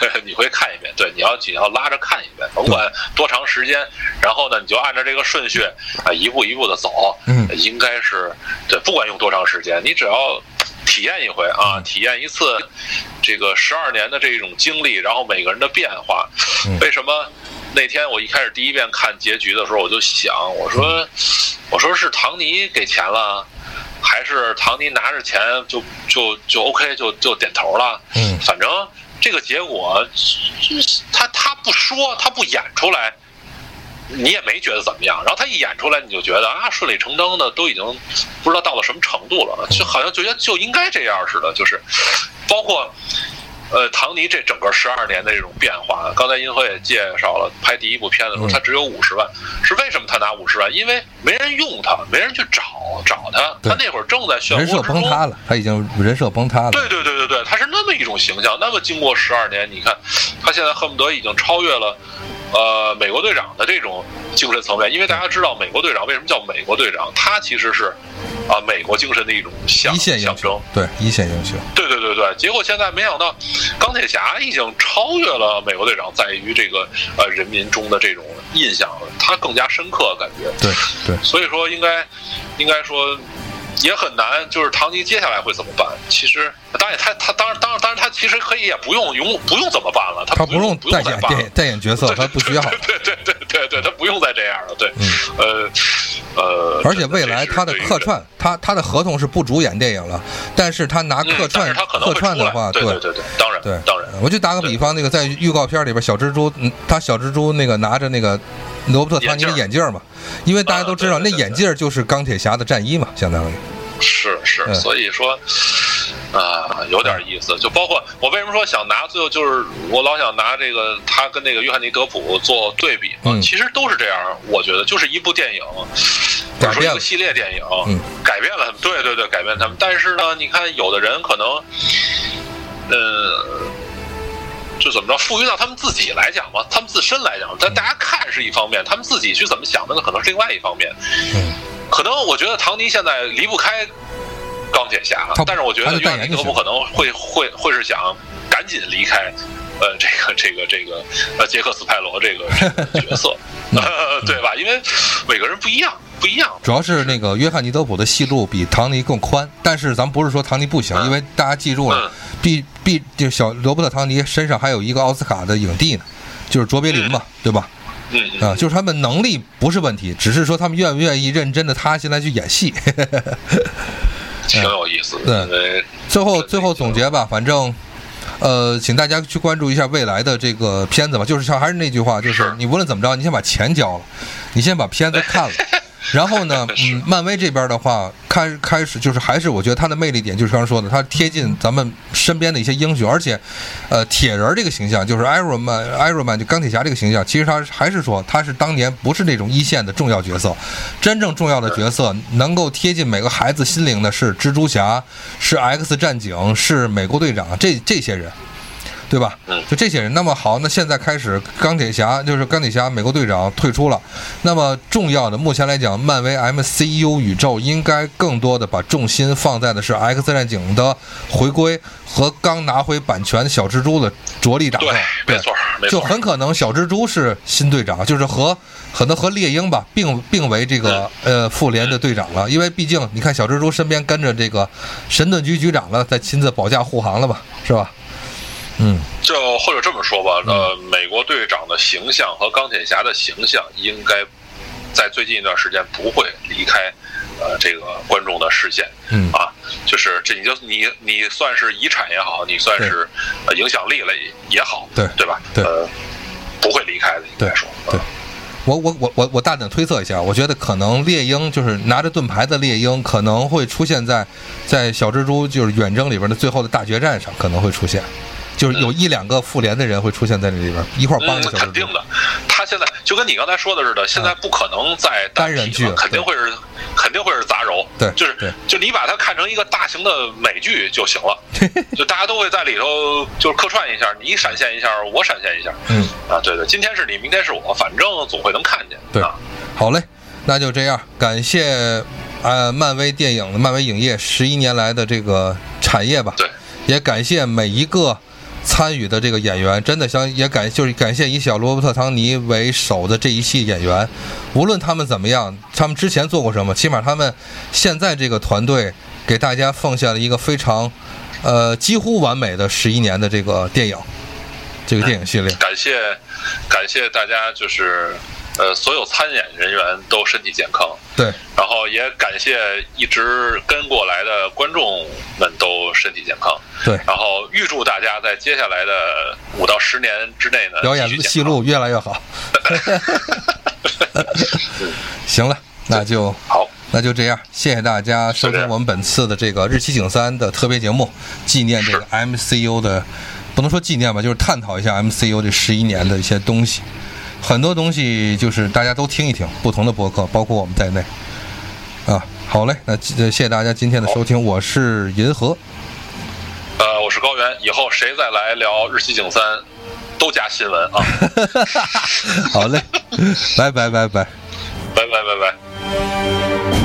该 你会看一遍，对，你要你要拉着看一遍，甭管多长时间，然后呢，你就按照这个顺序啊，一步一步的走，嗯。应该是对，不管用多长时间，你只要体验一回啊，嗯。体验一次这个十二年的这种经历，然后每个人的变化，嗯。为什么？那天我一开始第一遍看结局的时候，我就想，我说，我说是唐尼给钱了，还是唐尼拿着钱就就就 OK 就就点头了？嗯反正这个结果，他他不说，他不演出来，你也没觉得怎么样。然后他一演出来，你就觉得啊，顺理成章的都已经不知道到了什么程度了，就好像觉得就应该这样似的。就是包括呃，唐尼这整个十二年的这种变化，刚才银河也介绍了，拍第一部片子的时候，嗯他只有五十万，是为什么他拿五十万？因为没人用他，没人去找找他，他那会儿正在漩人设。崩塌了，他已经人设崩塌了。对对对对对，他是那么一种形象。那么经过十二年，你看，他现在恨不得已经超越了呃美国队长的这种精神层面，因为大家知道美国队长为什么叫美国队长，他其实是啊美国精神的一种象一线英象征雄。，对一线英雄，对对对对，结果现在没想到，钢铁侠已经超越了美国队长，在于这个呃人民中的这种印象，他更加深刻，感觉。对对，所以说应该应该说也很难，就是唐尼接下来会怎么办？其实当然他他当然当然当然他其实可以也不用用不用怎么办了，他他不用不再演电代言角色，他不需要。对对对对对，他不用再这样了。对，嗯。呃呃，而且未来他的客串，他他的合同是不主演电影了，但是他拿客串是他客串的话，对对对对，当然对，当然，我就打个比方，那个在预告片里边，小蜘蛛，嗯，他小蜘蛛那个拿着那个罗伯特·唐尼的眼镜嘛，因为大家都知道那眼镜就是钢铁侠的战衣嘛，相当于。是是，嗯所以说。啊，有点意思。就包括我为什么说想拿，最后就是我老想拿这个他跟那个约翰尼·德普做对比嘛。嗯其实都是这样，我觉得就是一部电影，或者说一个系列电影，嗯改变了他们。对对对，改变他们。但是呢，你看有的人可能，呃。就怎么着，赋予到他们自己来讲嘛，他们自身来讲，但大家看是一方面，他们自己去怎么想的，那可能是另外一方面。嗯，可能我觉得唐尼现在离不开钢铁侠他，但是我觉得约翰尼·德普可能会会会是想赶紧离开。呃，这个这个这个呃，杰克·斯派罗这个这个角色，呃，对吧？因为每个人不一样，不一样。主要是那个约翰尼·德普的戏路比唐尼更宽，但是咱不是说唐尼不行，嗯因为大家记住了嗯，必必就小罗伯特·唐尼身上还有一个奥斯卡的影帝呢，就是卓别林嘛，对吧？嗯嗯，啊，就是他们能力不是问题，只是说他们愿不愿意认真的踏下来去演戏。挺有意思的。因为最后最后总结吧，反正，呃，请大家去关注一下未来的这个片子吧。就是像还是那句话，就是是你无论怎么着，你先把钱交了，你先把片子看了。然后呢，嗯，漫威这边的话，开开始就是还是我觉得它的魅力点就是刚刚说的，它贴近咱们身边的一些英雄，而且，呃，铁人儿这个形象就是 Iron Man，Iron Man 就钢铁侠这个形象，其实他还是说他是当年不是那种一线的重要角色，真正重要的角色能够贴近每个孩子心灵的是蜘蛛侠，是 X 战警，是美国队长这这些人。对吧嗯？就这些人。那么好，那现在开始，钢铁侠就是钢铁侠，美国队长退出了。那么重要的，目前来讲，漫威 MCU 宇宙应该更多的把重心放在的是 X 战警的回归和刚拿回版权的小蜘蛛的着力打造对。，没错没错，就很可能小蜘蛛是新队长，就是和可能和猎鹰吧并并为这个呃复联的队长了，因为毕竟你看小蜘蛛身边跟着这个神盾局局长了，在亲自保驾护航了吧，是吧？嗯，就或者这么说吧，呃，美国队长的形象和钢铁侠的形象应该在最近一段时间不会离开呃这个观众的视线。嗯啊，就是这你就你你算是遗产也好，你算是呃影响力了也也好，对对吧？对呃，不会离开的，应该说。对嗯我我我我我大胆推测一下，我觉得可能猎鹰就是拿着盾牌的猎鹰可能会出现在在小蜘蛛就是远征里边的最后的大决战上，可能会出现，就是有一两个复联的人会出现在这里边一块儿帮嗯着，肯定。的。他现在就跟你刚才说的似的，现在不可能再单人剧肯定会是肯定会是杂糅。对就是就你把它看成一个大型的美剧就行了，就大家都会在里头就是客串一下，你闪现一下，我闪现一下。嗯，啊，对对，今天是你，明天是我，反正总会能看见。对啊，好嘞，那就这样，感谢呃漫威电影、漫威影业十一年来的这个产业吧。对，也感谢每一个参与的这个演员，真的想也感就是感谢以小罗伯特·唐尼为首的这一系演员，无论他们怎么样，他们之前做过什么，起码他们现在这个团队给大家奉献了一个非常呃几乎完美的十一年的这个电影，这个电影系列。感谢感谢大家，就是呃所有参演人员都身体健康。对，然后也感谢一直跟过来的观众们都身体健康，对，然后预祝大家在接下来的五到十年之内呢，表演继续健康戏路越来越好。行了，那就好，那就这样，谢谢大家收听我们本次的这个日期景三的特别节目，纪念这个 MCU 的，不能说纪念吧，就是探讨一下 MCU 这十一年的一些东西。很多东西就是大家都听一听，不同的博客，包括我们在内。啊，好嘞，那谢谢大家今天的收听，我是银河。呃，我是高原，以后谁再来聊日系景三，都加新闻啊。好嘞，拜拜拜拜，拜拜拜拜。